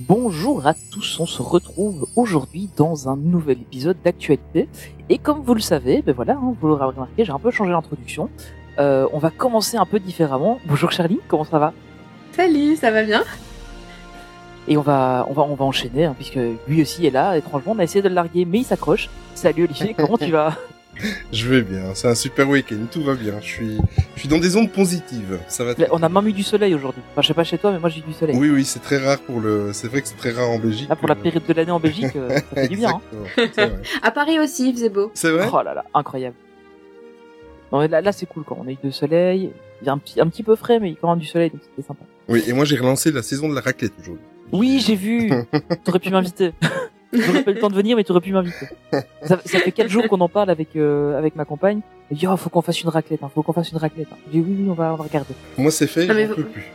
Bonjour à tous, on se retrouve aujourd'hui dans un nouvel épisode d'actualité. Et comme vous le savez, ben voilà, hein, vous l'aurez remarqué, j'ai un peu changé l'introduction. Euh, on va commencer un peu différemment. Bonjour Charlie, comment ça va? Salut, ça va bien? Et on va, on va, on va enchaîner, hein, puisque lui aussi est là. Étrangement, on a essayé de le larguer, mais il s'accroche. Salut Olivier, comment tu vas? Je vais bien, c'est un super week-end, tout va bien. Je suis, je suis dans des ondes positives. Ça va. On a même eu du soleil aujourd'hui. Enfin, je sais pas chez toi, mais moi j'ai eu du soleil. Oui, oui, c'est très rare pour le. C'est vrai que c'est très rare en Belgique. Là, pour la période de l'année en Belgique, euh, ça fait du bien. Hein. À Paris aussi, il faisait beau. C'est vrai? Oh là là, incroyable. Non, mais là, là c'est cool quand on a eu du soleil. Il y a un petit, un petit peu frais, mais il y a quand même du soleil, donc c'était sympa. Oui, et moi j'ai relancé la saison de la raclette aujourd'hui. Oui, j'ai vu. T'aurais pu m'inviter. J'aurais pas eu le temps de venir, mais t'aurais pu m'inviter. Ça, ça fait quatre jours qu'on en parle avec euh, avec ma compagne. Elle dit oh, faut qu'on fasse une raclette, hein, faut qu'on fasse une raclette. Hein. J'ai dit oui, oui, on va on va regarder. Moi c'est fait, vous- peux plus.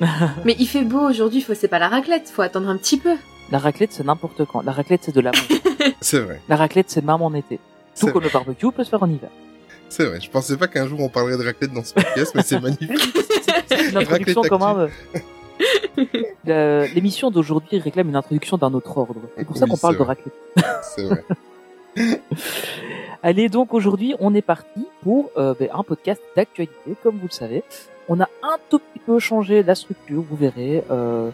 Mais il fait beau aujourd'hui, faut c'est pas la raclette, faut attendre un petit peu. La raclette c'est n'importe quand. La raclette c'est de l'amour. C'est vrai, La raclette c'est même en été. Tout comme vrai. le barbecue peut se faire en hiver. C'est vrai. Je pensais pas qu'un jour on parlerait de raclette dans ce podcast, mais c'est magnifique. C'est une introduction même. Euh, L'émission d'aujourd'hui réclame une introduction d'un autre ordre. C'est pour ça Oui, qu'on parle de raclette. C'est vrai. Allez, donc aujourd'hui, on est parti pour euh, ben, un podcast d'actualité, comme vous le savez. On a un tout petit peu changé la structure, vous verrez. Euh,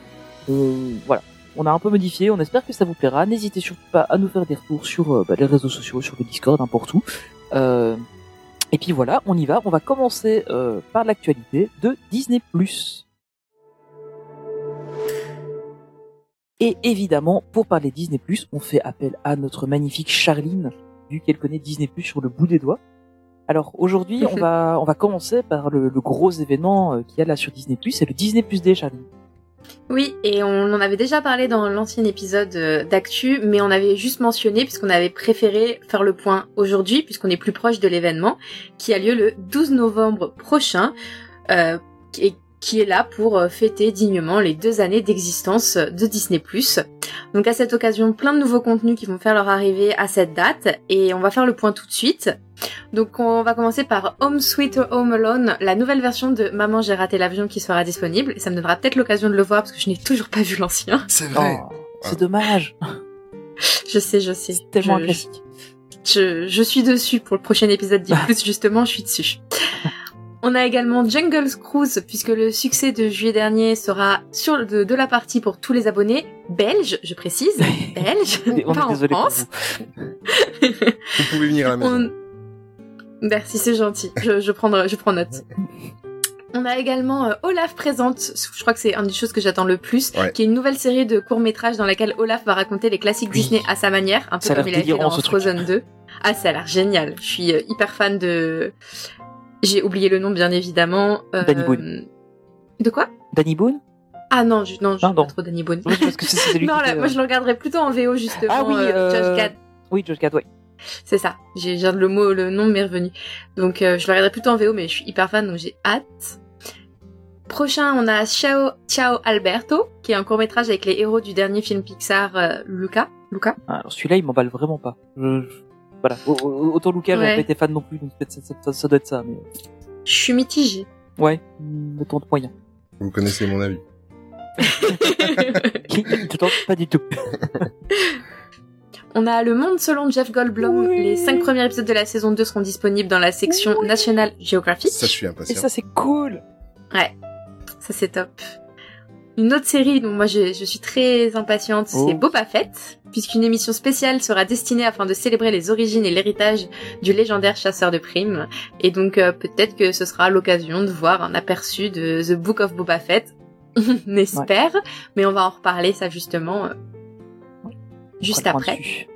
euh, voilà, on a un peu modifié. On espère que ça vous plaira. N'hésitez surtout pas à nous faire des retours sur ben, les réseaux sociaux, sur le Discord, n'importe où. Euh, et puis voilà, on y va. On va commencer par l'actualité de Disney+. Et évidemment, pour parler Disney+, on fait appel à notre magnifique Charline, vu qu'elle connaît Disney Plus sur le bout des doigts. Alors aujourd'hui, on va on va commencer par le, le gros événement euh, qu'il y a là sur Disney Plus, c'est le Disney Plus Day, Charlie. Oui, et on en avait déjà parlé dans l'ancien épisode euh, d'actu, mais on avait juste mentionné, puisqu'on avait préféré faire le point aujourd'hui, puisqu'on est plus proche de l'événement, qui a lieu le 12 novembre prochain, euh, et qui est là pour euh, fêter dignement les deux années d'existence de Disney+. Donc à cette occasion, plein de nouveaux contenus qui vont faire leur arrivée à cette date, et on va faire le point tout de suite. Donc on va commencer par Home Sweet Home Alone, la nouvelle version de Maman j'ai raté l'avion qui sera disponible. Et ça me donnera peut-être l'occasion de le voir parce que je n'ai toujours pas vu l'ancien. C'est vrai. Oh, c'est dommage, Je sais, je sais. c'est tellement je, classique. je, je suis dessus pour le prochain épisode d'I+, justement, je suis dessus. On a également Jungle's Cruise, puisque le succès de juillet dernier sera sur de, de la partie pour tous les abonnés belges, je précise, belges, On pas est en France. vous. Vous pouvez venir à la maison. On- Merci, c'est gentil. Je, je, prends, je prends note. On a également euh, Olaf présente, je crois que c'est une des choses que j'attends le plus, Ouais. qui est une nouvelle série de courts-métrages dans laquelle Olaf va raconter les classiques Oui. Disney à sa manière, un peu Ça comme il a fait dans. Frozen 2. Ah, ça a l'air génial. Je suis euh, hyper fan de... J'ai oublié le nom, bien évidemment. Euh, Danny Boone. De quoi? Danny Boone? Ah non, je, non, je pas trop Danny Boone. Oui, parce que c'est celui non, là, moi euh, je le regarderais plutôt en VO, justement. Ah oui, euh, Josh Gad. Oui, Josh Gad, ouais. C'est ça. J'ai le mot, le nom m'est revenu. Donc euh, je le regarderai plutôt en VO, mais je suis hyper fan, donc j'ai hâte. Prochain, on a Ciao, Ciao Alberto, qui est un court métrage avec les héros du dernier film Pixar, euh, Luca. Luca? Ah, Alors celui-là, il m'emballe vraiment pas. Je- Voilà, Au- au- autant Lucas, Ouais. pas été fan non plus, donc peut-être ça, ça- ça- ça doit être ça, mais Je suis mitigée. ouais, me tente moyen. Vous connaissez mon avis. Te tente pas du tout. On a Le Monde selon Jeff Goldblum. Oui. Les cinq premiers épisodes de la saison 2 seront disponibles dans la section National Geographic. Ça, je suis Et impatient. ça, c'est cool. Ouais, ça c'est top. Une autre série dont moi je, je suis très impatiente, Oh. c'est Boba Fett, puisqu'une émission spéciale sera destinée afin de célébrer les origines et l'héritage du légendaire chasseur de primes. Et donc euh, peut-être que ce sera l'occasion de voir un aperçu de The Book of Boba Fett. On espère, mais on va en reparler ça justement euh, juste après.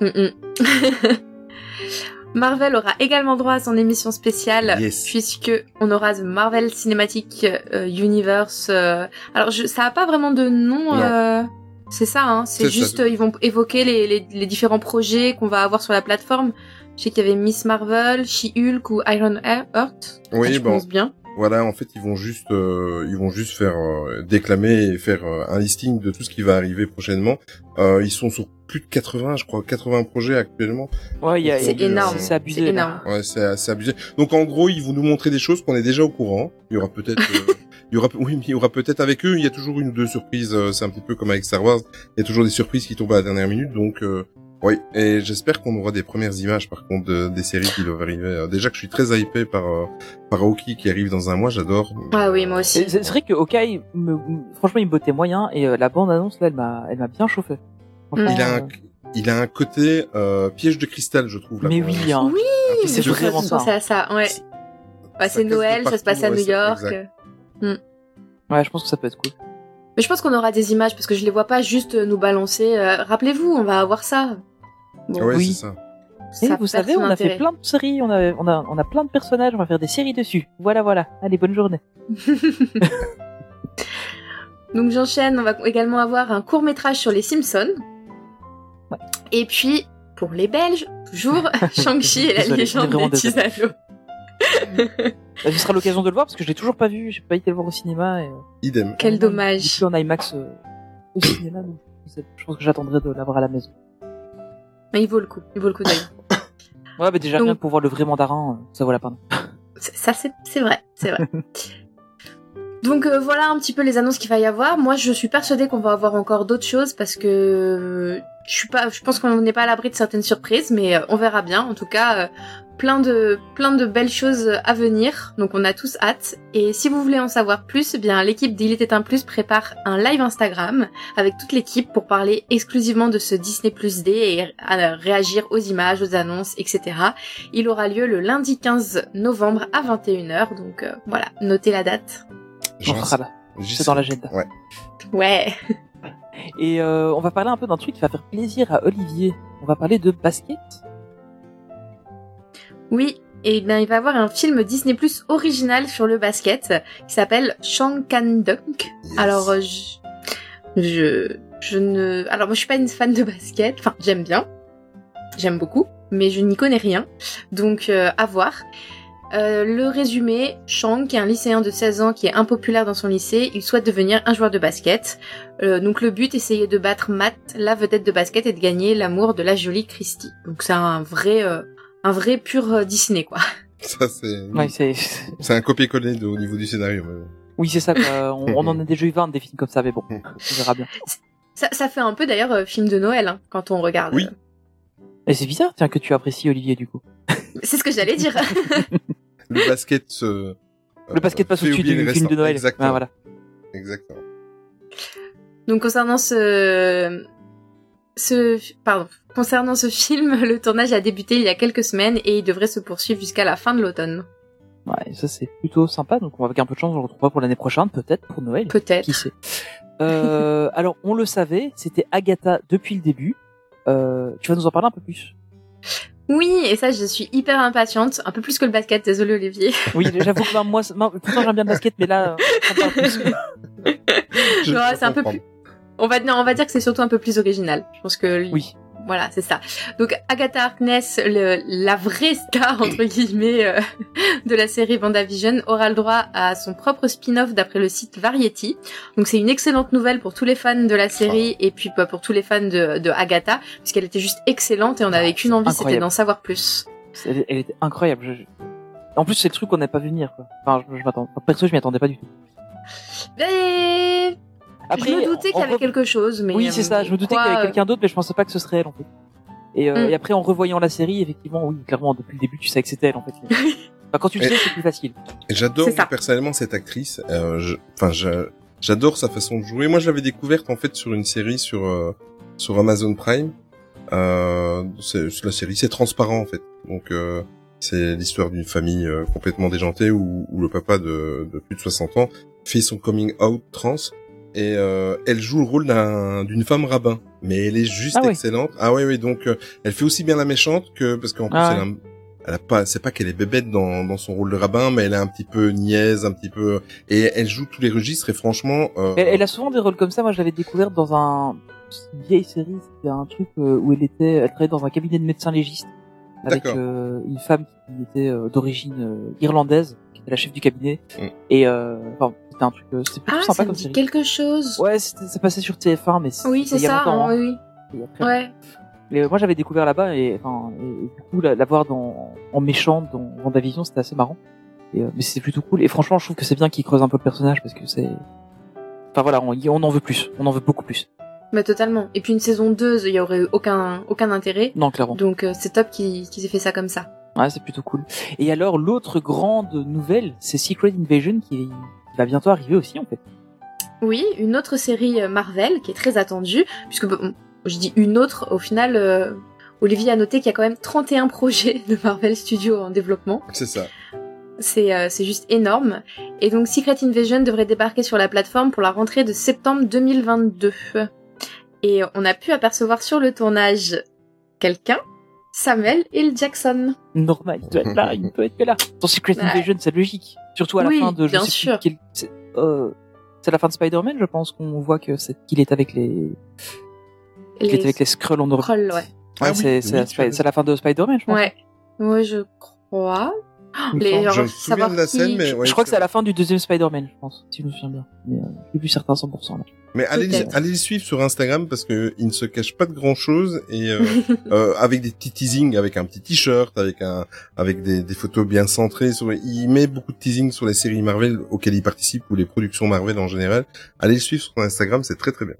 Mm, mm. Marvel aura également droit à son émission spéciale Yes. puisque on aura The Marvel Cinematic euh, Universe. euh, alors je, ça a pas vraiment de nom. Euh, C'est ça, hein. C'est ça. juste, euh, ils vont évoquer les, les, les différents projets qu'on va avoir sur la plateforme. Je sais qu'il y avait Miss Marvel, She-Hulk ou Iron Heart. Oui, je bon, pense bien. Voilà, en fait, ils vont juste, euh, ils vont juste faire euh, déclamer et faire euh, un listing de tout ce qui va arriver prochainement. Euh, ils sont sur plus de 80, je crois, 80 projets actuellement. Ouais, il y a, C'est il y a- énorme. C'est abusé. C'est énorme. Ouais, c'est abusé. Donc en gros, ils vont nous montrer des choses qu'on est déjà au courant. Il y aura peut-être, euh, il y aura, oui, mais il y aura peut-être avec eux. Il y a toujours une ou deux surprises. euh, c'est un petit peu comme avec Star Wars. Il y a toujours des surprises qui tombent à la dernière minute. Donc euh, oui. Et j'espère qu'on aura des premières images, par contre, de- des séries qui doivent arriver. Euh, déjà que je suis très hypé par euh, par Aoki qui arrive dans un mois. J'adore. Ah oui, moi aussi. C'est vrai que Hawkeye, me, me- franchement, il me bottait moyen et euh, la bande annonce là, elle m'a, elle m'a bien chauffé. Il a un, il a un côté euh, piège de cristal, je trouve. Là, Mais oui, hein. Oui, c'est vraiment ça, pensais à ça, ouais. C'est- Bah, Noël, ça se passe à New York. exact. Ouais, je pense que ça peut être cool. Mais je pense qu'on aura des images parce que je les vois pas juste nous balancer. euh, Rappelez-vous, on va avoir ça. Bon, Ouais, Oui. c'est ça. Et ça vous savez, on a fait plein de séries, on a, on a, on a plein de personnages, on va faire des séries dessus. Voilà, voilà. Allez, bonne journée. Donc j'enchaîne, on va également avoir un court métrage sur les Simpsons. Ouais. Et puis, pour les Belges, toujours Shang-Chi et la légende vraiment des désolé. Bah, ce sera l'occasion de le voir parce que je l'ai toujours pas vu, j'ai pas été le voir au cinéma. Et, euh, Idem. Quel dommage. plus en IMAX euh, au cinéma, donc je je pense que j'attendrai de l'avoir à la maison. Mais il vaut le coup, il vaut le coup d'œil. Ouais, bah déjà Donc- rien que pour voir le vrai mandarin, euh, ça vaut la peine. Ça, c'est c'est vrai, c'est vrai. Donc euh, voilà un petit peu les annonces qu'il va y avoir. Moi, je suis persuadée qu'on va avoir encore d'autres choses parce que euh, je suis pas, je pense qu'on n'est pas à l'abri de certaines surprises, mais euh, on verra bien. En tout cas, euh, plein de plein de belles choses à venir. Donc on a tous hâte. Et si vous voulez en savoir plus, eh bien l'équipe d'Il était un plus prépare un live Instagram avec toute l'équipe pour parler exclusivement de ce Disney Plus D et réagir aux images, aux annonces, etc. Il aura lieu le lundi 15 novembre à 21h, donc euh, voilà, notez la date. On sera là. C'est sais. dans l'agenda. Ouais. Ouais. Et euh, on va parler un peu d'un truc qui va faire plaisir à Olivier. On va parler de basket. Oui, et bien il va y avoir un film Disney Plus original sur le basket qui s'appelle Shankan Dunk. Yes. Alors euh, je, je je ne alors moi je suis pas une fan de basket, enfin j'aime bien. J'aime beaucoup, mais je n'y connais rien. Donc euh, à voir. Euh, le résumé, Shang, qui est un lycéen de 16 ans qui est impopulaire dans son lycée, il souhaite devenir un joueur de basket. Euh, donc le but, essayer de battre Matt, la vedette de basket, et de gagner l'amour de la jolie Christy. Donc c'est un vrai, euh, un vrai pur euh, Disney quoi. Ça, c'est, Ouais, c'est, c'est un copier-coller de- au niveau du scénario. mais oui, c'est ça. Quoi. On, on en a déjà eu 20 des films comme ça, mais bon, on verra bien. Ça, ça fait un peu d'ailleurs euh, film de Noël hein, quand on regarde. Oui. Et c'est bizarre, tiens, que tu apprécies Olivier du coup. C'est ce que j'allais dire. Le basket. Le basket passe au-dessus du film de. Noël. Exactement. Ah, voilà. Exactement. Donc concernant ce, ce, pardon, concernant ce film, le tournage a débuté il y a quelques semaines et il devrait se poursuivre jusqu'à la fin de l'automne. Ouais, ça c'est plutôt sympa. Donc, on va avec un peu de chance, on le retrouvera pour l'année prochaine, peut-être pour Noël. Peut-être. Qui sait euh, Alors, on le savait, c'était Agatha depuis le début. Euh, tu vas nous en parler un peu plus? Oui, et ça, je suis hyper impatiente, un peu plus que le basket. Désolé Olivier. Oui, j'avoue que ben, moi, pourtant j'aime bien le basket, mais là, parle plus. Peux c'est un peu comprendre. On va, non, on va dire que c'est surtout un peu plus original. Je pense que Oui. Voilà, c'est ça. Donc Agatha Harkness, le, la vraie star entre guillemets euh, de la série WandaVision, aura le droit à son propre spin-off d'après le site Variety. Donc c'est une excellente nouvelle pour tous les fans de la série et puis bah, pour tous les fans de, de Agatha, puisqu'elle était juste excellente et on n'avait qu'une envie, c'était d'en savoir plus. Elle, elle était incroyable. Je- En plus, c'est le truc qu'on n'a pas vu venir. Quoi. Enfin, je, je m'attends. Perso, je m'y attendais pas du tout. Et... Après, je me doutais qu'il y avait quelque chose, mais Oui, c'est ça. Je me doutais qu'il y avait quelqu'un d'autre, mais je pensais pas que ce serait elle en fait. Et, euh, Mm. et après, en revoyant la série, effectivement, oui, clairement, depuis le début, tu sais que c'était elle en fait. Enfin, quand tu le sais, c'est plus facile. Et J'adore personnellement cette actrice. Euh, je- Enfin, je- j'adore sa façon de jouer. Moi, je l'avais découverte en fait sur une série sur euh, sur Amazon Prime. Euh, c'est c'est la série, c'est transparent en fait. Donc euh, c'est l'histoire d'une famille euh, complètement déjantée où, où le papa de, de plus de 60 ans fait son coming out trans et euh, elle joue le rôle d'un d'une femme rabbin. Mais elle est juste Ah excellente. Ah ouais, oui. Donc euh, elle fait aussi bien la méchante que parce qu'en plus Ah elle, a elle a pas, c'est pas qu'elle est bébête dans, dans son rôle de rabbin, mais elle est un petit peu niaise, un petit peu, et elle joue tous les registres et franchement. Euh... Elle, elle, a souvent des rôles comme ça. Moi, je l'avais découverte dans un une vieille série. C'était un truc euh, où elle était, elle travaillait dans un cabinet de médecins légistes avec euh, une femme qui était euh, d'origine irlandaise, qui était la chef du cabinet. Mm. Et enfin, c'était un truc, c'était plutôt Ah, sympa ça me comme dit série. quelque chose. Ouais, ça passait sur TF1, mais Oui, c'était c'est y a ça. longtemps, hein. Oui, Il y a très oui. Ouais. Mais moi, j'avais découvert là-bas et, enfin, et, et du coup, la, la voir dans, en méchante dans Vendavision, c'était assez marrant. Et, euh, mais c'était plutôt cool. Et franchement, je trouve que c'est bien qu'il creuse un peu le personnage parce que c'est, enfin voilà, on, on en veut plus. On en veut beaucoup plus. Mais totalement. Et puis une saison 2, il y aurait eu aucun, aucun intérêt. Non, clairement. Donc euh, c'est top qu'ils qu'ils aient fait ça comme ça. Ouais, c'est plutôt cool. Et alors, l'autre grande nouvelle, c'est Secret Invasion qui, qui va bientôt arriver aussi, en fait. Oui, une autre série euh, Marvel qui est très attendue, puisque bon, je dis une autre, au final, euh, Olivier a noté qu'il y a quand même 31 projets de Marvel Studios en développement. C'est ça. C'est euh, c'est juste énorme. Et donc Secret Invasion devrait débarquer sur la plateforme pour la rentrée de septembre 2022. Et on a pu apercevoir sur le tournage quelqu'un, Samuel L. Jackson. Normal, il doit être là, il ne peut être que là. Dans Secret Ouais. Invasion, c'est logique. Surtout à la Oui, fin de, je bien sais sûr. plus quel, c'est, euh, c'est la fin de Spider-Man, je pense qu'on voit que c'est, qu'il est avec les, qu'il est avec les Skrulls en Europe. Skrulls, ouais. Ah oui, c'est, c'est, oui, la- tu as c'est la fin de Spider-Man, je pense. Ouais. Ouais, je crois. Les- Je me souviens de la qui- scène, mais ouais, je crois que c'est à la fin du deuxième Spider-Man, je pense, si je me souviens bien. Mais, euh, je suis plus certain à 100%, là. Mais allez, Peut-être. allez les suivre sur Instagram parce que il ne se cache pas de grand chose et euh, euh, avec des petits teasings, avec un petit t-shirt, avec un, avec des, des photos bien centrées. Sur, il met beaucoup de teasings sur les séries Marvel auxquelles il participe ou les productions Marvel en général. Allez le suivre sur Instagram, c'est très très bien.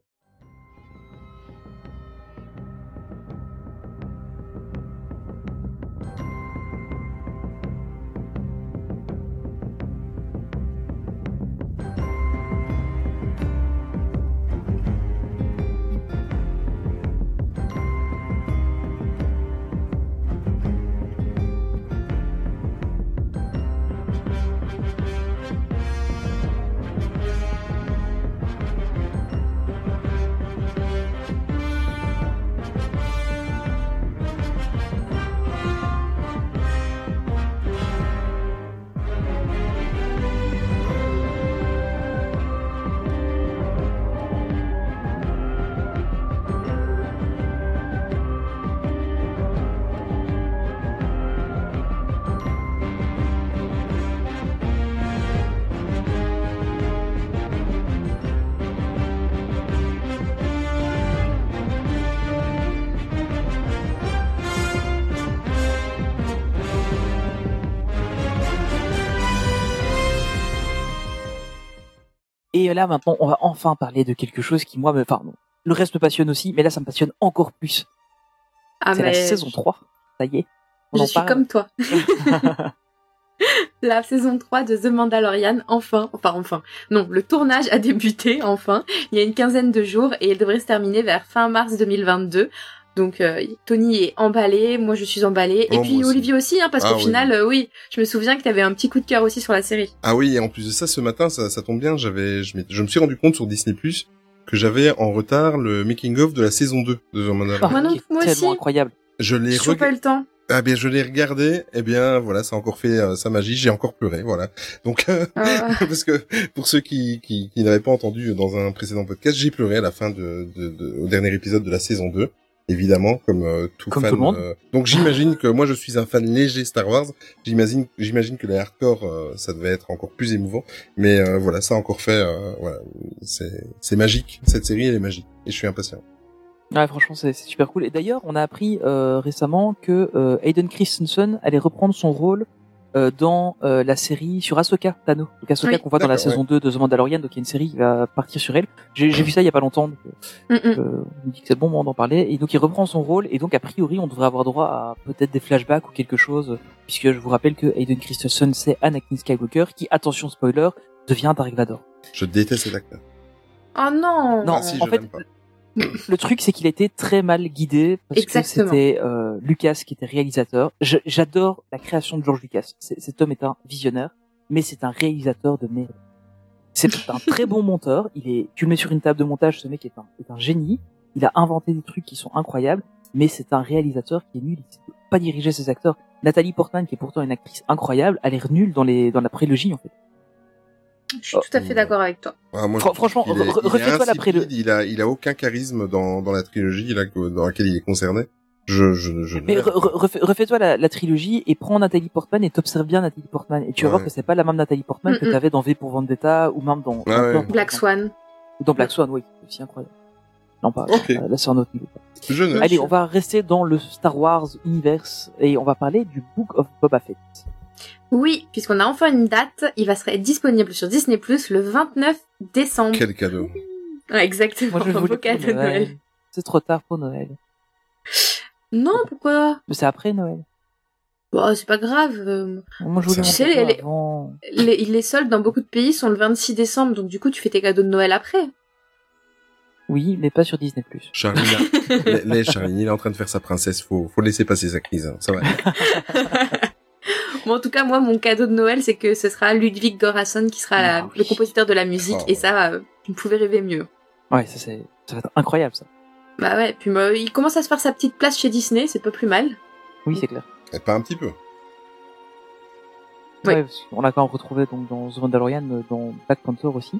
Et là, maintenant, on va enfin parler de quelque chose qui, moi, me, enfin, le reste me passionne aussi, mais là, ça me passionne encore plus. Ah, c'est la saison 3. Ça y est. On Je en suis parle. comme toi. La saison 3 de The Mandalorian, enfin, enfin, enfin. Non, le tournage a débuté, enfin. Il y a une quinzaine de jours et il devrait se terminer vers fin mars 2022. Donc euh, Tony est emballé, moi je suis emballée, et Oh, puis aussi. Olivier aussi, hein, parce Ah qu'au oui. final, euh, oui, je me souviens que tu avais un petit coup de cœur aussi sur la série. Ah oui, et en plus de ça, ce matin, ça, ça tombe bien, j'avais, je, je me suis rendu compte sur Disney Plus que j'avais en retard le making of de la saison 2 de The Mandalorian. Moi non, moi tellement aussi. incroyable. Je l'ai toujours pas le temps. Ah bien, je l'ai regardé. Eh bien, voilà, ça a encore fait euh, sa magie. J'ai encore pleuré, voilà. Donc, euh, Ah. parce que pour ceux qui qui, qui n'avaient pas entendu dans un précédent podcast, j'ai pleuré à la fin de, de, de- au dernier épisode de la saison 2. Évidemment, comme euh, tout Comme fan. tout le monde. euh, donc j'imagine que moi je suis un fan léger Star Wars. J'imagine, j'imagine que les hardcore, euh, ça devait être encore plus émouvant. Mais euh, voilà, ça a encore fait. euh, voilà, c'est magique. Cette série, elle est magique. Et je suis impatient. Ouais, franchement, c'est super cool. Et d'ailleurs, on a appris euh, récemment que euh, Hayden Christensen allait reprendre son rôle euh, dans euh, la série sur Ahsoka Tano. Donc Ahsoka Oui. qu'on voit dans la saison 2 de The Mandalorian. Donc il y a une série qui va partir sur elle. J'ai j'ai vu ça il y a pas longtemps. Donc, Mm, mm. euh, on me dit que c'est le bon moment d'en parler. Et donc il reprend son rôle. Et donc a priori, on devrait avoir droit à peut-être des flashbacks ou quelque chose. Puisque je vous rappelle que Hayden Christensen, c'est Anakin Skywalker qui, attention spoiler, devient Dark Vador. Je déteste cet acteur. Oh non Non, Ah, si, en je fait. Le truc, c'est qu'il a été très mal guidé parce Exactement. que c'était euh, Lucas qui était réalisateur. J'adore la création de George Lucas. Cet homme est un visionnaire, mais c'est un réalisateur de merde. C'est un très bon monteur. Il est, tu le mets sur une table de montage, ce mec est un, est un génie. Il a inventé des trucs qui sont incroyables, mais c'est un réalisateur qui est nul. Il sait pas diriger ces acteurs. Nathalie Portman, qui est pourtant une actrice incroyable, a l'air nulle dans les dans la prélogie en fait. Je suis tout à fait d'accord avec toi. Ah, moi, franchement, refais-toi la insipide, Il a, il a aucun charisme dans, dans la trilogie là, dans laquelle il est concerné. Je, je, je. Mais re- re- refais- refais-toi la, la trilogie et prends Nathalie Portman et t'observes bien Nathalie Portman et tu vas Ouais. voir que c'est pas la même Nathalie Portman que Mm, mm. t'avais dans V pour Vendetta ou même dans, Ah dans- ouais. Black Swan. ou dans Black Swan, oui, c'est aussi incroyable. Non pas, Ok. euh, là c'est un autre niveau. Je note. Allez, on va rester dans le Star Wars universe et on va parler du Book of Boba Fett. Oui, puisqu'on a enfin une date, il va être disponible sur Disney Plus le 29 décembre. Quel cadeau. Ouais, exactement. Moi je un voulais beau cadeau de Noël. C'est trop tard pour Noël. Non, pourquoi? Mais c'est après Noël. Bah, c'est pas grave. euh, Moi je voulais Tu sais, les- les-. Les, les soldes dans beaucoup de pays sont le 26 décembre, donc du coup, tu fais tes cadeaux de Noël après. Oui, mais pas sur Disney+. Charlie, là, Charlie, il est en train de faire sa princesse. Faut, faut laisser passer sa crise. hein. Ça va. Bon, en tout cas, moi, mon cadeau de Noël, c'est que ce sera Ludwig Göransson qui sera la- Ah oui. le compositeur de la musique, Oh. et ça, euh, tu ne pouvais rêver mieux. Ouais, ça c'est, ça va être incroyable ça. Bah ouais, puis bah, il commence à se faire sa petite place chez Disney, c'est pas plus mal. Oui, c'est clair. Et pas un petit peu. Ouais, qu'on l'a quand même retrouvé donc dans The Mandalorian, dans Black Panther aussi.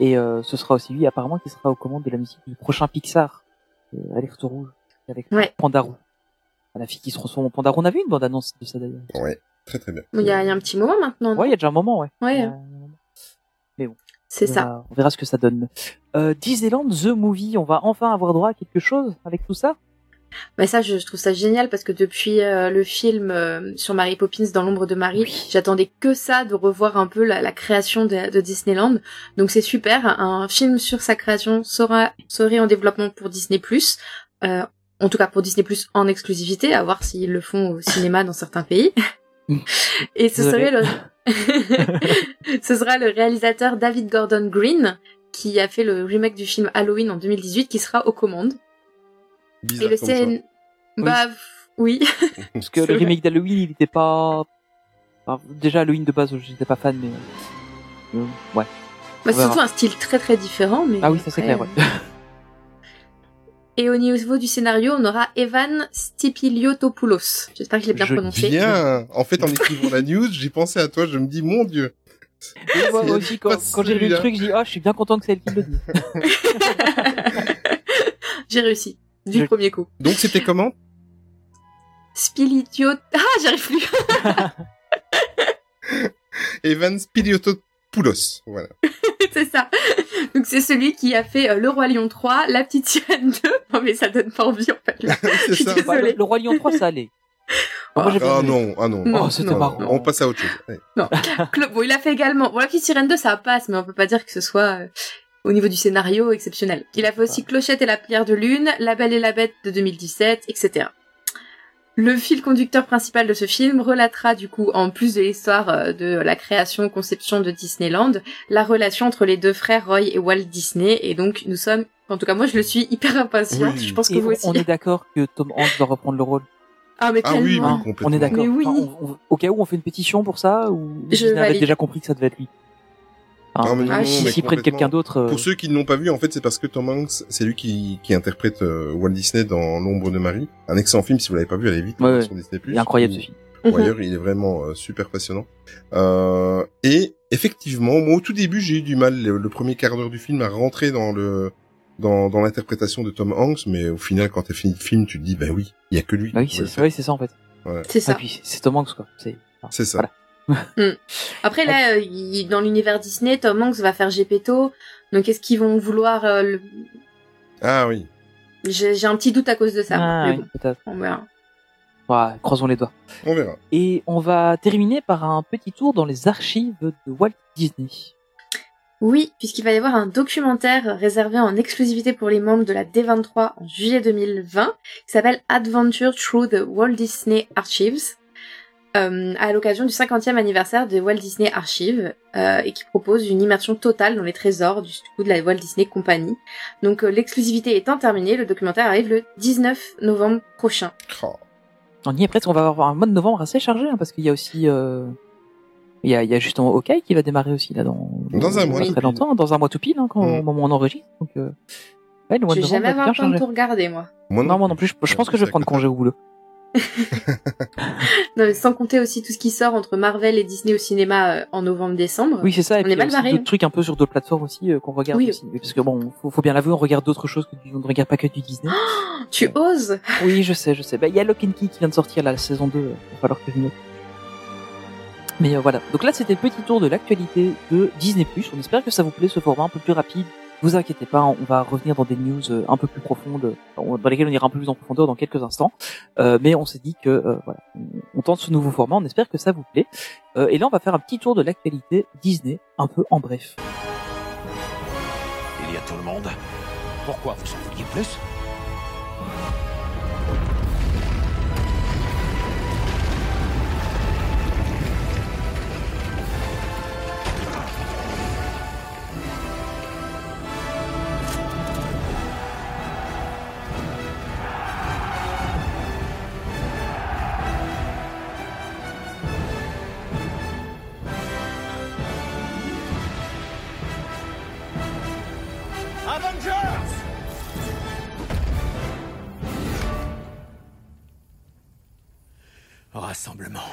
Et euh, ce sera aussi lui apparemment qui sera aux commandes de la musique du prochain Pixar, euh, Alerte Rouge, avec Ouais. Pandarou. La fille qui se transforme en Pandarou. On a vu une bande annonce de ça d'ailleurs. Ouais. Très très bien. Bon, Il y, a, il y a un petit moment maintenant. Ouais, il y a déjà un moment, ouais. Ouais. Un moment. c'est On ça. verra- On verra ce que ça donne. Euh, Disneyland The Movie, on va enfin avoir droit à quelque chose avec tout ça? Mais ça, je, je trouve ça génial parce que depuis euh, le film euh, sur Mary Poppins dans l'ombre de Marie, Oui. j'attendais que ça, de revoir un peu la, la création de, de Disneyland. Donc c'est super. Un film sur sa création sera serait en développement pour Disney+. Euh, en tout cas pour Disney+, en exclusivité, à voir s'ils le font au cinéma dans certains pays. Et ce serait le... ce sera le réalisateur David Gordon Green qui a fait le remake du film Halloween en 2018 qui sera aux commandes. Bizarre Et le choix. scène... Bah oui. Parce que le vrai. remake d'Halloween, il était pas... enfin, déjà, Halloween de base, j'étais pas fan, mais... euh, ouais. Bah, c'est surtout un style très très différent. Mais Ah oui, ça c'est clair, ouais. Et au niveau du scénario, on aura Evan Stipiliotopoulos. J'espère que je l'ai bien Je prononcé. Bien. En fait, en écrivant la news, j'ai pensé à toi. Je me dis, mon Dieu. Et moi aussi, quand, j'ai lu le truc, je dis, ah, je suis bien content que c'est elle qui le dit. J'ai réussi. Du Je- premier coup. Donc, c'était comment? Spilitio... Ah, j'arrive plus. Evan Spiliotopoulos. Voilà. c'est ça. Donc c'est celui qui a fait euh, Le Roi Lion 3, La Petite Sirène 2. Non mais ça donne pas envie en fait. là. c'est ça. Désolée. Bah, le, le Roi Lion 3, ça allait. Ah aimé. non, ah non. Non, Oh, c'était non, marrant. non. On passe à autre chose. Ouais. Clo- Bon, il a fait également... Bon, La Petite Sirène 2, ça passe, mais on peut pas dire que ce soit... euh, Au niveau du scénario, exceptionnel. Il a fait aussi Clochette et la prière de lune, La Belle et la Bête de 2017, etc. Le fil conducteur principal de ce film relatera du coup, en plus de l'histoire euh, de la création, conception de Disneyland, la relation entre les deux frères Roy et Walt Disney. Et donc nous sommes, en tout cas moi je le suis hyper impatiente. Oui. Je pense que Et vous on, aussi. on est d'accord que Tom Hanks doit reprendre le rôle. Ah mais Ah oui, Hein, complètement. on est d'accord. Oui. Enfin, on- on- au cas où, on fait une pétition pour ça ou Je Disney avait déjà compris que ça devait être lui. Ah, mais non, Ah, non, si- mais S'ils prennent complètement. quelqu'un d'autre, euh, Pour ceux qui ne l'ont pas vu, en fait, c'est parce que Tom Hanks, c'est lui qui, qui interprète euh, Walt Disney dans L'ombre de Marie. Un excellent film, si vous l'avez pas vu, allez vite Ouais, hein, ouais. sur Disney+. il est incroyable ce film. Ou Mhm. il est vraiment euh, super passionnant. Euh, et effectivement, moi au tout début, j'ai eu du mal le, le premier quart d'heure du film à rentrer dans le dans, dans l'interprétation de Tom Hanks, mais au final, quand t'as fini le film, tu te dis, bah oui, il y a que lui. Bah oui, c'est ça en fait. C'est Ah, ça. puis c'est Tom Hanks quoi. C'est enfin, C'est ça. Voilà. Après là, euh, il- dans l'univers Disney, Tom Hanks va faire Gepetto. Donc est-ce qu'ils vont vouloir euh, le... Ah oui. J'ai un petit doute à cause de ça. Ah, oui, bon, peut-être. on verra. Ouais, croisons les doigts. On verra. Et on va terminer par un petit tour dans les archives de Walt Disney. Oui, puisqu'il va y avoir un documentaire réservé en exclusivité pour les membres de la D23 en juillet 2020, qui s'appelle Adventure Through the Walt Disney Archives, euh, à l'occasion du 50e anniversaire de Walt Disney Archives, euh, et qui propose une immersion totale dans les trésors du coup de la Walt Disney Company. Donc euh, l'exclusivité étant terminée, le documentaire arrive le 19 novembre prochain. Oh. On y est presque, on va avoir un mois de novembre assez chargé, hein, parce qu'il y a aussi, euh, il y a, il y a justement Hawkeye qui va démarrer aussi là dans, Dans un mois, très longtemps, dans un mois tout pile, hein, quand, Mm. au moment où on enregistre. Donc, euh, ouais, le mois Je de vais novembre jamais avoir le temps de tout regarder, moi. Moi Non, moi non plus, je, je pense que je vais prendre congé au boulot. Non, mais sans compter aussi tout ce qui sort entre Marvel et Disney au cinéma euh, en novembre-décembre. Oui, c'est ça. Et On puis est mal barré. d'autres trucs un peu sur d'autres plateformes aussi euh, qu'on regarde Oui. aussi. Parce que bon, faut, faut bien l'avouer, on regarde d'autres choses que du, on ne regarde pas que du Disney. Tu oses? Oui, je sais, je sais. Bah, il y a Lock and Key qui vient de sortir là, la saison 2. Il va falloir que je. Mais euh, voilà. Donc là, c'était le petit tour de l'actualité de Disney+. On espère que ça vous plaît, ce format un peu plus rapide. Vous inquiétez pas, on va revenir dans des news euh, un peu plus profondes, euh, dans lesquelles on ira un peu plus en profondeur dans quelques instants. Euh, mais on s'est dit que euh, voilà, on, tente ce nouveau format. On espère que ça vous plaît. Euh, et là, on va faire un petit tour de l'actualité Disney, un peu en bref. Il y a tout le monde. Pourquoi vous en vouliez plus? Rassemblement.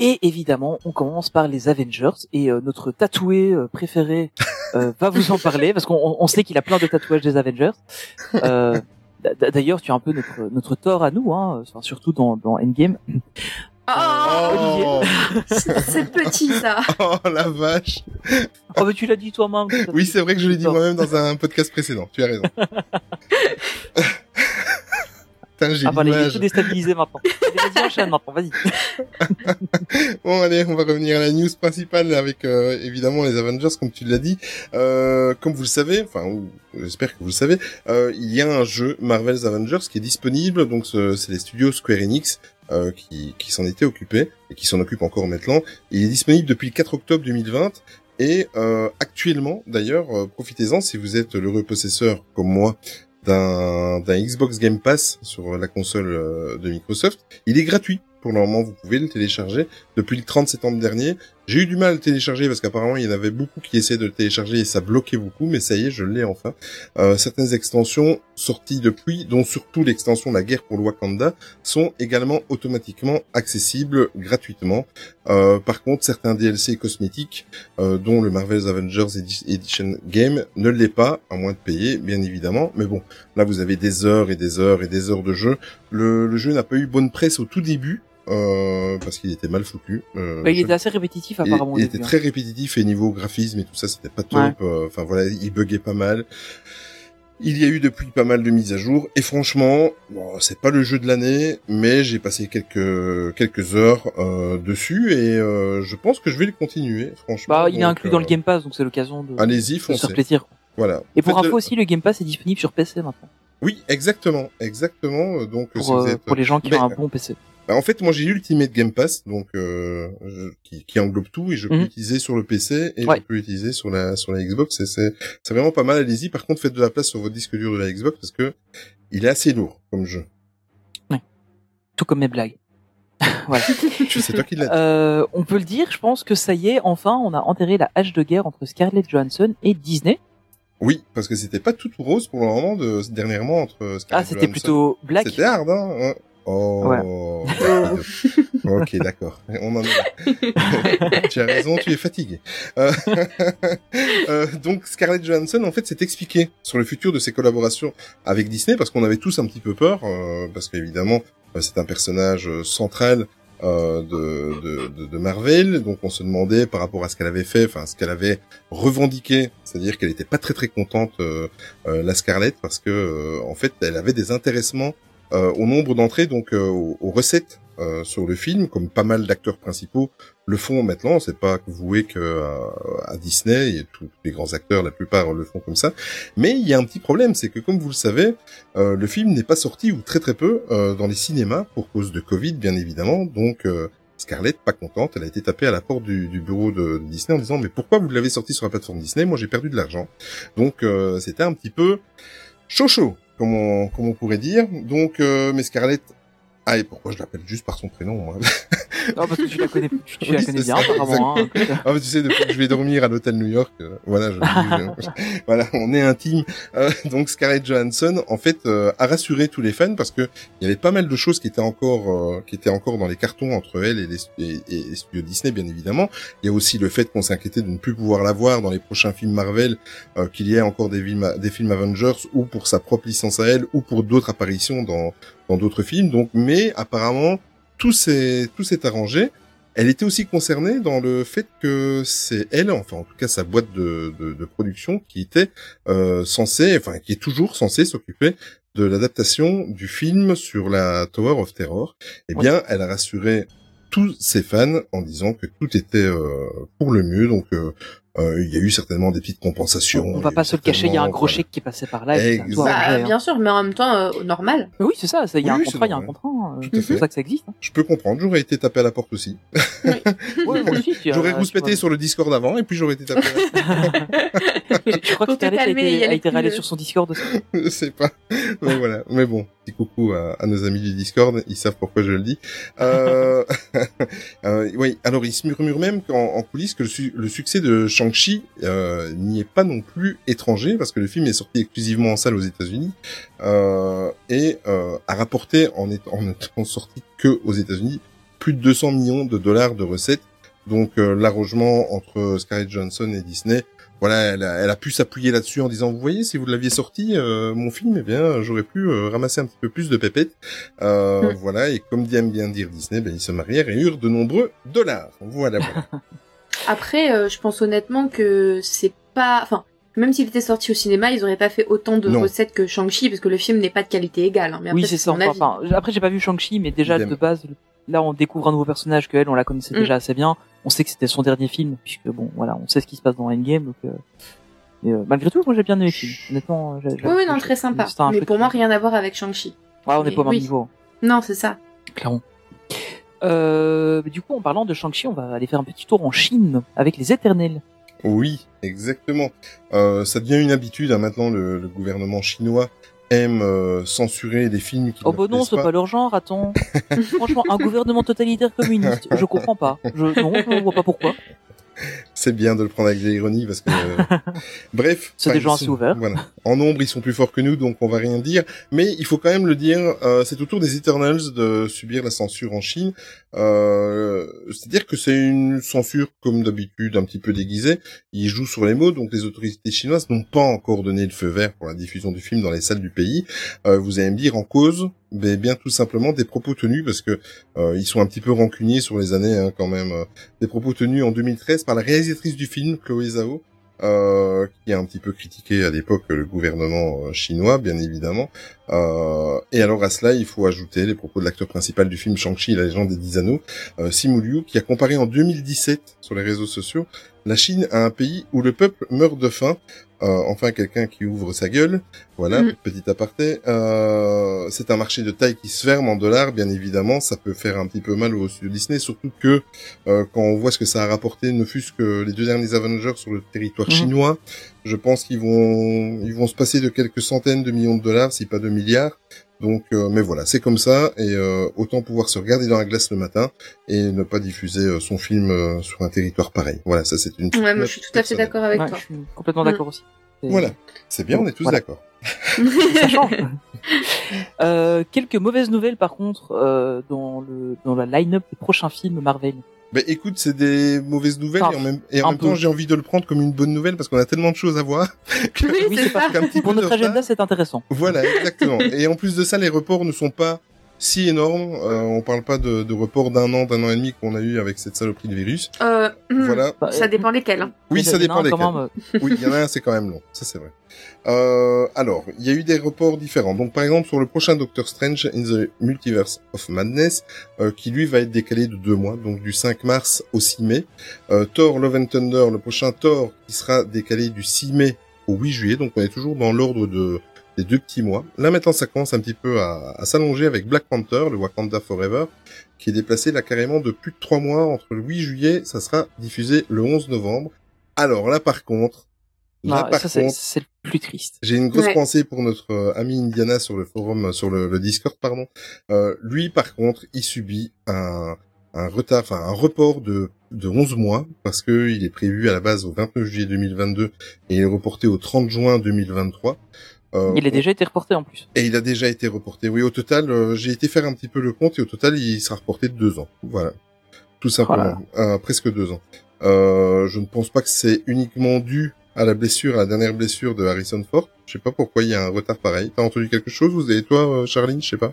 Et évidemment, on commence par les Avengers et euh, notre tatoué euh, préféré euh, va vous en parler parce qu'on on- sait qu'il a plein de tatouages des Avengers. Euh, D'ailleurs, tu as un peu notre notre tort à nous, hein, enfin, surtout dans, dans Endgame. Oh, Oh, c'est petit ça. oh la vache. Oh, mais tu l'as dit toi-même. Oui, c'est vrai que je l'ai dit moi-même dans un podcast précédent. Tu as raison. Putain, j'ai Ah, bah, l'image. tout déstabilisé maintenant. Vas-y, enchaîne maintenant, vas-y. Bon, allez, on va revenir à la news principale avec euh, évidemment les Avengers, comme tu l'as dit. Euh, comme vous le savez, enfin, j'espère que vous le savez, euh, il y a un jeu Marvel's Avengers qui est disponible. Donc, ce- c'est les studios Square Enix euh, qui, qui s'en étaient occupés et qui s'en occupent encore maintenant. Il est disponible depuis le 4 octobre 2020. Et euh, actuellement, d'ailleurs, euh, profitez-en si vous êtes l'heureux possesseur comme moi d'un Xbox Game Pass sur la console euh, de Microsoft. Il est gratuit. Pour le moment, vous pouvez le télécharger depuis le 30 septembre dernier. J'ai eu du mal à télécharger parce qu'apparemment il y en avait beaucoup qui essayaient de télécharger et ça bloquait beaucoup, mais ça y est, je l'ai enfin. Euh, certaines extensions sorties depuis, dont surtout l'extension La guerre pour le Wakanda, sont également automatiquement accessibles gratuitement. Euh, par contre, certains DLC cosmétiques, euh, dont le Marvel's Avengers Edi- Edition Game, ne l'est pas, à moins de payer, bien évidemment. Mais bon, là vous avez des heures et des heures et des heures de jeu. Le jeu n'a pas eu bonne presse au tout début. Euh, parce qu'il était mal foutu. Euh, Bah, il était assez répétitif apparemment. il était hein. très répétitif et niveau graphisme et tout ça, c'était pas top. Ouais. Euh, Enfin voilà, il buguait pas mal. Il y a eu depuis pas mal de mises à jour et franchement, bon, c'est pas le jeu de l'année, mais j'ai passé quelques quelques heures euh, dessus et euh, je pense que je vais le continuer. Franchement, Bah, il est inclus dans le euh, Game Pass, donc c'est l'occasion de, Allez-y, de se foncez. faire plaisir. Voilà. Et pour Faites info le- aussi, le Game Pass est disponible sur PC maintenant. Oui, exactement, exactement. Donc si Pour, vous euh, êtes pour les gens qui Mais- ont un bon PC. Bah, en fait, moi j'ai eu Ultimate Game Pass, donc euh, je- qui, qui englobe tout et je peux Mhm. l'utiliser sur le PC et Ouais. je peux l'utiliser sur la sur la Xbox. C'est c'est vraiment pas mal. Allez-y. Par contre, faites de la place sur votre disque dur de la Xbox parce que il est assez lourd comme jeu. Tout comme mes blagues. voilà. C'est toi qui l'as. Euh, on peut le dire, je pense que ça y est, enfin, on a enterré la hache de guerre entre Scarlett Johansson et Disney. Oui, parce que c'était pas tout rose pour le moment de dernièrement entre Ah, Scarlett c'était Johansson. plutôt black. C'était hard, hein. ouais. Oh. ok, d'accord. On en est tu as raison, tu es fatigué. Euh, euh, donc Scarlett Johansson, en fait, s'est expliqué sur le futur de ses collaborations avec Disney, parce qu'on avait tous un petit peu peur, euh, parce qu'évidemment, euh, c'est un personnage euh, central euh, de, de, de Marvel, donc on se demandait par rapport à ce qu'elle avait fait, enfin ce qu'elle avait revendiqué, c'est-à-dire qu'elle était pas très très contente, euh, euh, la Scarlett, parce que euh, en fait, elle avait des intéressements au nombre d'entrées, donc aux, aux recettes sur le film, comme pas mal d'acteurs principaux le font maintenant. C'est pas voué que à, à Disney et tous les grands acteurs, la plupart le font comme ça. Mais il y a un petit problème, c'est que comme vous le savez, euh, le film n'est pas sorti ou très très peu euh, dans les cinémas pour cause de Covid, bien évidemment. Donc euh, Scarlett, pas contente, elle a été tapée à la porte du, bureau de, Disney en disant mais pourquoi vous l'avez sorti sur la plateforme Disney? Moi j'ai perdu de l'argent. Donc euh, c'était un petit peu chaud chaud, comme on, on pourrait dire. Donc euh, mais Scarlett ah, et pourquoi je l'appelle juste par son prénom moi? Non, parce que tu la connais, tu, tu Oui, la connais bien, ça, apparemment. hein. Ah, mais tu sais, depuis que je vais dormir à l'hôtel New York, euh, voilà, je, je- voilà, on est intime. Euh, donc Scarlett Johansson, en fait, euh, a rassuré tous les fans parce que il y avait pas mal de choses qui étaient encore, qui étaient encore dans les cartons entre elle et les, et, et les studios Disney, bien évidemment. Il y a aussi le fait qu'on s'inquiétait de ne plus pouvoir la voir dans les prochains films Marvel, qu'il y ait encore des films, des films Avengers ou pour sa propre licence à elle ou pour d'autres apparitions dans dans d'autres films. Donc, mais apparemment, tout s'est tout s'est arrangé. Elle était aussi concernée dans le fait que c'est elle, enfin en tout cas sa boîte de, de, de production, qui était euh, censée, enfin qui est toujours censée s'occuper de l'adaptation du film sur la Tower of Terror. Eh bien, elle a rassuré tous ses fans en disant que tout était euh, pour le mieux. Donc, euh, euh, il y a eu certainement des petites compensations. On va pas se le cacher, il y a un gros chèque qui est passé par là. et Bah, bien sûr, mais en même temps, euh, normal. Mais Oui, c'est ça, ça, il y a Oui, un contrat, il y a un normal. contrat. Tout à C'est fait. pour ça que ça existe. hein. Je peux comprendre, j'aurais été tapé à la porte aussi. Ouais, moi aussi, J'aurais euh, rouspété sur le Discord avant et puis j'aurais été tapé à la vois. Je crois que Pour Scarlett a été, a été râlée sur son Discord aussi. je sais pas. Mais voilà. Mais bon, petit coucou à, à nos amis du Discord, ils savent pourquoi je le dis. Euh... euh, oui, alors il se murmure même qu'en en coulisses que le, su- le succès de Shang-Chi euh, n'y est pas non plus étranger parce que le film est sorti exclusivement en salle aux États-Unis euh, et euh, a rapporté en étant, en étant sorti que aux États-Unis plus de 200 millions de dollars de recettes. Donc l'arrangement entre Scarlett Johansson et Disney voilà, elle a, elle a pu s'appuyer là-dessus en disant, vous voyez, si vous l'aviez sorti, euh, mon film, eh bien, j'aurais pu euh, ramasser un petit peu plus de pépettes. Euh, Mm. Voilà, et comme aime bien dire Disney, ben, ils se marièrent et eurent de nombreux dollars. Voilà, voilà. Après, euh, je pense honnêtement que c'est pas, enfin, même s'il était sorti au cinéma, ils auraient pas fait autant de Non. recettes que Shang-Chi parce que le film n'est pas de qualité égale. hein. Mais Oui, après, c'est ça. Enfin, enfin, après, j'ai pas vu Shang-Chi, mais déjà de base, là, on découvre un nouveau personnage que elle, on la connaissait Mm. déjà assez bien. On sait que c'était son dernier film, puisque bon, voilà, on sait ce qui se passe dans Endgame. Donc, euh, mais, euh, malgré tout, moi, j'ai bien aimé le film. Honnêtement, j'ai- j'ai- Oui, oui, non, très sympa. Mais pour moi, rien à voir avec Shang-Chi. Ouais, on n'est pas au même oui. niveau, Non, c'est ça. clairement. Euh, du coup, en parlant de Shang-Chi, on va aller faire un petit tour en Chine avec les Éternels. oui, exactement. Euh, ça devient une habitude, hein, maintenant, le, le gouvernement chinois aime euh, censurer des films qui Oh bah non, c'est pas leur genre, attends. Franchement, un gouvernement totalitaire communiste, je comprends pas. Je, non, je vois pas pourquoi. C'est bien de le prendre avec de l'ironie parce que euh, bref, C'est des gens assez ouverts. Voilà. En nombre, ils sont plus forts que nous, donc on va rien dire. Mais il faut quand même le dire, euh, c'est au tour des Eternals de subir la censure en Chine. Euh, C'est-à-dire que c'est une censure comme d'habitude, un petit peu déguisée. Ils jouent sur les mots, donc les autorités chinoises n'ont pas encore donné le feu vert pour la diffusion du film dans les salles du pays. Euh, vous allez me dire en cause, mais bien tout simplement des propos tenus parce que euh, ils sont un petit peu rancuniers sur les années hein, quand même. euh, des propos tenus en 2013 par la réalisatrice du film, Chloé Zhao, euh, qui a un petit peu critiqué à l'époque le gouvernement euh, chinois, bien évidemment. Euh, et alors à cela, il faut ajouter les propos de l'acteur principal du film Shang-Chi, la légende des dix anneaux, Simu Liu, qui a comparé en 2017 sur les réseaux sociaux la Chine à un pays où le peuple meurt de faim. Euh, enfin, quelqu'un qui ouvre sa gueule. Voilà, Mhm. petit aparté. Euh, c'est un marché de taille qui se ferme en dollars, bien évidemment. Ça peut faire un petit peu mal au studio Disney, surtout que euh, quand on voit ce que ça a rapporté, ne fût-ce que les deux derniers Avengers sur le territoire Mhm. chinois, je pense qu'ils vont ils vont se passer de quelques centaines de millions de dollars, si pas de milliards. Donc, euh, mais voilà, c'est comme ça, et euh, autant pouvoir se regarder dans la glace le matin et ne pas diffuser euh, son film euh, sur un territoire pareil. Voilà, ça c'est une. Ouais, moi, je suis tout à fait d'accord avec Ouais, toi. je suis complètement Mm. d'accord aussi. C'est- Voilà, c'est bien, on est tous Voilà. d'accord. ça change. euh, quelques mauvaises nouvelles par contre euh, dans le dans la line-up des prochains films Marvel. Ben écoute, c'est des mauvaises nouvelles Enfin, et en même, et en un même peu. temps j'ai envie de le prendre comme une bonne nouvelle parce qu'on a tellement de choses à voir. que- Oui, c'est ça. Pour notre agenda, c'est intéressant. Voilà, exactement. et en plus de ça, les reports ne sont pas si énorme. Euh, on parle pas de, de report d'un an, d'un an et demi qu'on a eu avec cette saloperie de virus. Euh, hmm, Voilà. Bah, Ça dépend lesquels. hein. Oui, ça dépend même, euh, Oui, il y en a un, c'est quand même long. Ça, c'est vrai. Euh, alors, il y a eu des reports différents. Donc, par exemple, sur le prochain Doctor Strange in the Multiverse of Madness, euh, qui lui va être décalé de deux mois, donc du 5 mars au 6 mai. Euh, Thor Love and Thunder, le prochain Thor, qui sera décalé du 6 mai au 8 juillet. Donc, on est toujours dans l'ordre de deux petits mois. Là, maintenant, ça commence un petit peu à, à s'allonger avec Black Panther, le Wakanda Forever, qui est déplacé là carrément de plus de trois mois entre le 8 juillet, ça sera diffusé le 11 novembre. Alors là, par contre, là, non, par ça, c'est contre, c'est le plus triste. j'ai une grosse Ouais. pensée pour notre euh, ami Indiana sur le forum, euh, sur le, le Discord, pardon. Euh, lui, par contre, il subit un, un retard, enfin un report de, de 11 mois parce que il est prévu à la base au 29 juillet 2022 et il est reporté au 30 juin 2023. Euh, Il a déjà été reporté en plus. et il a déjà été reporté. Oui, au total, euh, j'ai été faire un petit peu le compte et au total, il sera reporté de deux ans. Voilà, tout simplement, Euh, presque deux ans. Euh, je ne pense pas que c'est uniquement dû à la blessure, à la dernière blessure de Harrison Ford. Je sais pas pourquoi il y a un retard pareil. T'as entendu quelque chose Vous et toi, euh, Charline? Je sais pas.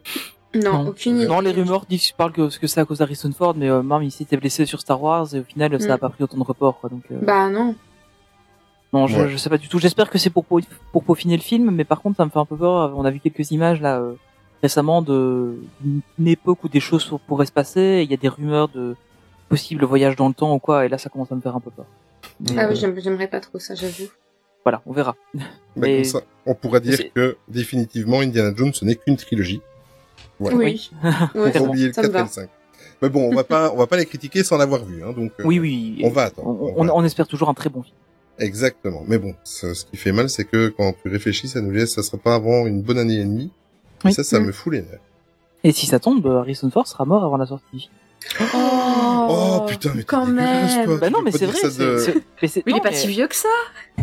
Non, Non. aucune idée. Non, les rumeurs disent parlent que, que c'est à cause d'Harrison Ford, mais euh, même ici, t'es blessé sur Star Wars et au final, ça a Mm. pas pris autant de reports, quoi. Donc, euh, Bah non. Non, je, Ouais. je sais pas du tout. J'espère que c'est pour, pour pour peaufiner le film, mais par contre, ça me fait un peu peur. On a vu quelques images là euh, récemment de d'une époque où des choses pour- pourraient se passer. et Il y a des rumeurs de possibles voyages dans le temps ou quoi, et là, ça commence à me faire un peu peur. Mais, Ah euh, oui, j'aime- j'aimerais pas trop ça, j'avoue. voilà, on verra. Bah, Mais- ça, on pourra dire que définitivement, Indiana Jones, ce n'est qu'une trilogie. Voilà. Oui. Ouais, Faut oublier le ça me 4 et le 5. Mais bon, on va pas, on va pas les critiquer sans l'avoir vu, hein, donc. euh, Oui, oui. On va attendre. On, on on- va. on espère toujours un très bon film. Exactement. Mais bon, ce, ce qui fait mal, c'est que quand tu réfléchis, ça nous laisse, ça sera pas avant une bonne année et demie. Et Oui. ça, ça Mm. me fout les nerfs. Et si ça tombe, euh, Harrison Ford sera mort avant la sortie film. Oh, putain, mais t'es quand même. toi. Bah non, peux mais c'est vrai. de- c'est- mais c'est- Mais il non, est pas mais- si vieux que ça.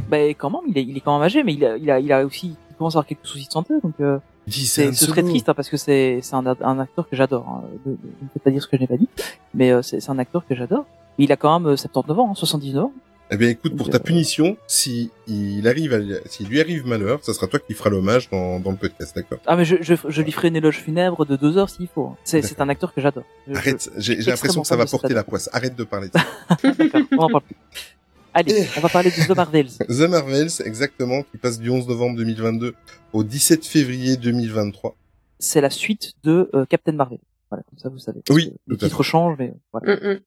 Bah quand même, il est, il est quand même âgé, mais il a, il a, il a aussi, il commence à avoir quelques soucis de santé, donc euh, c'est, un ce serait second. triste hein, parce que c'est, c'est un, un acteur que j'adore. Hein. Ne ne faites pas dire ce que je n'ai pas dit, mais euh, c'est, un acteur que j'adore. Mais il a quand même euh, 79 ans, hein, 79 ans. Eh bien, écoute, pour ta punition, si il arrive à, s'il lui arrive malheur, ça sera toi qui feras l'hommage dans, dans le podcast, d'accord? Ah mais je, je, je lui ferai une éloge funèbre de deux heures s'il faut. C'est, c'est un acteur que j'adore. Arrête, j'ai, l'impression que ça va porter la poisse. Arrête de parler de ça. D'accord, on en parle plus. Allez, Et- on va parler de The Marvels. The Marvels, exactement, qui passe du 11 novembre 2022 au 17 février 2023. C'est la suite de euh, Captain Marvel. Voilà, comme ça vous savez. Oui, Le titre change, mais voilà. Mm, mm.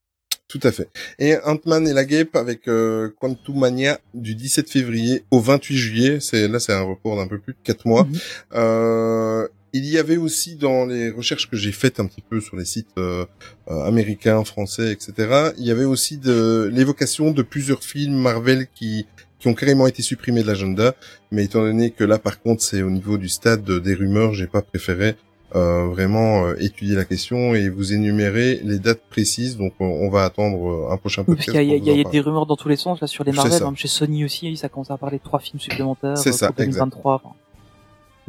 Tout à fait. Et Ant-Man et la Guêpe avec euh, Quantumania du 17 février au 28 juillet. C'est là, c'est un report d'un peu plus de quatre mois. Mhm. Euh, il y avait aussi dans les recherches que j'ai faites un petit peu sur les sites euh, euh, américains, français, etc. Il y avait aussi de l'évocation de plusieurs films Marvel qui qui ont carrément été supprimés de l'agenda. Mais étant donné que là, par contre, c'est au niveau du stade des rumeurs, j'ai pas préféré vraiment euh, étudier la question et vous énumérer les dates précises. Donc on, on va attendre euh, un prochain Oui, parce podcast. qu'il y a, il pour y a- il y a des rumeurs dans tous les sens là sur les Marvel, même chez Sony aussi, ça commence à parler de trois films supplémentaires C'est euh, ça, pour 2023. enfin,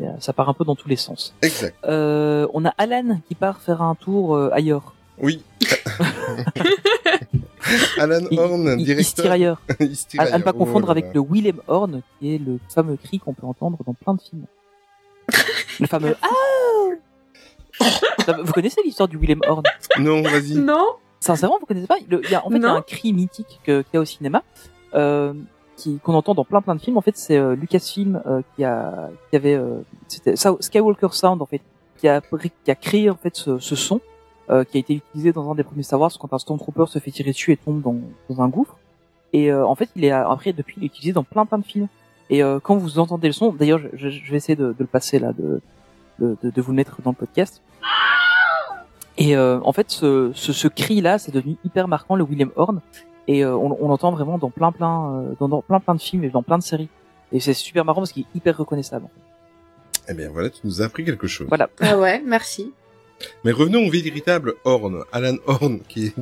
et, euh, ça part un peu dans tous les sens. Exact. Euh, on a Alan qui part faire un tour euh, ailleurs. Oui. Alan Il- Horn, il, il se directeur. tire ailleurs. il se tire À, à ne ailleurs. pas Oh confondre avec le Willem Horn, qui est le fameux cri qu'on peut entendre dans plein de films. le fameux Ah Vous connaissez l'histoire du Willem Horn? Non, vas-y. Non. Sincèrement, vous connaissez pas? Le- il y a, En fait, il y a un cri mythique que- qu'il y a au cinéma, euh, qui qu'on entend dans plein plein de films. En fait, c'est euh, Lucasfilm euh, qui a qui avait euh, c'était ça- Skywalker Sound en fait, qui a qui a créé en fait ce, ce son euh, qui a été utilisé dans un des premiers Star Wars quand un Stormtrooper se fait tirer dessus et tombe dans, dans un gouffre. Et euh, en fait, il est après depuis il est utilisé dans plein plein de films. Et euh, quand vous entendez le son, d'ailleurs, je, je- je vais essayer de, de le passer là, de, de, de, de vous le mettre dans le podcast. Et euh, en fait, ce, ce, ce cri-là, c'est devenu hyper marquant, le William Horn, et euh, on, on l'entend vraiment dans plein plein, euh, dans, dans plein plein de films et dans plein de séries. Et c'est super marrant parce qu'il est hyper reconnaissable. Eh bien voilà, tu nous as appris quelque chose. Voilà. Ah ouais, merci. Mais revenons au véritable Horn, Alan Horn, qui est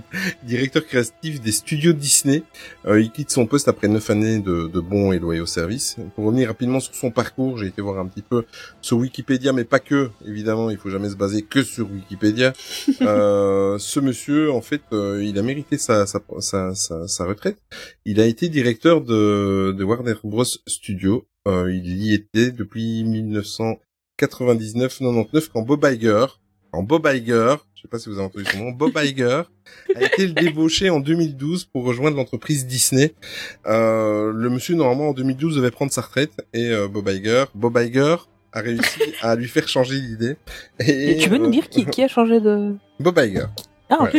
directeur créatif des studios Disney. Euh, il quitte son poste après neuf années de, de bons et loyaux services. Pour revenir rapidement sur son parcours, j'ai été voir un petit peu sur Wikipédia, mais pas que. Évidemment, il faut jamais se baser que sur Wikipédia. Euh, ce monsieur, en fait, euh, il a mérité sa, sa, sa, sa, sa retraite. Il a été directeur de, de Warner Bros Studios. Euh, il y était depuis 1999-99 quand Bob Iger, Bob Iger, je sais pas si vous avez entendu son nom, Bob Iger a été le débauché en 2012 pour rejoindre l'entreprise Disney. Euh, le monsieur normalement en 2012 devait prendre sa retraite et euh, Bob Iger, Bob Iger a réussi à lui faire changer d'idée. Et, Et tu veux nous euh, dire qui, qui a changé de... Bob Iger. Ah. Ouais.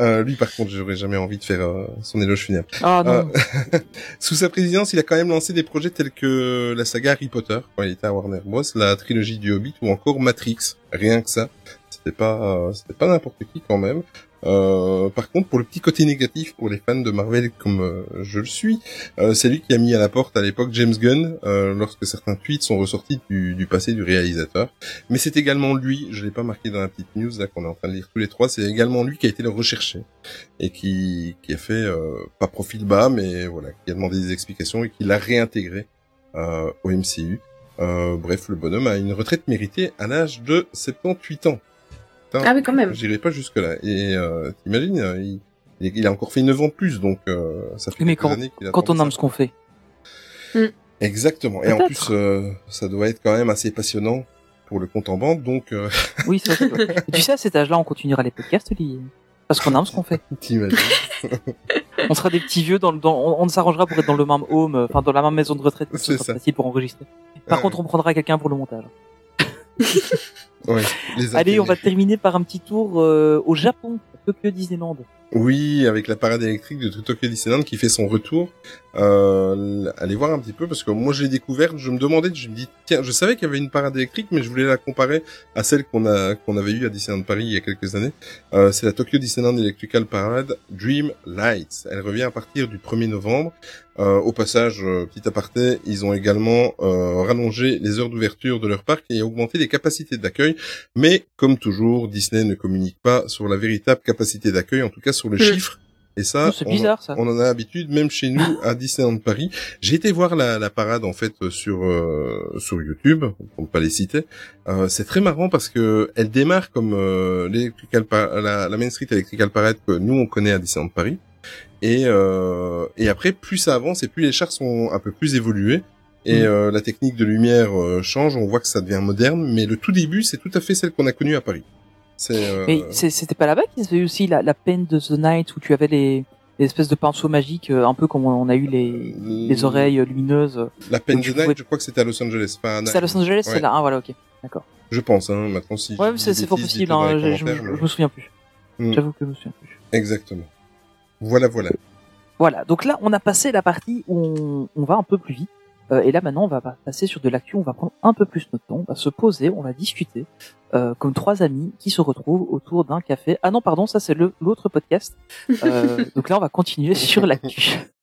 Euh, lui, par contre, j'aurais jamais envie de faire euh, son éloge funèbre. Ah non. Euh, Sous sa présidence, il a quand même lancé des projets tels que la saga Harry Potter, quand il était à Warner Bros, la trilogie du Hobbit ou encore Matrix. Rien que ça. C'était pas, euh, c'était pas n'importe qui quand même. Euh, par contre, pour le petit côté négatif pour les fans de Marvel comme euh, je le suis, euh, c'est lui qui a mis à la porte à l'époque James Gunn euh, lorsque certains tweets sont ressortis du, du passé du réalisateur. Mais c'est également lui, je l'ai pas marqué dans la petite news là qu'on est en train de lire tous les trois, c'est également lui qui a été le recherché et qui, qui a fait pas profil bas, mais voilà, qui a demandé des explications et qui l'a réintégré au MCU. Bref, le bonhomme a une retraite méritée à l'âge de 78 ans. Putain, Ah oui, quand même. J'irai pas jusque là. Et euh, t'imagines, euh, il, a encore fait 9 ans de plus, donc euh, ça fait Oui, mais années qu'il Quand on ça. aime ce qu'on fait. Exactement. Et en plus, euh, ça doit être quand même assez passionnant pour le compte en bande, donc euh, Oui, c'est vrai. Et tu sais, à cet âge-là, on continuera les podcasts, Oli. Parce qu'on aime ce qu'on fait. t'imagines. On sera des petits vieux dans le, dans, on, on s'arrangera pour être dans le même home, euh, enfin, dans la même maison de retraite. C'est ça. facile pour enregistrer. Par Ouais. contre, on prendra quelqu'un pour le montage. Ouais, les Allez, on va terminer par un petit tour euh, au Japon, à Tokyo Disneyland. Oui, avec la parade électrique de Tokyo Disneyland qui fait son retour. Euh, allez voir un petit peu parce que moi je l'ai découverte, je me demandais, je me dis tiens, je savais qu'il y avait une parade électrique, mais je voulais la comparer à celle qu'on a qu'on avait eue à Disneyland Paris il y a quelques années. Euh, c'est la Tokyo Disneyland Electrical Parade Dream Lights. Elle revient à partir du 1er novembre. Euh, au passage, euh, petit aparté, ils ont également euh, rallongé les heures d'ouverture de leur parc et augmenté les capacités d'accueil. Mais comme toujours, Disney ne communique pas sur la véritable capacité d'accueil, en tout cas sur le Mm. chiffre. Et ça, Oh, on- ça. on en a l'habitude, même chez nous, à Disneyland Paris. J'ai été voir la, la parade, en fait, sur, euh, sur YouTube, pour ne pas les citer. Euh, c'est très marrant parce que elle démarre comme euh, la, la Main Street Electrical Parade que nous, on connaît à Disneyland Paris. Et, euh, et après, plus ça avance et plus les chars sont un peu plus évolués. Et Mm. euh, la technique de lumière euh, change, on voit que ça devient moderne, mais le tout début, c'est tout à fait celle qu'on a connue à Paris. Euh, Mais c'était pas là-bas qu'ils avaient eu aussi la, la peine de The Night où tu avais les, les espèces de pinceaux magiques, euh, un peu comme on a eu les, les oreilles euh, lumineuses. La Pen tu the Night, pouvais- je crois que c'était à Los Angeles, pas à C'est à Los Angeles, Ouais. c'est là. Ah, voilà, ok. D'accord. Je pense, hein, maintenant si. Ouais, c'est fort possible, hein, je, je, me souviens plus. Mm. J'avoue que je me souviens plus. Exactement. Voilà, voilà. Voilà, donc là, on a passé la partie où on, on va un peu plus vite. Euh, et là, maintenant, on va pa- passer sur de l'actu, on va prendre un peu plus notre temps, on va se poser, on va discuter, euh, comme trois amis qui se retrouvent autour d'un café. Ah non, pardon, ça c'est l'autre podcast. Euh, donc là, on va continuer sur l'actu.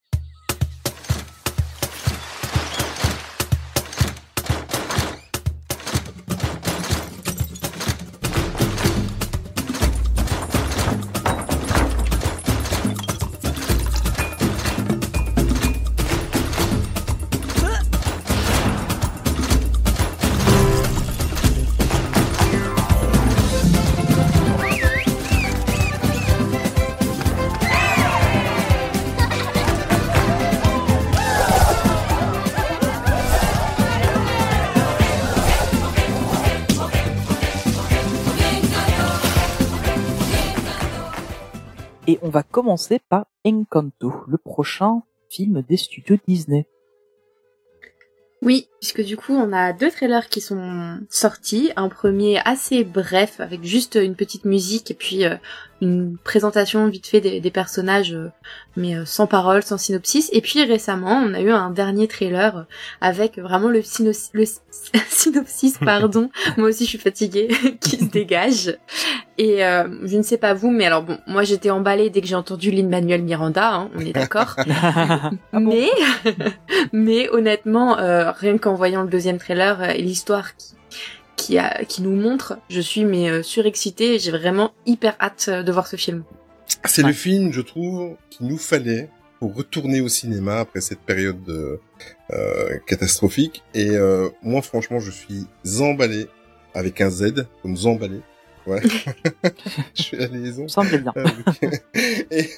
va commencer par Encanto, le prochain film des studios Disney. Oui, puisque du coup, on a deux trailers qui sont sortis. Un premier assez bref, avec juste une petite musique et puis euh, une présentation vite fait des, des personnages, euh, mais euh, sans parole, sans synopsis. Et puis récemment, on a eu un dernier trailer euh, avec vraiment le, le synopsis, pardon. Moi aussi, je suis fatiguée, qui se dégage. Et euh, je ne sais pas vous, mais alors bon, moi j'étais emballée dès que j'ai entendu Lin-Manuel Miranda, hein, on est d'accord. Ah mais, mais honnêtement, euh, rien qu'en voyant le deuxième trailer euh, et l'histoire qui, qui, a, qui nous montre, je suis mais euh, surexcitée. et J'ai vraiment hyper hâte euh, de voir ce film. C'est Ouais. le film, je trouve, qu'il nous fallait pour retourner au cinéma après cette période de, euh, catastrophique. Et euh, moi, franchement, je suis emballé avec un Z, comme emballé. Ouais. je fais la liaison. Ça me bien. Euh, et,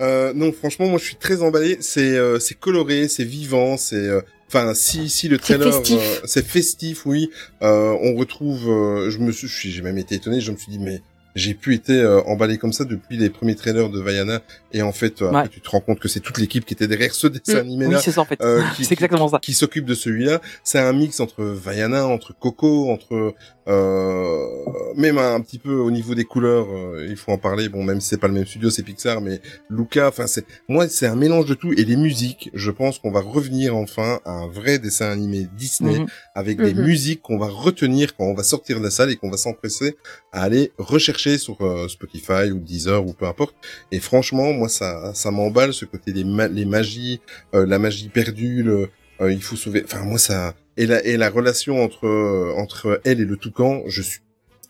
euh, non, franchement, moi, je suis très emballé. C'est euh, c'est coloré, c'est vivant, c'est euh, Enfin, si si le trailer, festif. euh, c'est festif, oui. Euh, on retrouve, euh, je me suis, j'ai même été étonné. Je me suis dit, mais j'ai pu été euh, emballé comme ça depuis les premiers trailers de Vaiana. Et en fait, après, Ouais. tu te rends compte que c'est toute l'équipe qui était derrière ce dessin Mm. animé Oui, là. c'est ça en fait. euh, qui, c'est exactement ça. qui s'occupe de celui-là. C'est un mix entre Vaiana, entre Coco, entre euh, même un petit peu au niveau des couleurs. euh, il faut en parler. Bon, même si c'est pas le même studio, c'est Pixar, mais Luca. Enfin, c'est moi, c'est un mélange de tout. Et les musiques, je pense qu'on va revenir enfin à un vrai dessin animé Disney Mhm. avec des Mhm. musiques qu'on va retenir quand on va sortir de la salle et qu'on va s'empresser à aller rechercher sur euh, Spotify ou Deezer ou peu importe. Et franchement, moi, ça, ça m'emballe ce côté des ma- les magies, euh, la magie perdue, le, euh, il faut sauver. Enfin, moi, ça et la et la relation entre euh, entre elle et le toucan, je suis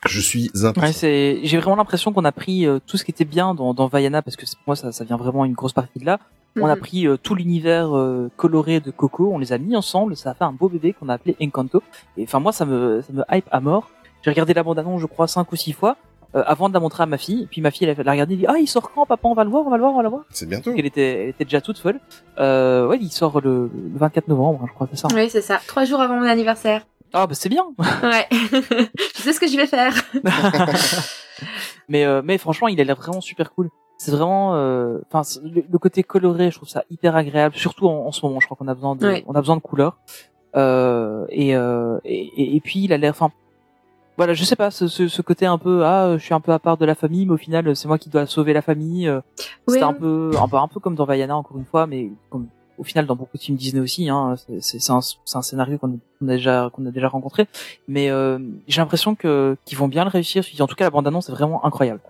je suis Ouais, c'est. J'ai vraiment l'impression qu'on a pris euh, tout ce qui était bien dans, dans Vaiana parce que pour moi ça, ça vient vraiment une grosse partie de là. On a Mhm. pris euh, tout l'univers euh, coloré de Coco, on les a mis ensemble, ça a fait un beau bébé qu'on a appelé Encanto. Et enfin moi ça me ça me hype à mort. J'ai regardé la bande annonce je crois cinq ou six fois euh, avant de la montrer à ma fille. Puis ma fille elle a, elle a regardé, elle dit ah il sort quand papa? On va le voir, on va le voir, on va le voir. c'est bientôt. Elle était elle était déjà toute folle. Euh, ouais il sort le, le 24 novembre je crois c'est ça. Oui, c'est ça. Trois jours avant mon anniversaire. Ah bah c'est bien. Ouais. je sais ce que je vais faire. mais euh, mais franchement, il a l'air vraiment super cool. C'est vraiment, euh, enfin, c'est- le, le côté coloré, je trouve ça hyper agréable, surtout en, en ce moment. Je crois qu'on a besoin de, Ouais. on a besoin de couleurs. Euh, et, euh, et, et- et puis il a l'air, enfin, voilà, je sais pas, ce, ce, ce côté un peu, ah, je suis un peu à part de la famille, mais au final, c'est moi qui dois sauver la famille. euh, Oui. C'était un peu, un peu, un peu comme dans Vaiana encore une fois, mais comme au final dans beaucoup de films Disney aussi. Hein, c'est- un, un scénario qu'on qu'on a déjà qu'on a déjà rencontré, mais euh, j'ai l'impression que qu'ils vont bien le réussir. En tout cas, la bande annonce est vraiment incroyable.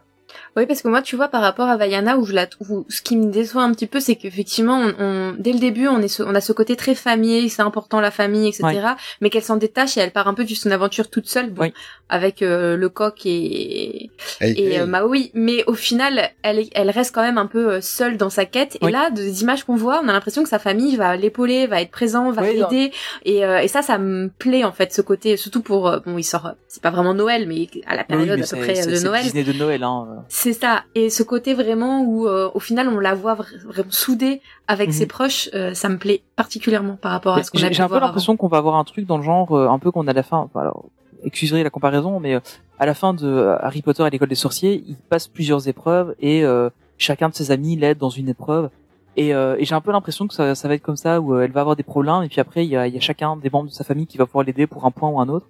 Oui, parce que moi, tu vois, par rapport à Vaiana, où je la trouve, ce qui me déçoit un petit peu, c'est qu'effectivement, on, on- dès le début, on est, ce- on a ce côté très famille, c'est important la famille, etc. Ouais. Mais qu'elle s'en détache et elle part un peu de son aventure toute seule, bon, Oui. avec euh, le coq et, Hey, et hey. euh, Maui. Mais au final, elle, elle reste quand même un peu euh, seule dans sa quête. Et Oui. là, des images qu'on voit, on a l'impression que sa famille va l'épauler, va être présent, va Oui, l'aider. Et, euh, et ça, ça me plaît en fait, ce côté, surtout pour, euh, bon, il sort, euh, c'est pas vraiment Noël, mais à la Oui, période mais à peu c'est- près de c'est Noël. Disney de Noël, hein. C'est ça. Et ce côté vraiment où, euh, au final, on la voit vra- vraiment soudée avec Mhm. ses proches, euh, ça me plaît particulièrement par rapport à ce qu'on a J'ai un peu l'impression qu'on va avoir un truc dans le genre, euh, un peu qu'on a à la fin. enfin, alors, excusez la comparaison, mais euh, à la fin de euh, Harry Potter et l'école des sorciers, il passe plusieurs épreuves et euh, chacun de ses amis l'aide dans une épreuve. Et, euh, et j'ai un peu l'impression que ça, ça va être comme ça, où elle va avoir des problèmes, et puis après, il y a, il y a chacun des membres de sa famille qui va pouvoir l'aider pour un point ou un autre.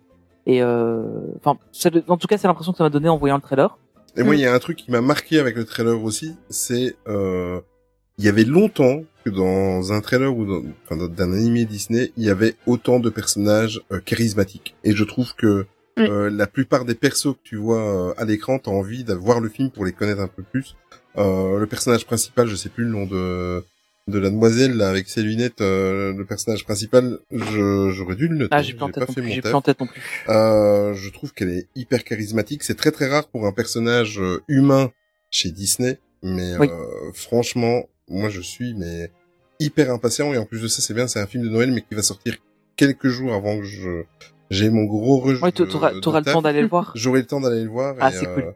Et enfin, en tout cas, c'est l'impression que ça m'a donné en voyant le trailer. Et moi, Mm. il y a un truc qui m'a marqué avec le trailer aussi, c'est euh, il y avait longtemps que dans un trailer ou dans, enfin, dans- d'un animé Disney, il y avait autant de personnages euh, charismatiques. Et je trouve que Oui. euh, la plupart des persos que tu vois euh, à l'écran, t'as envie de voir le film pour les connaître un peu plus. Euh, le personnage principal, je sais plus le nom de de la demoiselle là avec ses lunettes, euh, le personnage principal, je j'aurais dû le noter. Ah, j'ai pas fait plus. mon taf. tête non plus. Euh, je trouve qu'elle est hyper charismatique. C'est très très rare pour un personnage euh, humain chez Disney, mais Oui. euh, franchement, moi je suis mais hyper impatient et en plus de ça, c'est bien, c'est un film de Noël mais qui va sortir quelques jours avant que je j'ai mon gros rejet. Ouais, t'auras le temps d'aller le voir. J'aurai le temps d'aller le voir. Ah, c'est euh, cool.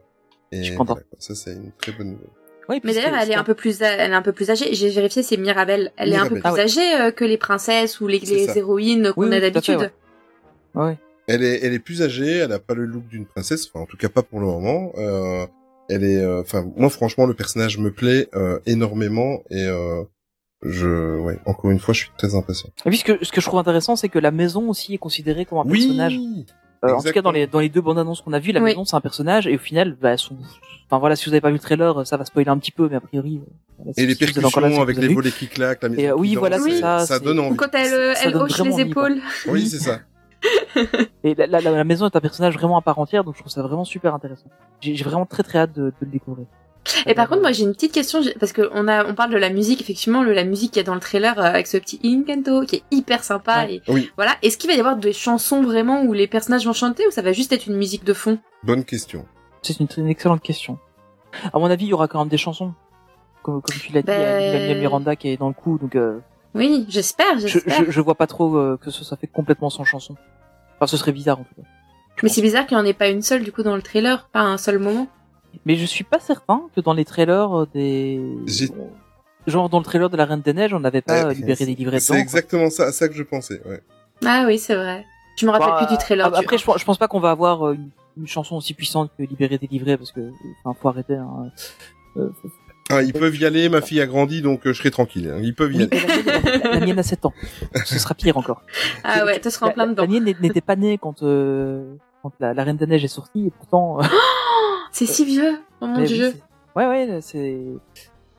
Et Je suis content. voilà, ça c'est une très bonne nouvelle. Mais d'ailleurs, elle est un peu plus, elle est un peu plus âgée. J'ai vérifié, c'est Mirabelle. Elle est un peu plus Ah ouais. âgée euh, que les princesses ou les, héroïnes qu'on Oui, a oui, d'habitude. ouais. Ouais. Elle est, elle est plus âgée, elle a pas le look d'une princesse, enfin en tout cas pas pour le moment. Euh, elle est, euh, enfin moi franchement le personnage me plaît euh, énormément et euh, je, ouais, encore une fois je suis très impatient. Et puis ce que, ce que je trouve intéressant, c'est que la maison aussi est considérée comme un personnage. Euh, en tout cas, dans les, dans les deux bandes annonces qu'on a vues, la Oui. maison c'est un personnage et au final, bah, elles sont... enfin voilà, si vous avez pas vu le trailer, ça va spoiler un petit peu, mais a priori. euh, voilà, Et si- les si là, percussions avec les volets qui claquent, la maison Et, euh, oui, qui voilà, et ça, ça donne envie. quand elle, elle hoche les envie, épaules. Oui, c'est ça. Et la, la, la maison est un personnage vraiment à part entière, donc je trouve ça vraiment super intéressant. J'ai j'ai vraiment très très hâte de, de le découvrir. Et par contre, moi, j'ai une petite question parce que on a, on parle de la musique, effectivement, le, la musique qu'il y a dans le trailer euh, avec ce petit Incanto qui est hyper sympa. Ouais. Et Oui, voilà. Est-ce qu'il va y avoir des chansons vraiment où les personnages vont chanter ou ça va juste être une musique de fond? Bonne question. C'est une, une excellente question. À mon avis, il y aura quand même des chansons. Comme, comme tu l'as dit, il y a- Ben- Miranda qui est dans le coup, donc euh, Oui, j'espère, je, j'espère. je, je vois pas trop euh, que ce soit fait complètement sans chanson. Enfin, ce serait bizarre en tout cas. Je Mais c'est bizarre qu'il n'y en ait pas une seule du coup dans le trailer, pas un seul moment. Mais je suis pas certain que dans les trailers euh, des genre dans le trailer de la Reine des Neiges, on n'avait pas Ouais, euh, libéré des livrets C'est exactement ça, à ça que je pensais. Ouais. Ah oui, c'est vrai. Je me rappelle Bah, plus du trailer. du Après, je, pense- je pense pas qu'on va avoir euh, une, une chanson aussi puissante que Libérer des livrets parce que enfin faut arrêter. Hein. Euh, faut- Ah, ils peuvent y aller. Ma fille a grandi, donc euh, je serai tranquille. hein. Ils peuvent y Oui, aller. la, mienne, la- la mienne a 7 ans. Ce sera pire encore. Ah ouais, tu seras en plein dedans. La mienne n'était pas née quand euh, quand la, la Reine des Neiges est sortie et pourtant. euh, C'est si vieux. Oh mon mais oui, dieu. c'est- ouais ouais c'est.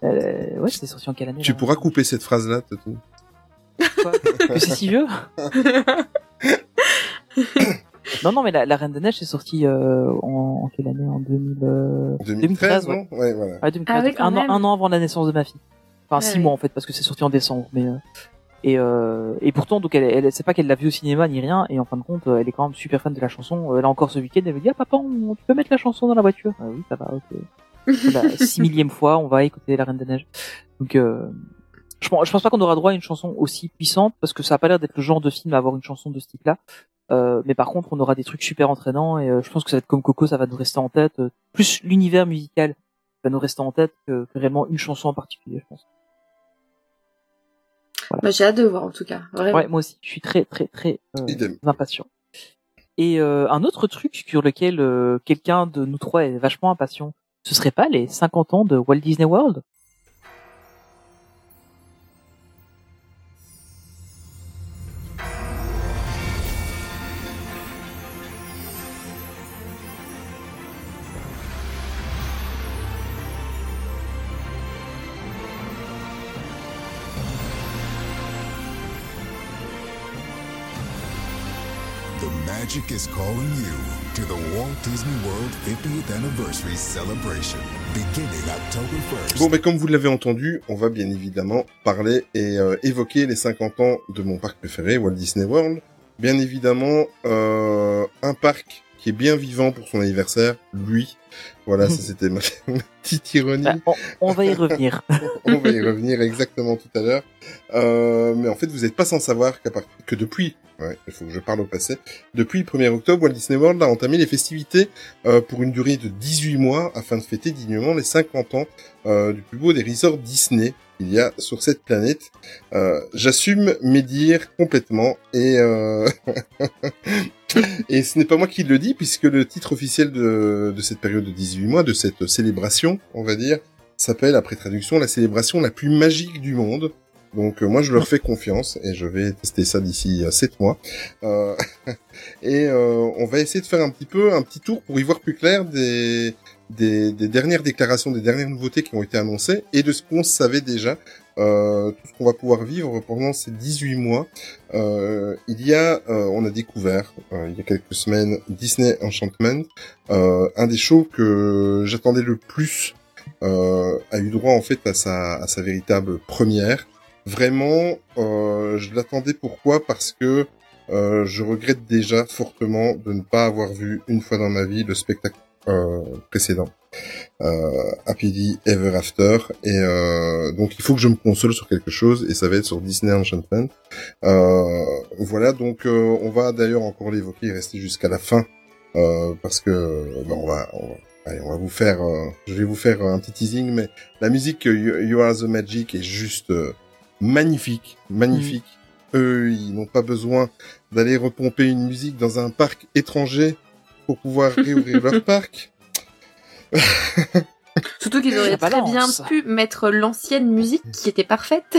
Euh, ouais, c'est sorti en quelle année Tu là pourras couper cette phrase-là. Quoi Que c'est si vieux Non non mais la, la Reine des Neiges est sortie euh, en, en quelle année? En 2000, euh, 2013, ouais. non? Ouais, voilà. Ouais, 2013, Ah oui, un, an, un an avant la naissance de ma fille. Enfin, Ouais, six mois en fait, parce que c'est sorti en décembre. Mais euh, et euh, et pourtant, donc elle, elle c'est pas qu'elle l'a vu au cinéma ni rien. Et en fin de compte, euh, elle est quand même super fan de la chanson. Euh, Là encore ce week-end, elle me dit ah papa, on- tu peux mettre la chanson dans la voiture Ah Oui, ça va. Ok. la six millième fois, on va écouter la Reine des Neiges. Donc euh, je, pense- je pense pas qu'on aura droit à une chanson aussi puissante parce que ça a pas l'air d'être le genre de film à avoir une chanson de ce type-là. Euh, mais par contre, on aura des trucs super entraînants et euh, je pense que ça va être comme Coco, ça va nous rester en tête. euh, plus l'univers musical va nous rester en tête que, que réellement une chanson en particulier, je pense. Bah, j'ai hâte de voir en tout cas. Vraiment. Ouais, moi aussi, je suis très très très euh, impatient. Et euh, un autre truc sur lequel euh, quelqu'un de nous trois est vachement impatient, ce serait pas les 50 ans de Walt Disney World? Magic is calling you to the Walt Disney World 50th Anniversary Celebration, beginning October 1st. Bon, ben comme vous l'avez entendu, on va bien évidemment parler et euh, évoquer les 50 ans de mon parc préféré, Walt Disney World. Bien évidemment, euh, un parc qui est bien vivant pour son anniversaire, lui. Voilà, ça c'était ma, ma petite ironie. Bah, on, on va y revenir. on va y revenir exactement tout à l'heure. Euh, mais en fait, vous n'êtes pas sans savoir part... que depuis, ouais, il faut que je parle au passé, depuis le 1er octobre, Walt Disney World a entamé les festivités euh, pour une durée de 18 mois afin de fêter dignement les 50 ans euh, du plus beau des resorts Disney qu'il y a sur cette planète. Euh, J'assume mes dires complètement et euh... et ce n'est pas moi qui le dis puisque le titre officiel de, de cette période de 18 mois, de cette célébration, on va dire, s'appelle, après traduction, la célébration la plus magique du monde. Donc euh, moi je leur fais confiance et je vais tester ça d'ici euh, 7 mois. Euh, et euh, on va essayer de faire un petit peu un petit tour pour y voir plus clair des, dernières déclarations, des dernières nouveautés qui ont été annoncées et de ce qu'on savait déjà, euh, tout ce qu'on va pouvoir vivre pendant ces 18 mois. Euh, il y a, euh, on a découvert euh, il y a quelques semaines Disney Enchantment, un des shows que j'attendais le plus a eu droit en fait à sa, à sa véritable première. Vraiment, je l'attendais pourquoi? Parce que euh, je regrette déjà fortement de ne pas avoir vu une fois dans ma vie le spectacle euh, précédent, euh, Happily Ever After, et euh, donc il faut que je me console sur quelque chose, et ça va être sur Disney Enchantment. Euh, voilà, donc euh, on va d'ailleurs encore l'évoquer et rester jusqu'à la fin, euh, parce que ben, on va, on va Allez, on va vous faire, euh, je vais vous faire un petit teasing, mais la musique euh, You, You Are the Magic est juste euh, magnifique, magnifique. Eux, ils n'ont pas besoin d'aller repomper une musique dans un parc étranger pour pouvoir réouvrir leur parc. Surtout qu'ils auraient très bien pu mettre l'ancienne musique qui était parfaite.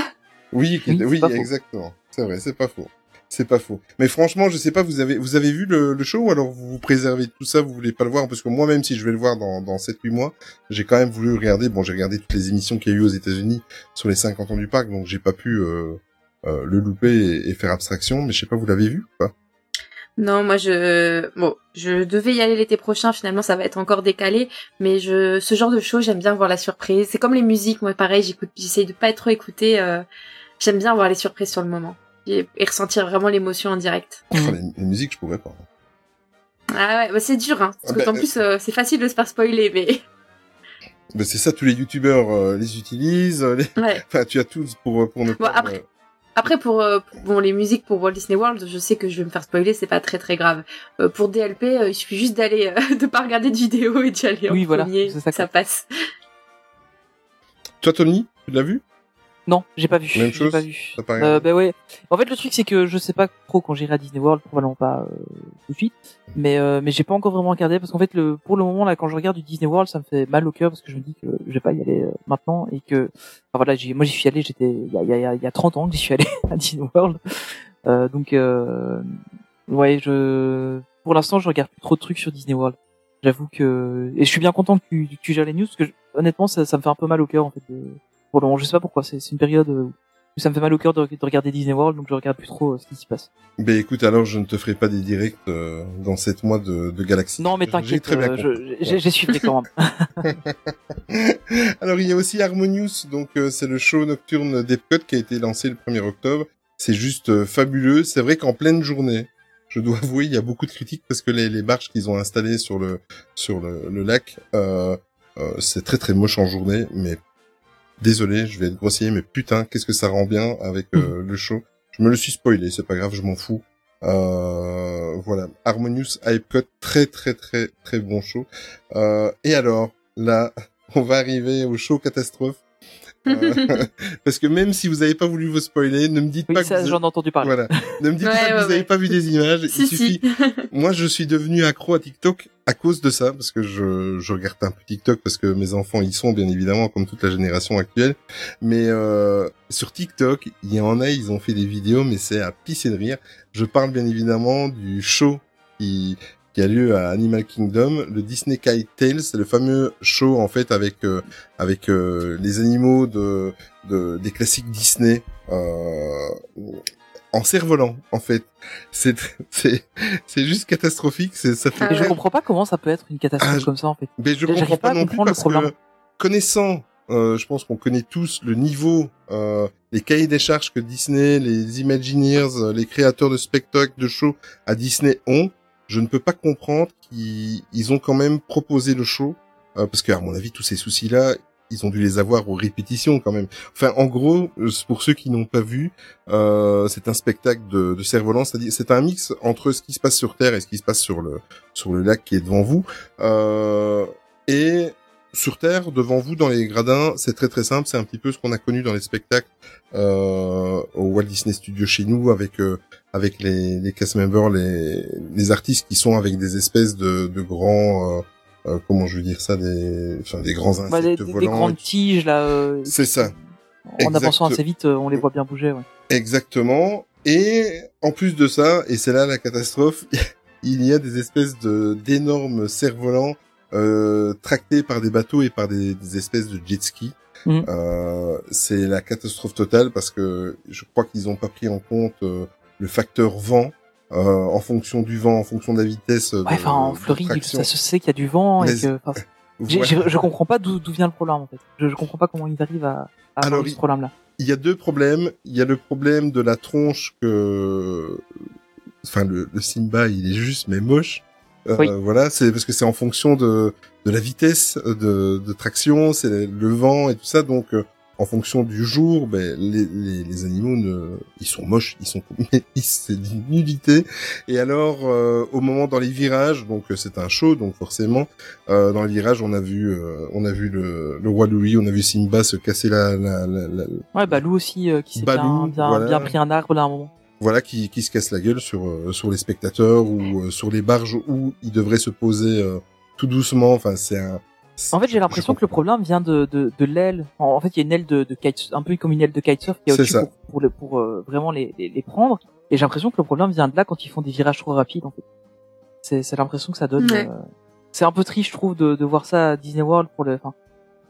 Oui, qui Oui, était- exactement. C'est vrai, c'est pas faux. C'est pas faux. Mais franchement, je sais pas, vous avez, vous avez vu le, le show ou alors vous vous préservez de tout ça, vous voulez pas le voir? Parce que moi, même si je vais le voir dans, dans 7-8 mois, j'ai quand même voulu regarder. Bon, j'ai regardé toutes les émissions qu'il y a eu aux États-Unis sur les 50 ans du parc, donc j'ai pas pu euh, euh, le louper et, et faire abstraction. Mais je sais pas, vous l'avez vu ou pas? Non, moi je bon, je devais y aller l'été prochain. Finalement, ça va être encore décalé. Mais je, ce genre de show, j'aime bien voir la surprise. C'est comme les musiques. Moi, pareil, j'écoute, j'essaye de pas être trop écouter. euh, j'aime bien voir les surprises sur le moment et, et ressentir vraiment l'émotion en direct. Enfin, les, les musiques, je pourrais pas. Ah ouais, bah c'est dur, hein. Parce Ah que bah, en plus, euh, c'est facile de se faire spoiler, mais Ben, c'est ça, tous les youtubeurs euh, les utilisent. euh, Les... ouais. Enfin, tu as tous pour pour ne Bon, pas. après- Après pour, euh, pour- bon les musiques pour Walt Disney World, je sais que je vais me faire spoiler, c'est pas très très grave. Euh, pour DLP, euh, il suffit juste d'aller euh, de pas regarder de vidéo et d'y aller Oui, en voilà, premier, ça, ça passe. Toi, Tony, tu l'as vu? Non, j'ai pas vu. Même chose pas vu. Euh, bah ouais. En fait, le truc c'est que je sais pas trop quand j'irai à Disney World, probablement pas euh, tout de suite. Mais euh, mais j'ai pas encore vraiment regardé parce qu'en fait, le pour le moment là, quand je regarde du Disney World, ça me fait mal au cœur parce que je me dis que je vais pas y aller euh, maintenant et que enfin, voilà, moi j'y suis allé, j'étais il y a, y a y a 30 ans que j'y suis allé à Disney World. Euh, donc euh, ouais, je pour l'instant, je regarde plus trop de trucs sur Disney World. J'avoue que et je suis bien content que tu, tu gères les news parce que honnêtement, ça, ça me fait un peu mal au cœur en fait. de- Pour le moment, je sais pas pourquoi. C'est une période où ça me fait mal au cœur de, de regarder Disney World, donc je regarde plus trop euh, ce qui s'y passe. Ben écoute, alors je ne te ferai pas des directs euh, dans sept mois de, de Galaxy. Non, mais t'inquiète, euh, j'ai j'ai suivi quand même. Alors il y a aussi Harmonious, donc euh, c'est le show nocturne d'Epcot qui a été lancé le 1er octobre. C'est juste euh, fabuleux. C'est vrai qu'en pleine journée, je dois avouer, il y a beaucoup de critiques parce que les, les barges qu'ils ont installées sur le sur le, le lac, euh, euh, c'est très très moche en journée. Mais désolé, je vais être grossier, mais putain, qu'est-ce que ça rend bien avec euh, le show. Je me le suis spoilé, c'est pas grave, je m'en fous. Euh, voilà, Harmonious à Epcot, très très très très bon show. Euh, et alors, là, on va arriver au show catastrophe. Euh, parce que même si vous n'avez pas voulu vous spoiler, ne me dites Oui, pas que vous... j'en ai entendu parler. Voilà. Ne me dites Ouais, pas que vous n'avez ouais. pas vu des images. Si, Il suffit. si. Moi, je suis devenu accro à TikTok à cause de ça, parce que je, je regarde un peu TikTok parce que mes enfants y sont, bien évidemment, comme toute la génération actuelle. Mais euh, sur TikTok, il y en a, ils ont fait des vidéos, mais c'est à pisser de rire. Je parle bien évidemment du show qui qui a lieu à Animal Kingdom, le Disney Kite Tales, c'est le fameux show en fait avec euh, avec euh, les animaux de, de des classiques Disney euh, en cerf-volant en fait. C'est c'est c'est juste catastrophique, c'est ça fait Ah Et je comprends pas comment ça peut être une catastrophe Ah, comme ça en fait. mais je comprends pas pas non plus parce problème. que connaissant, euh, je pense qu'on connaît tous le niveau, euh, les cahiers des charges que Disney, les Imagineers, euh, les créateurs de spectacles, de shows à Disney ont. Je ne peux pas comprendre qu'ils ils ont quand même proposé le show, euh, parce que à mon avis tous ces soucis-là, ils ont dû les avoir aux répétitions quand même. Enfin, en gros, euh, pour ceux qui n'ont pas vu, euh, c'est un spectacle de, de cerf-volant, c'est-à-dire c'est un mix entre ce qui se passe sur Terre et ce qui se passe sur le sur le lac qui est devant vous. Euh, et sur Terre, devant vous, dans les gradins, c'est très très simple. C'est un petit peu ce qu'on a connu dans les spectacles euh, au Walt Disney Studio chez nous, avec euh, avec les, les cast members, les, les artistes qui sont avec des espèces de, de grands, euh, euh, comment je veux dire ça, des, enfin des grands insectes Bah, des, des volants. grandes tiges là. euh, C'est ça. En avançant Exact. assez vite, euh, on les voit bien bouger. Ouais. Exactement. Et en plus de ça, et c'est là la catastrophe, il y a des espèces de d'énormes cerfs-volants euh, tractés par des bateaux et par des, des espèces de jet ski. Mhm. Euh, c'est la catastrophe totale parce que je crois qu'ils n'ont pas pris en compte euh, le facteur vent euh, en fonction du vent, en fonction de la vitesse. Ouais, enfin en de Floride, ça se sait qu'il y a du vent et que. enfin, Voilà. je comprends pas d'où d'où vient le problème en fait. Je, je comprends pas comment ils arrivent à, à Alors, avoir ce il- problème là. il y a deux problèmes. Il y a le problème de la tronche que, enfin, le, le Simba, il est juste mais moche. Euh, Oui. Voilà, c'est parce que c'est en fonction de, de la vitesse de, de traction, c'est le vent et tout ça. Donc, euh, en fonction du jour, ben, les, les, les animaux, ne, ils sont moches, ils sont, c'est d'une nullité. Et alors, euh, au moment dans les virages, donc euh, c'est un show, donc forcément, euh, dans les virages, on a vu, euh, on a vu le, le roi Louis, on a vu Simba se casser la, la, la, la- Ouais, Balou aussi euh, qui s'est Balou, bien, bien, voilà. bien pris un arbre là à un moment. voilà, qui, qui se casse la gueule sur euh, sur les spectateurs ou euh, sur les barges où ils devraient se poser euh, tout doucement. Enfin, c'est un. En fait, j'ai l'impression que le problème vient de, de, de l'aile. En, en fait, il y a une aile de, de kite, un peu comme une aile de kitesurf qui est au-dessus pour, pour, le- pour euh, vraiment les, les, les prendre. Et j'ai l'impression que le problème vient de là quand ils font des virages trop rapides, en fait. C'est, c'est l'impression que ça donne. Ouais. euh, c'est un peu triste, je trouve, de, de voir ça à Disney World pour le. Enfin,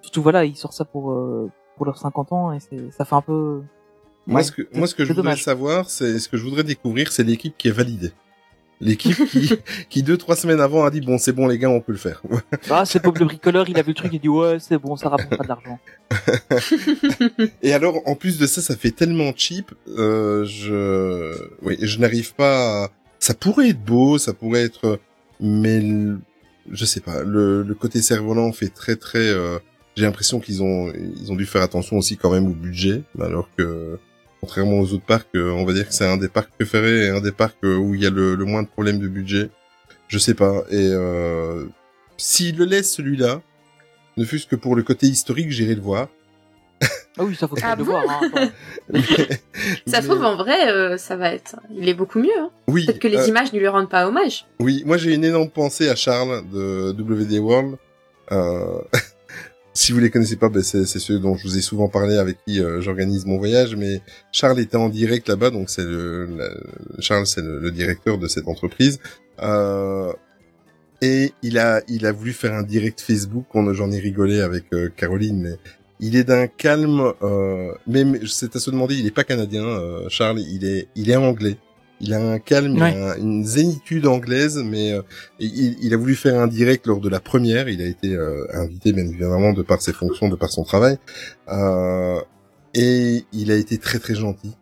surtout voilà, ils sortent ça pour euh, pour leurs 50 ans et c'est, ça fait un peu. Moi, Ouais, ce que moi, ce que je voudrais dommage. savoir, c'est ce que je voudrais découvrir, c'est l'équipe qui est validée. L'équipe qui, qui deux trois semaines avant a dit bon, c'est bon les gars, on peut le faire. Ah, c'est Bob le bricoleur, il a vu le truc, il dit ouais, c'est bon, ça rapporte pas de l'argent. Et alors, en plus de ça, ça fait tellement cheap. Euh, je, oui, je n'arrive pas. À... Ça pourrait être beau, ça pourrait être, mais le- je sais pas. Le, le côté cerf-volant fait très très. euh, J'ai l'impression qu'ils ont ils ont dû faire attention aussi quand même au budget, alors que contrairement aux autres parcs, euh, on va dire que c'est un des parcs préférés et un des parcs euh, où il y a le, le moins de problèmes de budget. Je sais pas. Et euh, s'il le laisse celui-là, ne fût-ce que pour le côté historique, j'irai le voir. Ah oui, ça faut Ah le bon voir. Hein. Ça Mais- se trouve, en vrai, euh, ça va être... Il est beaucoup mieux. Hein. Oui, Peut-être que les euh, images ne lui rendent pas hommage. Oui, moi j'ai une énorme pensée à Charles de WD World. Euh, si vous les connaissez pas, ben, c'est ceux dont je vous ai souvent parlé avec qui euh, j'organise mon voyage. Mais Charles était en direct là-bas, donc c'est le, Charles, c'est le, le directeur de cette entreprise. Euh, et il a, il a voulu faire un direct Facebook. J'en ai rigolé avec euh, Caroline, mais il est d'un calme. Euh, même, c'est à se demander, il est pas canadien, euh, Charles. Il est, il est anglais. Il a un calme, il a une zénitude anglaise, mais euh, il, il a voulu faire un direct lors de la première. Il a été euh, invité, bien évidemment, de par ses fonctions, de par son travail, Euh, et il a été très très gentil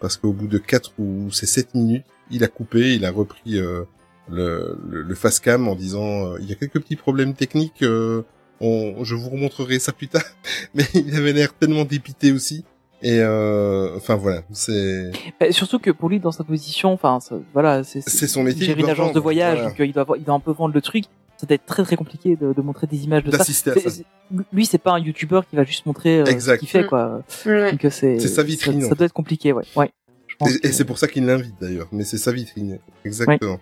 parce qu'au bout de quatre ou c'est sept minutes, il a coupé, il a repris euh, le, le, le face cam en disant il y a quelques petits problèmes techniques. on, je vous remontrerai ça plus tard, mais il avait l'air tellement dépité aussi. Et euh, enfin voilà, c'est Bah, surtout que pour lui, dans sa position, enfin, voilà, c'est C'est son métier, Il gère il une agence de voyage, voilà. donc il doit, avoir- il doit un peu vendre le truc. Ça doit être très très compliqué de, de montrer des images de ça. d'assister à C'est- ça. Lui, c'est pas un youtubeur qui va juste montrer euh, ce qu'il fait, Mm. quoi. Donc euh, c'est C'est sa vitrine, Ça, doit être compliqué, ouais. ouais. Je pense Et, et que- c'est pour ça qu'il l'invite d'ailleurs, mais c'est sa vitrine, exactement.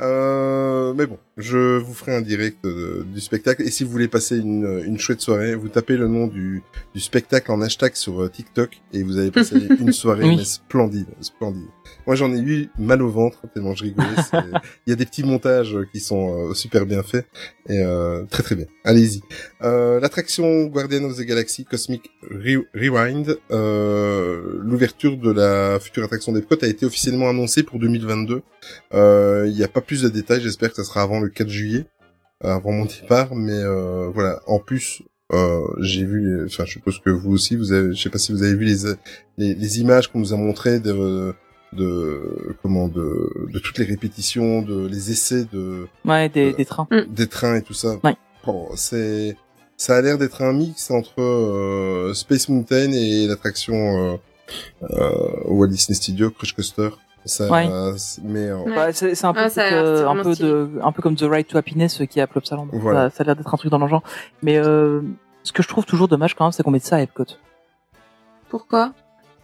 Euh, mais bon, je vous ferai un direct euh, du spectacle. Et si vous voulez passer une, une chouette soirée, vous tapez le nom du, du spectacle en hashtag sur euh, TikTok et vous allez passer une soirée Oui. mais splendide, splendide. Moi j'en ai eu mal au ventre tellement je rigolais. Il y a des petits montages qui sont euh, super bien faits et euh, très très bien. Allez-y. Euh, L'attraction Guardian of the Galaxy Cosmic Re- Rewind, euh, l'ouverture de la future attraction d'Epcot a été officiellement annoncée pour 2022. Euh, Il n'y a pas plus de détails, j'espère que ça sera avant le 4 juillet, euh, avant mon départ, mais euh, voilà. En plus, euh, j'ai vu, enfin, je suppose que vous aussi, vous avez, je sais pas si vous avez vu les les, les images qu'on nous a montrées de de comment de de toutes les répétitions, de les essais de Ouais, des, des trains. des trains et tout ça. Ouais. Bon, c'est ça a l'air d'être un mix entre euh, Space Mountain et l'attraction euh, euh, Walt Disney Studio Crush Coaster. Ça, Ouais. c'est- mais euh, Ouais. C'est c'est un peu, Ah, euh, un peu stylé. de, un peu comme The Ride to Happiness euh, qui est à Plopsaland. Voilà. Ça, ça a l'air d'être un truc dans le genre. Mais euh, ce que je trouve toujours dommage quand même, c'est qu'on mette ça à Epcot. Pourquoi?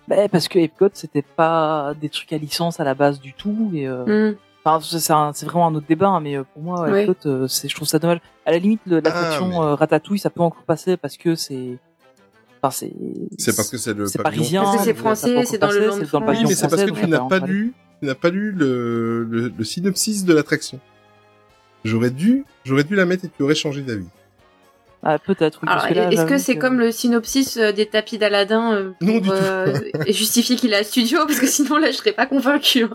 Bah, parce que Epcot, c'était pas des trucs à licence à la base du tout. Et euh, Hmm. Enfin, c'est un- vraiment un autre débat, hein, mais euh, pour moi. Epcot, euh, c'est, je trouve ça dommage. À la limite, le- l'attraction Ah, mais- euh, Ratatouille, ça peut encore passer parce que c'est, enfin, c'est, c'est parce que c'est le c'est parisien. Parce que c'est français, c'est dans le c'est de dans le France. pavillon Oui, mais c'est parce que tu n'as pas lu, tu n'as pas lu le, le, le synopsis de l'attraction. J'aurais dû, j'aurais dû la mettre et tu aurais changé d'avis. Ah, peut-être, oui. Que est-ce que c'est comme le synopsis euh, des tapis d'Aladin euh, pour du tout. euh, justifier qu'il est à studio? Parce que sinon, là, je serais pas convaincue. hein.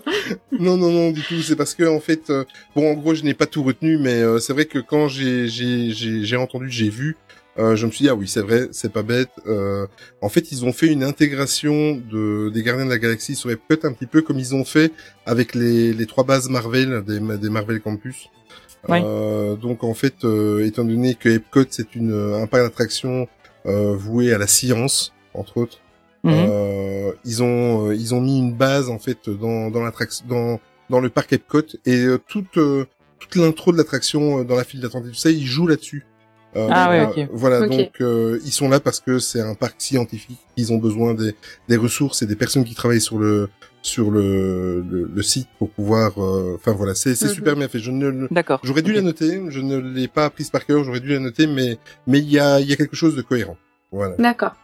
Non, non, non, du tout. C'est parce que en fait, euh, bon, en gros, je n'ai pas tout retenu, mais euh, c'est vrai que quand j'ai j'ai j'ai j'ai entendu, j'ai vu, euh, je me suis dit ah oui, c'est vrai, c'est pas bête. Euh, en fait, ils ont fait une intégration de des Gardiens de la Galaxie sur Epcot un petit peu comme ils ont fait avec les les trois bases Marvel des des Marvel Campus. Oui. Euh, donc en fait, euh, étant donné que Epcot c'est une un parc d'attractions euh, voué à la science entre autres. Mhm. Euh, ils ont ils ont mis une base en fait dans dans l'attraction dans dans le parc Epcot et toute toute l'intro de l'attraction dans la file d'attente et tout ça ils jouent là-dessus. Euh, Ah ouais, euh, ok. Voilà donc euh, ils sont là parce que c'est un parc scientifique. Ils ont besoin des des ressources et des personnes qui travaillent sur le sur le le, le site pour pouvoir. euh, Enfin voilà c'est c'est Mhm. super bien fait. Je ne D'accord. J'aurais dû la noter, je ne l'ai pas prise par cœur, j'aurais dû la noter, mais mais il y a il y a quelque chose de cohérent. Voilà. D'accord.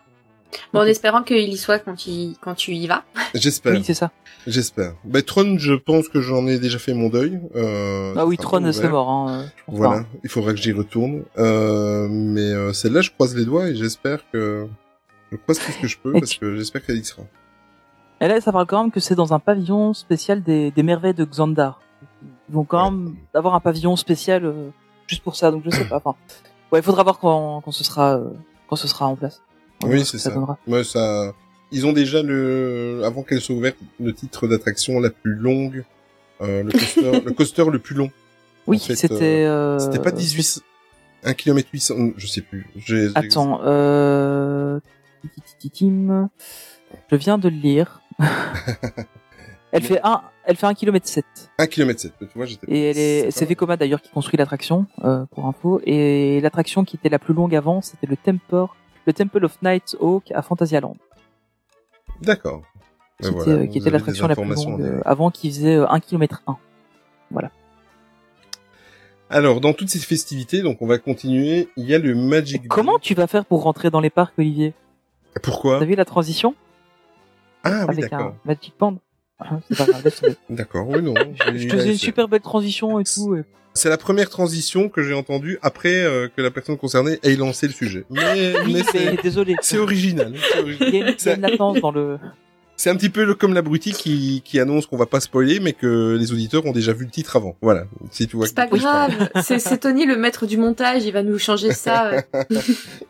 Bon, en espérant qu'il y soit quand, il, quand tu y vas. J'espère. Oui, c'est ça. J'espère. Ben, Tron, je pense que j'en ai déjà fait mon deuil. Euh, Ah oui, Tron, c'est mort. Hein. je pense Voilà, pas. il faudra que j'y retourne. Euh, mais euh, celle-là, je croise les doigts et j'espère que... Je croise tout ce que je peux parce tu- que j'espère qu'elle y sera. Et là, ça parle quand même que c'est dans un pavillon spécial des, des merveilles de Xandar. Ils vont quand même avoir un pavillon spécial euh, juste pour ça, donc je sais pas. Enfin, ouais, il faudra voir quand, quand ce sera euh, quand ce sera en place. Verra Oui, ce c'est ça. Ouais, ça... Ils ont déjà le, avant qu'elle soit ouverte, le titre d'attraction la plus longue, euh, le coaster, le coaster le plus long. Oui, En fait, c'était. Euh... C'était pas 18, 1 km 800, je sais plus. Attends, euh... Je viens de le lire. elle fait un, elle fait un kilomètre 7. 1 km 7, tu vois, j'étais... Et elle est, c'est Vekoma d'ailleurs qui construit l'attraction, euh, pour info. Et l'attraction qui était la plus longue avant, c'était le Temper le Temple of Night Hawk à Fantasyland, D'accord. qui Ouais, était, voilà, euh, qui était l'attraction la plus longue euh, avant, qui faisait euh, 1 km 1. Alors, dans toutes ces festivités, donc on va continuer, il y a le Magic Comment tu vas faire pour rentrer dans les parcs, Olivier? Pourquoi? T'as vu la transition? Ah oui, d'accord. Magic Band C'est pas grave, laisse tomber. D'accord, oui, non. Je te faisais une super belle transition et tout. et- C'est la première transition que j'ai entendue après euh, que la personne concernée ait lancé le sujet. Mais, Oui, mais c'est, désolé. c'est original. c'est original. Il y a une, latence dans le. C'est un petit peu le- comme l'abruti qui, qui annonce qu'on va pas spoiler, mais que les auditeurs ont déjà vu le titre avant. Voilà. Si tu vois. C'est pas grave, c'est c'est Tony le maître du montage, il va nous changer ça.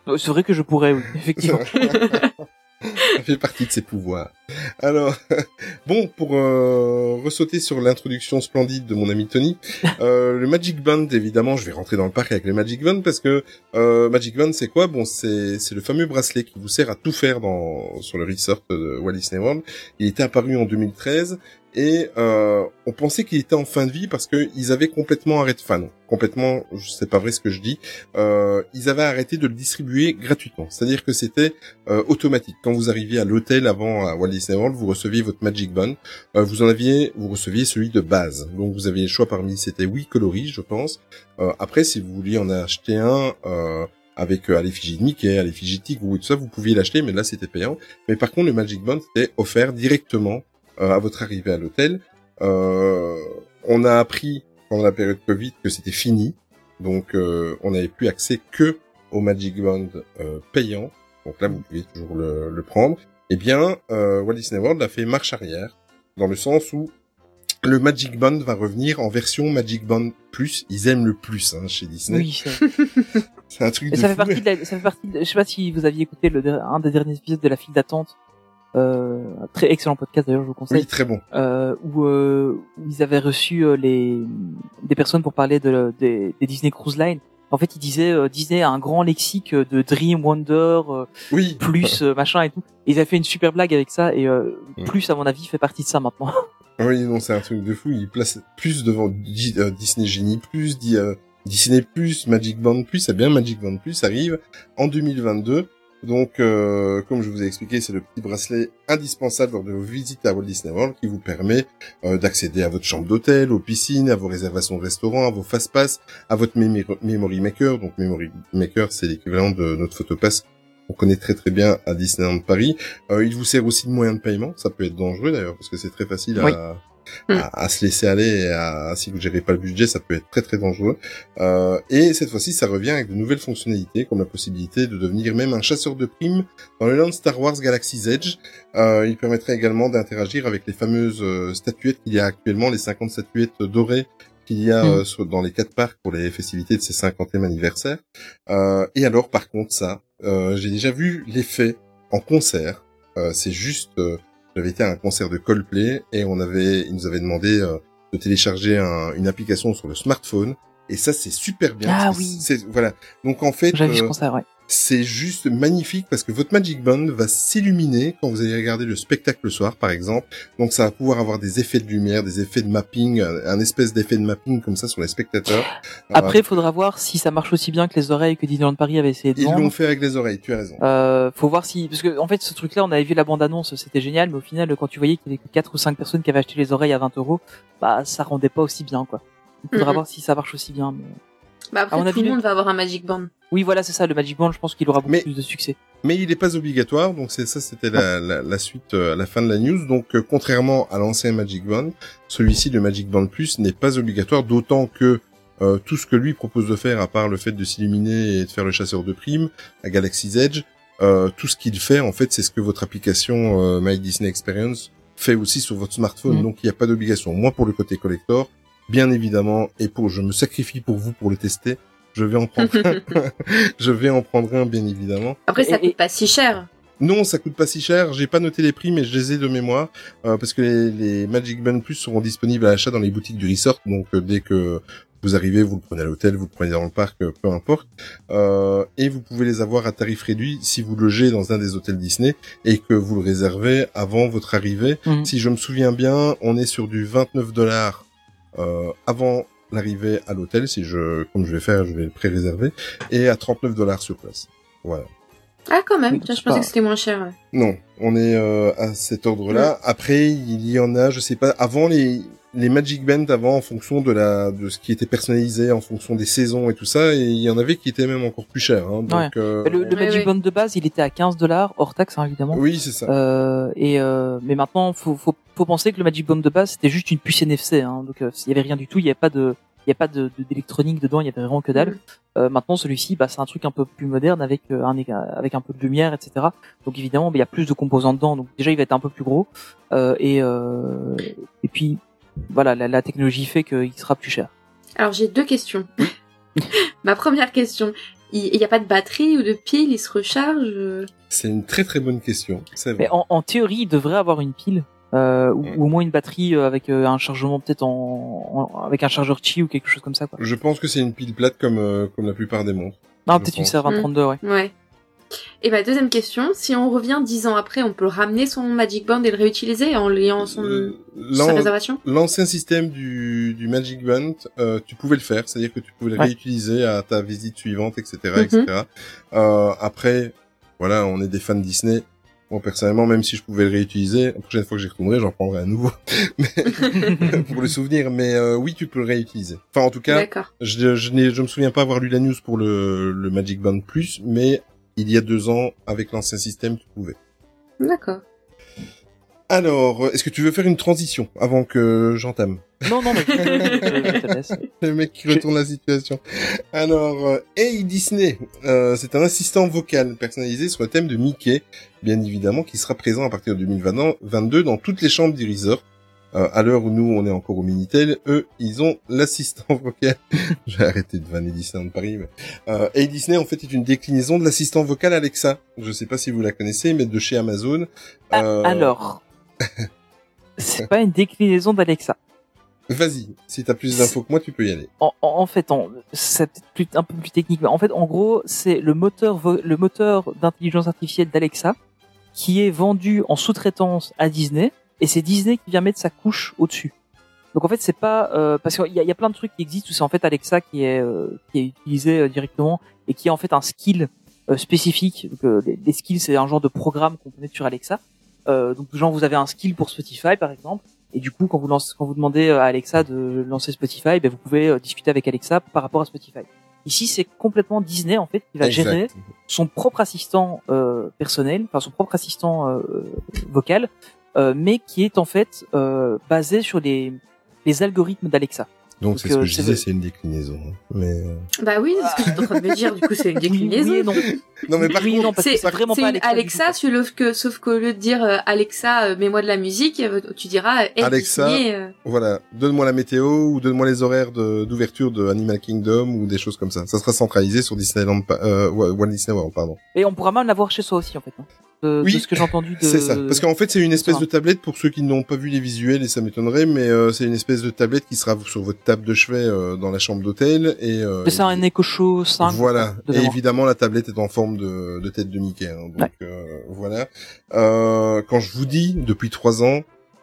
Euh, C'est vrai que je pourrais, oui, effectivement. Ça fait partie de ses pouvoirs. Alors, bon, pour euh, ressauter sur l'introduction splendide de mon ami Tony, euh, le Magic Band, évidemment, je vais rentrer dans le parc avec le Magic Band parce que euh, Magic Band, c'est quoi? Bon, c'est c'est le fameux bracelet qui vous sert à tout faire dans sur le resort de Walt Disney World. Il était apparu en 2013 et euh, on pensait qu'il était en fin de vie parce que ils avaient complètement arrêté, enfin non, complètement, c'est pas vrai ce que je dis, euh, ils avaient arrêté de le distribuer gratuitement. C'est-à-dire que c'était euh, automatique. Quand vous arriviez à l'hôtel avant à Walt Disney World, vous receviez votre Magic Band. Euh, vous en aviez, vous receviez celui de base. Donc vous aviez le choix parmi, c'était oui coloris, je pense. Euh, après, si vous vouliez en acheter un euh, avec euh, à l'effigie de Mickey, à l'effigie de tout ça, vous pouviez l'acheter, mais là c'était payant. Mais par contre, le Magic Band était offert directement à votre arrivée à l'hôtel. Euh, on a appris pendant la période Covid que c'était fini. Donc euh, on n'avait plus accès que au Magic Band euh, payant. Donc là, vous pouvez toujours le, le prendre. Eh bien, euh, Walt Disney World a fait marche arrière, dans le sens où le Magic Band va revenir en version Magic Band Plus. Ils aiment le plus hein, chez Disney. Oui, c'est- un truc de ça fait partie de la, ça fait partie de- je sais pas si vous aviez écouté le, un des derniers épisodes de la file d'attente. Euh, un très excellent podcast d'ailleurs, je vous conseille. Oui, très bon. euh, où, euh, où ils avaient reçu euh, les des personnes pour parler de, des, des Disney Cruise Line. En fait, ils disaient euh, Disney a un grand lexique de Dream, Wonder, euh, Oui. plus euh, machin et tout. Et ils avaient fait une super blague avec ça et euh, Mm. plus à mon avis fait partie de ça maintenant. Oui, non, c'est un truc de fou. Ils placent plus devant Di- euh, Disney Genie Plus, Di- euh, Disney Plus, Magic Band Plus. C'est bien Magic Band Plus arrive en 2022. Donc, euh, comme je vous ai expliqué, c'est le petit bracelet indispensable lors de vos visites à Walt Disney World qui vous permet euh, d'accéder à votre chambre d'hôtel, aux piscines, à vos réservations de restaurants, à vos fast-pass, à votre Memory Maker. Donc, Memory Maker, c'est l'équivalent de notre photopass qu'on connaît très très bien à Disneyland Paris. Euh, il vous sert aussi de moyen de paiement. Ça peut être dangereux d'ailleurs parce que c'est très facile à, Oui. à, à se laisser aller et à, si vous gérez pas le budget, ça peut être très très dangereux. Euh, et cette fois-ci, ça revient avec de nouvelles fonctionnalités, comme la possibilité de devenir même un chasseur de primes dans le land Star Wars Galaxy's Edge. Euh, il permettrait également d'interagir avec les fameuses euh, statuettes qu'il y a actuellement, les 50 statuettes dorées qu'il y a Mm. euh, dans les quatre parcs pour les festivités de ces 50e anniversaire. Euh, et alors, par contre, ça, euh, j'ai déjà vu l'effet en concert. Euh, c'est juste, euh, j'avais été à un concert de Coldplay et on avait, ils nous avaient demandé euh, de télécharger un- une application sur le smartphone. Et ça, c'est super bien. Ah oui. c'est- Voilà. Donc en fait, vu ce euh, concert, ouais. C'est juste magnifique parce que votre Magic Band va s'illuminer quand vous allez regarder le spectacle le soir, par exemple. Donc ça va pouvoir avoir des effets de lumière, des effets de mapping, un, espèce d'effet de mapping comme ça sur les spectateurs. Après, Euh, il faudra voir si ça marche aussi bien que les oreilles que Disneyland Paris avait essayé de ils l'ont fait avec les oreilles. Tu as raison. Euh, faut voir si, parce que en fait, ce truc-là, on avait vu la bande-annonce, c'était génial, mais au final, quand tu voyais qu'il y avait que 4 ou 5 personnes qui avaient acheté les oreilles à 20 euros, bah, ça rendait pas aussi bien, quoi. Il faudra voir si ça marche aussi bien. mais- Bah À après, mon tout avis, le le- monde va avoir un Magic Band. Oui, voilà, c'est ça, le Magic Band, je pense qu'il aura beaucoup Mais- plus de succès. Mais il n'est pas obligatoire, donc c'est ça, c'était la, la, la suite euh, à la fin de la news. Donc euh, contrairement à l'ancien Magic Band, celui-ci, le Magic Band Plus, n'est pas obligatoire, d'autant que euh, tout ce que lui propose de faire, à part le fait de s'illuminer et de faire le chasseur de primes à Galaxy's Edge, euh, tout ce qu'il fait, en fait, c'est ce que votre application euh, My Disney Experience fait aussi sur votre smartphone. Mhm. Donc il n'y a pas d'obligation. Moi, pour le côté collector, bien évidemment, et pour je me sacrifie pour vous pour le tester. Je vais en prendre un. je vais en prendre un, bien évidemment. Après, ça Et- et- coûte pas si cher. Non, ça coûte pas si cher. J'ai pas noté les prix, mais je les ai de mémoire euh, parce que les, les Magic Band Plus seront disponibles à l'achat dans les boutiques du resort. Donc euh, dès que vous arrivez, vous le prenez à l'hôtel, vous le prenez dans le parc, euh, peu importe. Euh, et vous pouvez les avoir à tarif réduit si vous logez dans un des hôtels Disney et que vous le réservez avant votre arrivée. Mhm. Si je me souviens bien, on est sur du 29 dollars euh, avant l'arrivée à l'hôtel. Si je, comme je vais faire, je vais le pré-réserver et à 39 dollars sur place. Voilà. Ah, quand même. Tiens, je pensais pas- que c'était moins cher. ouais. Non, on est euh, à cet ordre-là. Après, il y en a, je sais pas, avant les les Magic Band avant en fonction de la de ce qui était personnalisé en fonction des saisons et tout ça et il y en avait qui étaient même encore plus chers hein, donc Ouais. euh, Le, Magic ouais. Band de base, il était à 15 dollars hors taxe hein, évidemment. oui c'est ça Euh, et euh, mais maintenant, faut, faut, faut penser que le Magic Band de base c'était juste une puce NFC, hein, donc euh, il y avait rien du tout, il y avait pas de, il y a pas de de- d'électronique dedans, il y avait vraiment que dalle. Mhm. Euh, maintenant, celui-ci, bah, c'est un truc un peu plus moderne avec euh, un avec un peu de lumière, etc. Donc évidemment, bah, il y a plus de composants dedans, donc déjà il va être un peu plus gros. Euh, et euh, et puis voilà, la, la technologie fait qu'il sera plus cher. Alors, j'ai deux questions. Ma première question. Il n'y a pas de batterie ou de pile, il se recharge euh c'est une très très bonne question vrai Mais en, en théorie, il devrait avoir une pile. Euh, ou, Mm. ou au moins une batterie euh, avec un chargement peut-être en, en- avec un chargeur Qi ou quelque chose comme ça quoi. je pense que c'est une pile plate comme euh, comme la plupart des montres Non, peut-être une pense. CR2032, ouais. Ouais. Et ma deuxième question, si on revient dix ans après, on peut ramener son Magic Band et le réutiliser en liant son, Euh, sa réservation L'ancien système du, du Magic Band, euh, tu pouvais le faire, c'est-à-dire que tu pouvais le Ouais. réutiliser à ta visite suivante, etc., Mhm. etc. Euh, après, voilà, on est des fans Disney. Moi personnellement, même si je pouvais le réutiliser, la prochaine fois que j'y retournerai, j'en prendrai à nouveau Mais- pour le souvenir. Mais euh, oui, tu peux le réutiliser. Enfin, en tout cas, D'accord. je, je, n'ai- je me souviens pas avoir lu la news pour le, le Magic Band Plus, mais il y a deux ans, avec l'ancien système, tu pouvais. D'accord. Alors, est-ce que tu veux faire une transition avant que j'entame? Non, non, mais. Le mec qui retourne la situation. Alors, euh, Hey Disney, euh, c'est un assistant vocal personnalisé sur le thème de Mickey, bien évidemment, qui sera présent à partir de 2022 dans toutes les chambres du resort. Euh, à l'heure où nous, on est encore au Minitel, eux, ils ont l'assistant vocal. J'ai arrêté de vanner Disneyland Paris. Mais... Euh, Hey Disney, en fait, est une déclinaison de l'assistant vocal Alexa. Je sais pas si vous la connaissez, mais de chez Amazon. Ah, Euh, Alors, c'est pas une déclinaison d'Alexa. Vas-y, si t'as plus d'infos que moi, tu peux y aller. En, en, en fait, en- c'est peut-être plus, un peu plus technique, mais en fait, en gros, c'est le moteur, le moteur d'intelligence artificielle d'Alexa qui est vendu en sous-traitance à Disney, et c'est Disney qui vient mettre sa couche au-dessus. Donc en fait, c'est pas euh, parce qu'il y a, il y a plein de trucs qui existent où c'est en fait Alexa qui est euh, qui est utilisé euh, directement et qui est en fait un skill euh, spécifique. Donc, euh, les, les skills, c'est un genre de programme qu'on peut mettre sur Alexa. Euh, donc genre vous avez un skill pour Spotify par exemple, et du coup quand vous lancez, quand vous demandez à Alexa de lancer Spotify, ben, vous pouvez discuter avec Alexa par rapport à Spotify. Ici, c'est complètement Disney en fait qui va Exact. gérer son propre assistant euh, personnel, enfin son propre assistant euh, vocal, mais qui est en fait euh, basé sur les les algorithmes d'Alexa. Donc, c'est ce que euh, je disais, c'est une déclinaison. hein. Mais euh, Bah oui, c'est ce que j'étais en train de me dire. Du coup, c'est une déclinaison. Oui, non. non, mais par Oui contre, non, parce que C'est vraiment c'est pas une Alexa. Alexa, sauf que, sauf qu'au lieu de dire euh, Alexa, euh, mets-moi de la musique, euh, tu diras euh, Hey, Alexa. Disney, euh, Voilà, donne-moi la météo ou donne-moi les horaires de- d'ouverture de, Animal Kingdom ou des choses comme ça. Ça sera centralisé sur Disneyland, euh, Walt Disney World, pardon. Et on pourra même l'avoir chez soi aussi en fait. hein. De, Oui, de ce que j'ai entendu de. C'est ça. Parce qu'en fait, c'est une espèce ça. de tablette pour ceux qui n'ont pas vu les visuels et ça m'étonnerait, mais euh, c'est une espèce de tablette qui sera sur votre table de chevet euh, dans la chambre d'hôtel et. Euh, c'est un Echo Show 5. Voilà. Et mémoire. évidemment, la tablette est en forme de, de tête de Mickey. hein. Donc euh, voilà. Euh, quand je vous dis depuis trois ans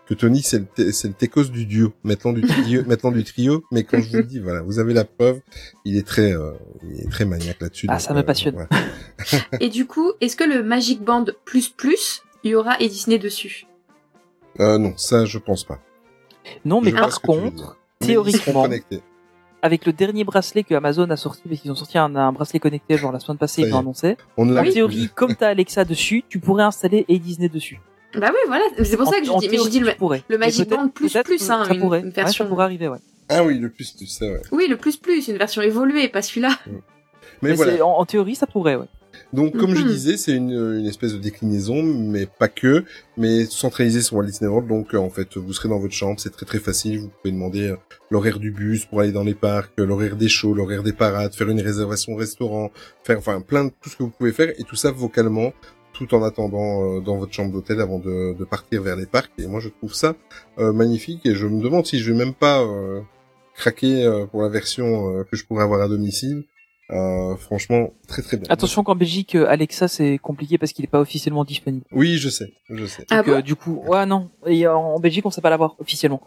que Tony c'est le, c'est le Tecos du duo, maintenant du trio, maintenant du trio. Mais quand je vous dis, voilà, vous avez la preuve. Il est très, euh, il est très maniaque là-dessus. Ah, donc, ça me euh, passionne. Et du coup, est-ce que le Magic Band plus plus, il y aura et Disney dessus? Euh, non, ça je pense pas. Non, mais Je par contre, théoriquement, avec le dernier bracelet que Amazon a sorti, parce qu'ils ont sorti un, un bracelet connecté genre la semaine passée, ils l'ont annoncé. On En théorie, comme t'as Alexa dessus, tu pourrais installer et Disney dessus. Bah oui, voilà. C'est pour En- ça que je dis, mais je dis le, le Magic Band plus plus, hein, ça une- pourrait. une Ouais, version- ça pourrait arriver, ouais. Ah oui, le plus, plus, c'est vrai. oui, le plus plus, une version évoluée, pas celui-là. Mais, Mais voilà. en, en théorie, ça pourrait, ouais. Donc, comme je Mhm. disais, c'est une, une espèce de déclinaison, mais pas que, mais centralisée sur Walt Disney World. Donc, euh, en fait, vous serez dans votre chambre, c'est très très facile. Vous pouvez demander euh, l'horaire du bus pour aller dans les parcs, euh, l'horaire des shows, l'horaire des parades, faire une réservation restaurant, faire, enfin, plein de tout ce que vous pouvez faire, et tout ça vocalement, tout en attendant euh, dans votre chambre d'hôtel avant de, de partir vers les parcs. Et moi, je trouve ça euh, magnifique, et je me demande si je vais même pas euh, craquer euh, pour la version euh, que je pourrais avoir à domicile. Euh, franchement, très très bien. Attention qu'en Belgique, Alexa, c'est compliqué parce qu'il est pas officiellement disponible. Oui, je sais, je sais. Ah Donc, euh, bon? du coup, ouais, non. Et en Belgique, on sait pas l'avoir officiellement.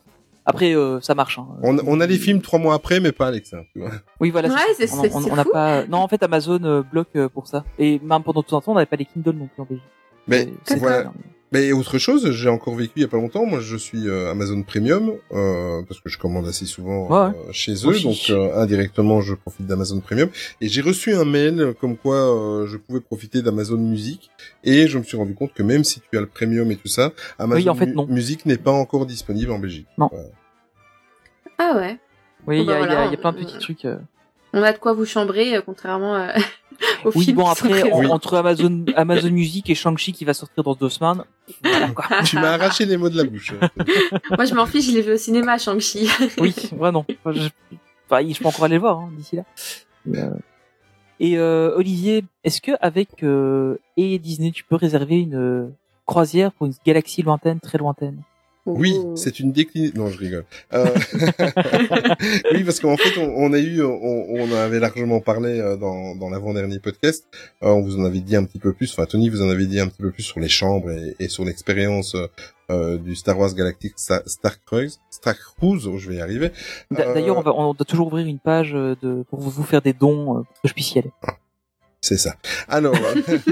Après, euh, ça marche. Hein. On, on a les films trois mois après, mais pas Alexa. tu vois. Oui, voilà. Ouais, c'est c'est- on, on- c'est on n'a fou. pas. Non, en fait, Amazon euh, bloque euh, pour ça. Et même pendant tout un temps, on n'avait pas les Kindle non plus en Belgique. Mais C'est- c'est voilà. Mais autre chose, j'ai encore vécu il y a pas longtemps. Moi, je suis euh, Amazon Premium euh, parce que je commande assez souvent Ouais, euh, chez eux, aussi. donc euh, indirectement, je profite d'Amazon Premium. Et j'ai reçu un mail comme quoi euh, je pouvais profiter d'Amazon Music. Et je me suis rendu compte que même si tu as le Premium et tout ça, Amazon Oui, en fait, Mu- non. Music n'est pas encore disponible en Belgique. Non. Ah ouais. Oui, il y, Bah y a- voilà, il y a plein de on- petits trucs. euh. On a de quoi vous chambrer, euh, contrairement euh, au Oui, film bon après, entre Amazon, Amazon Music et Shang-Chi qui va sortir dans deux semaines, voilà quoi. tu m'as arraché les mots de la bouche. Moi, je m'en fiche, je l'ai vu au cinéma, Shang-Chi. Oui, ouais, non. Enfin, je, enfin, je peux encore aller le voir hein, d'ici là. Et, euh, et, euh, Olivier, est-ce que avec euh, et Disney, tu peux réserver une euh, croisière pour une galaxie lointaine, très lointaine? Oui, Oh. c'est une déclinaison. Non, je rigole. Euh, oui, parce qu'en fait, on, on a eu, on, on en avait largement parlé euh, dans, dans l'avant-dernier podcast. Euh, on vous en avait dit un petit peu plus. Enfin, Tony vous en avait dit un petit peu plus sur les chambres et, et sur l'expérience euh, du Star Wars Galactic Star, Star Cruise, Star Cruise. oh, je vais y arriver. D'a- Euh, D'ailleurs, on, va, on doit toujours ouvrir une page de, pour vous faire des dons euh, pour que je puisse y aller. C'est ça. Alors,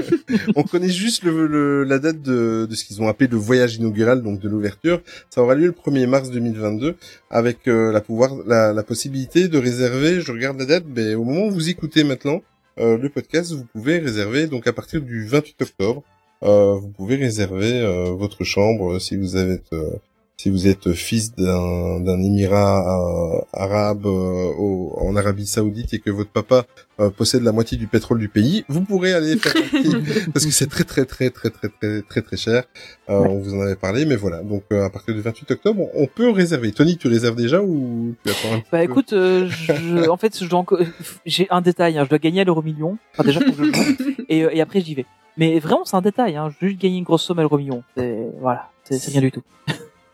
on connaît juste la date de, ce qu'ils ont appelé le voyage inaugural, donc de l'ouverture. Ça aura lieu le 1er mars 2022, avec euh, la, pouvoir, la, la possibilité de réserver, je regarde la date, mais au moment où vous écoutez maintenant euh, le podcast, vous pouvez réserver, donc à partir du 28 octobre, euh, vous pouvez réserver euh, votre chambre si vous avez... si vous êtes fils d'un d'un émirat euh, arabe euh, au- en Arabie Saoudite et que votre papa euh, possède la moitié du pétrole du pays, vous pourrez aller faire un petit- parce que c'est très très très très très très très très cher. Euh, On vous en avait parlé, mais voilà. Donc euh, à partir du 28 octobre, on peut réserver. Tony, tu réserves déjà ou tu attends un petit Bah peu? écoute, euh, je, en fait, je dois encore- j'ai un détail. Hein, je dois gagner à l'euro million. Enfin déjà, que je joue. et, et après j'y vais. Mais vraiment, c'est un détail. Hein, juste gagner une grosse somme à l'euro million. Voilà, c'est rien du tout.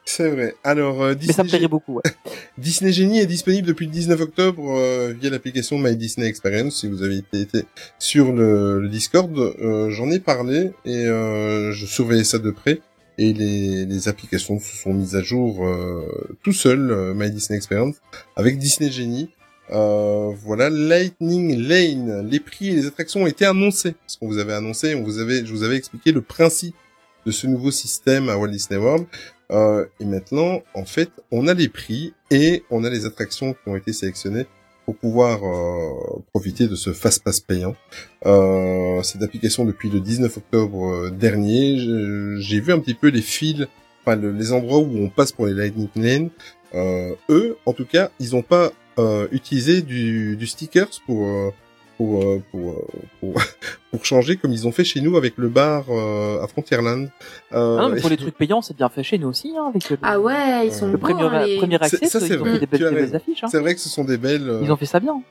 C'est vrai. Alors euh, Mais ça me Disney, plairait beaucoup. Ouais. Disney Genie est disponible depuis le 19 octobre euh, via l'application My Disney Experience. Si vous avez été, sur le, le Discord, euh, j'en ai parlé et euh, je surveillais ça de près. Et les, les applications se sont mises à jour euh, tout seul, euh, My Disney Experience, avec Disney Genie. Euh, voilà, Lightning Lane. Les prix et les attractions ont été annoncés. Parce qu'on vous avait annoncé, on vous avait, je vous avais expliqué le principe de ce nouveau système à Walt Disney World. Euh, et maintenant, en fait, on a les prix et on a les attractions qui ont été sélectionnées pour pouvoir euh, profiter de ce fast pass payant. Euh, cette application depuis le 19 octobre euh, dernier, j'ai vu un petit peu les fils, enfin le- les endroits où on passe pour les Lightning Lane. Euh, eux, en tout cas, ils n'ont pas euh, utilisé du, du stickers pour euh, pour, pour, pour, pour changer comme ils ont fait chez nous avec le bar euh, à Frontierland. Euh, Ah non, mais pour les trucs payants, c'est bien fait chez nous aussi. Hein, avec le, Ah ouais, ils sont le bons, premier, hein, les... premier accès, ça, c'est vrai. fait des belles, Tu as des belles raison. affiches. Hein. C'est vrai que ce sont des belles. euh, Ils ont fait ça bien.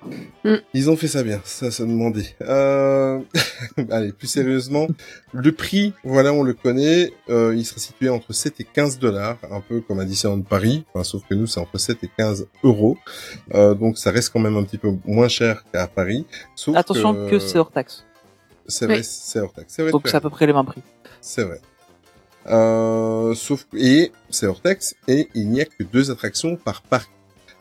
Ils ont fait ça bien, ça se demandait. Euh... Allez, plus sérieusement, le prix, voilà, on le connaît, euh, il sera situé entre 7 et 15 dollars, un peu comme à Disneyland Paris, enfin, sauf que nous c'est entre 7 et 15 euros, euh, donc ça reste quand même un petit peu moins cher qu'à Paris. Sauf Attention que, c'est hors taxe. C'est vrai, Oui. c'est hors taxe. C'est vrai, Donc c'est à peu près les mêmes prix. c'est vrai. Euh, sauf et c'est hors taxe et il n'y a que deux attractions par parc.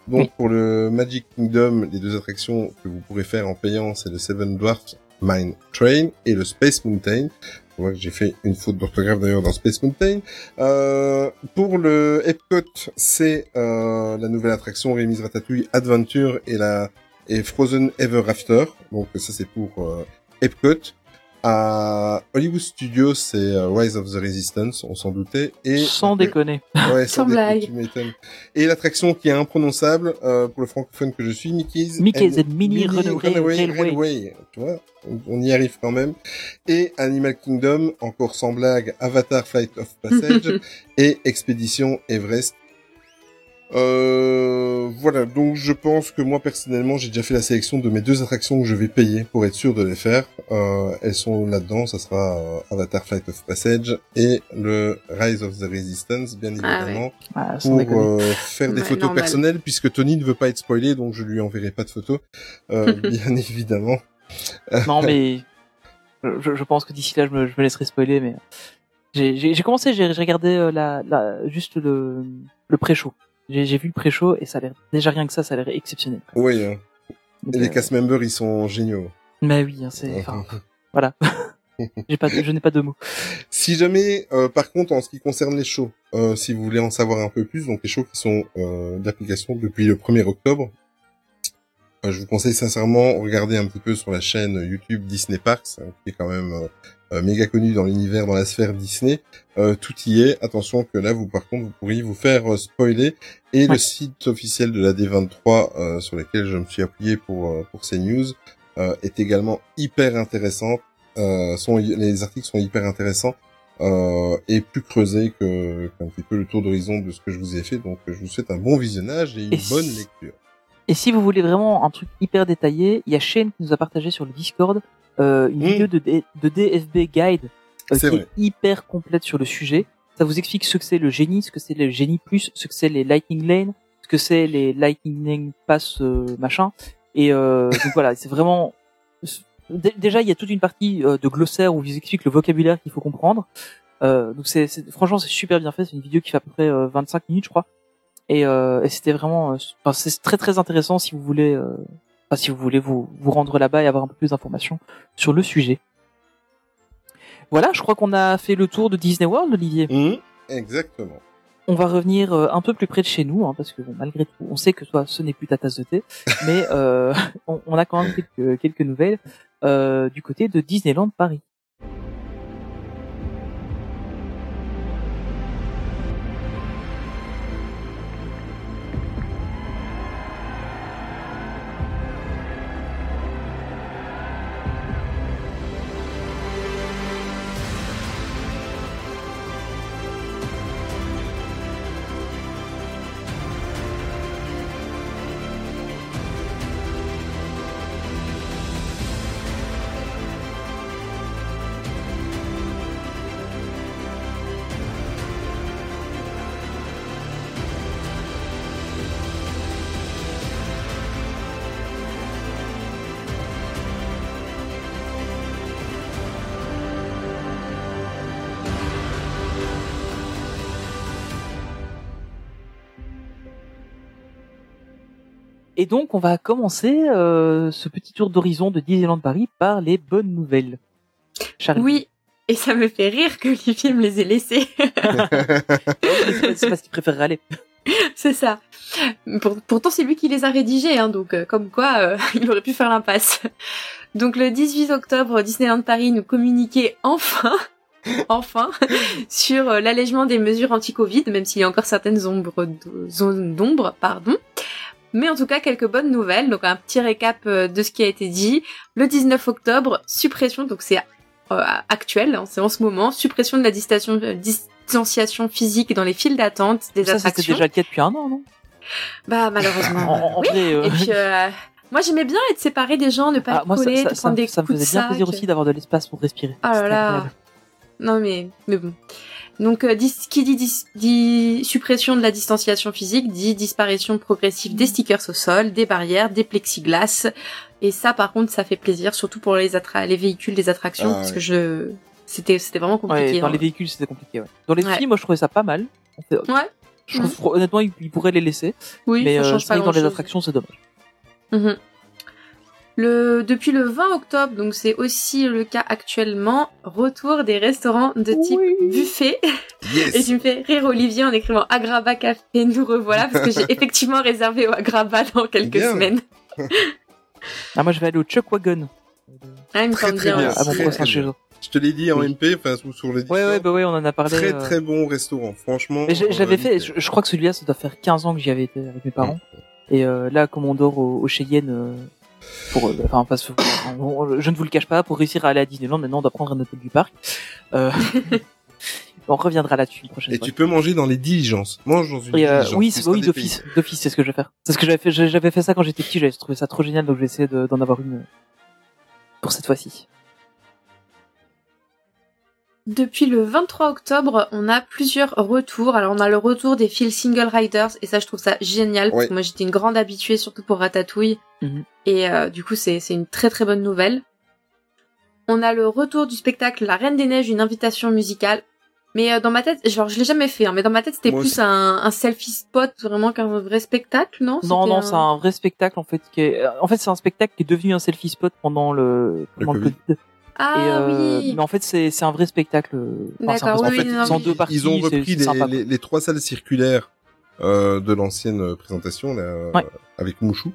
Donc Oui. pour le Magic Kingdom, les deux attractions que vous pourrez faire en payant, c'est le Seven Dwarfs Mine Train et le Space Mountain. On voit que j'ai fait une faute d'orthographe d'ailleurs dans Space Mountain. Euh, pour le Epcot, c'est euh, la nouvelle attraction Rémise Ratatouille Adventure et la et Frozen Ever After. Donc ça c'est pour euh, Epcot. À Hollywood Studios, c'est euh, Rise of the Resistance, on s'en doutait. Et Sans déconner. Ouais, Sans blague. Et l'attraction qui est imprononçable euh, pour le francophone que je suis, Mickey's, Mickey's and Minnie Runaway Railway. Railway. Tu vois, on, on y arrive quand même. Et Animal Kingdom, encore sans blague, Avatar Flight of Passage et Expédition Everest. Euh, voilà, donc je pense que moi personnellement j'ai déjà fait la sélection de mes deux attractions que je vais payer pour être sûr de les faire. Euh, elles sont là-dedans, ça sera euh, Avatar Flight of Passage et le Rise of the Resistance bien Ah évidemment Ah, sans pour euh, faire des Ouais, photos normal. personnelles puisque Tony ne veut pas être spoilé donc je lui enverrai pas de photos euh, bien évidemment. Non, mais je, je pense que d'ici là, je me, je me laisserai spoiler. Mais j'ai j'ai- j'ai commencé, j'ai j'ai regardé euh, la, la, juste le, le pré-show. J'ai vu le pré-show et ça a l'air déjà rien que ça, ça a l'air exceptionnel. Oui. hein. Donc, Et les euh, cast members, ils sont géniaux. Mais oui, hein, c'est. Enfin, voilà. Pas, de- je n'ai pas de mots. Si jamais, euh, par contre, en ce qui concerne les shows, euh, si vous voulez en savoir un peu plus, donc les shows qui sont euh, d'application depuis le 1er octobre, je vous conseille sincèrement regarder un petit peu sur la chaîne YouTube Disney Parks, hein, qui est quand même méga connu dans l'univers, dans la sphère Disney. Euh, tout y est. Attention que là, vous par contre, vous pourriez vous faire euh, spoiler. Et le site officiel de la D23, euh, sur lequel je me suis appuyé pour euh, pour ces news, euh, est également hyper intéressant. Euh, sont, les articles sont hyper intéressants euh, et plus creusés que qu'un petit peu le tour d'horizon de ce que je vous ai fait. Donc, je vous souhaite un bon visionnage et une Et bonne si- lecture. Et si vous voulez vraiment un truc hyper détaillé, il y a Shane qui nous a partagé sur le Discord euh, une vidéo de, D- de DFB Guide euh, qui vrai. est hyper complète sur le sujet. Ça vous explique ce que c'est le génie, ce que c'est le génie plus, ce que c'est les Lightning Lane, ce que c'est les Lightning Pass euh, machin. Et euh, donc voilà, c'est vraiment Dé- déjà il y a toute une partie euh, de glossaire où ils expliquent le vocabulaire qu'il faut comprendre. Euh, donc c'est franchement c'est super bien fait. C'est une vidéo qui fait à peu près euh, 25 minutes je crois. Et, euh, et c'était vraiment, c'est très très intéressant si vous voulez, euh, enfin, si vous voulez vous vous rendre là-bas et avoir un peu plus d'informations sur le sujet. Voilà, je crois qu'on a fait le tour de Disney World, Olivier. Mmh, exactement. On va revenir euh, un peu plus près de chez nous, hein, parce que bon, malgré tout, on sait que toi, ce n'est plus ta tasse de thé, mais euh, on, on a quand même quelques, quelques nouvelles euh, du côté de Disneyland Paris. Et donc, on va commencer euh, ce petit tour d'horizon de Disneyland Paris par les bonnes nouvelles. Charlie. Oui, et ça me fait rire que Olivier me les ait laissés. c'est parce qu'il préférerait aller. c'est ça. Pour- pourtant, c'est lui qui les a rédigés, hein, donc euh, comme quoi, euh, il aurait pu faire l'impasse. Donc le 18 octobre, Disneyland Paris nous communiquait enfin, enfin, sur l'allègement des mesures anti-Covid, même s'il y a encore certaines ombres zones d'ombre, pardon. Mais en tout cas, quelques bonnes nouvelles. Donc un petit récap euh, de ce qui a été dit. Le 19 octobre, suppression, donc c'est euh, actuel, hein, c'est en ce moment, suppression de la distation- euh, distanciation physique dans les files d'attente des Ça, c'était attractions. déjà le cas depuis un an, non? Bah malheureusement. En, en oui. vrai, euh, Et puis euh, moi j'aimais bien être séparé des gens, ne pas ah, être moi, ça, collé, ça, de ça, prendre des ça me de faisait bien plaisir aussi d'avoir de l'espace pour respirer. Ah là C'était là. Non mais mais bon. Donc euh, dis- qui dit, dis- dit suppression de la distanciation physique dit disparition progressive des stickers au sol, des barrières, des plexiglas. Et ça par contre ça fait plaisir, surtout pour les attra les véhicules des attractions, Ah, parce que je c'était c'était vraiment compliqué. Ouais, dans hein. les véhicules, c'était compliqué. Ouais. Dans les Ouais. films, moi, je trouvais ça pas mal. En fait, Ouais. Je trouve, honnêtement, ils, ils pourraient les laisser. Oui, mais ça euh, change pas dans les attractions, c'est dommage. Mhm. Le, depuis le 20 octobre, donc c'est aussi le cas actuellement, retour des restaurants de type buffet. Et Yes. tu me fais rire Olivier en écrivant Agraba Café, nous revoilà, parce que j'ai effectivement réservé au Agraba dans quelques Bien. semaines. Ah, moi, je vais aller au Chuck Wagon. Ah, il me Très, semble très bien. bien. Très, très bien. eux. Je te l'ai dit en Oui. MP, enfin sous- sur le Ouais, ouais, bah ouais, on en a parlé. Très euh, très bon restaurant, franchement. Mais euh, j'avais fait, je, je crois que celui-là, ça doit faire 15 ans que j'y avais été avec mes parents. Et euh, là, comme on dort au, au Cheyenne, euh, pour, euh, enfin, parce je ne vous le cache pas, pour réussir à aller à Disneyland, maintenant, on doit prendre un hôtel du parc. Euh, on reviendra là-dessus une prochaine Et fois. tu peux manger dans les diligences. Mange dans une Et, euh, diligence. oui, c'est- d'office, d'office, c'est ce que je vais faire. C'est ce que j'avais fait, j'avais fait ça quand j'étais petit, j'avais trouvé ça trop génial, donc je vais essayer de- d'en avoir une pour cette fois-ci. Depuis le 23 octobre, on a plusieurs retours. Alors on a le retour des fils Single Riders et ça je trouve ça génial parce Ouais. que moi j'étais une grande habituée surtout pour Ratatouille Mhm. et euh, du coup c'est une très très bonne nouvelle. On a le retour du spectacle La Reine des Neiges, une invitation musicale. Mais euh, dans ma tête, genre je l'ai jamais fait, hein, mais dans ma tête c'était plus un, un selfie spot vraiment qu'un vrai spectacle, non? Non, non, un- c'est un vrai spectacle en fait. Qui est... En fait, c'est un spectacle qui est devenu un selfie spot pendant le, pendant le. Covid. Ah Et, euh, oui. Mais en fait, c'est c'est un vrai spectacle. Un D'accord, vrai oui, non, deux parties. Ils ont repris les, sympa, les, les trois salles circulaires euh, de l'ancienne euh, présentation là, euh, Ouais. avec Mouchou.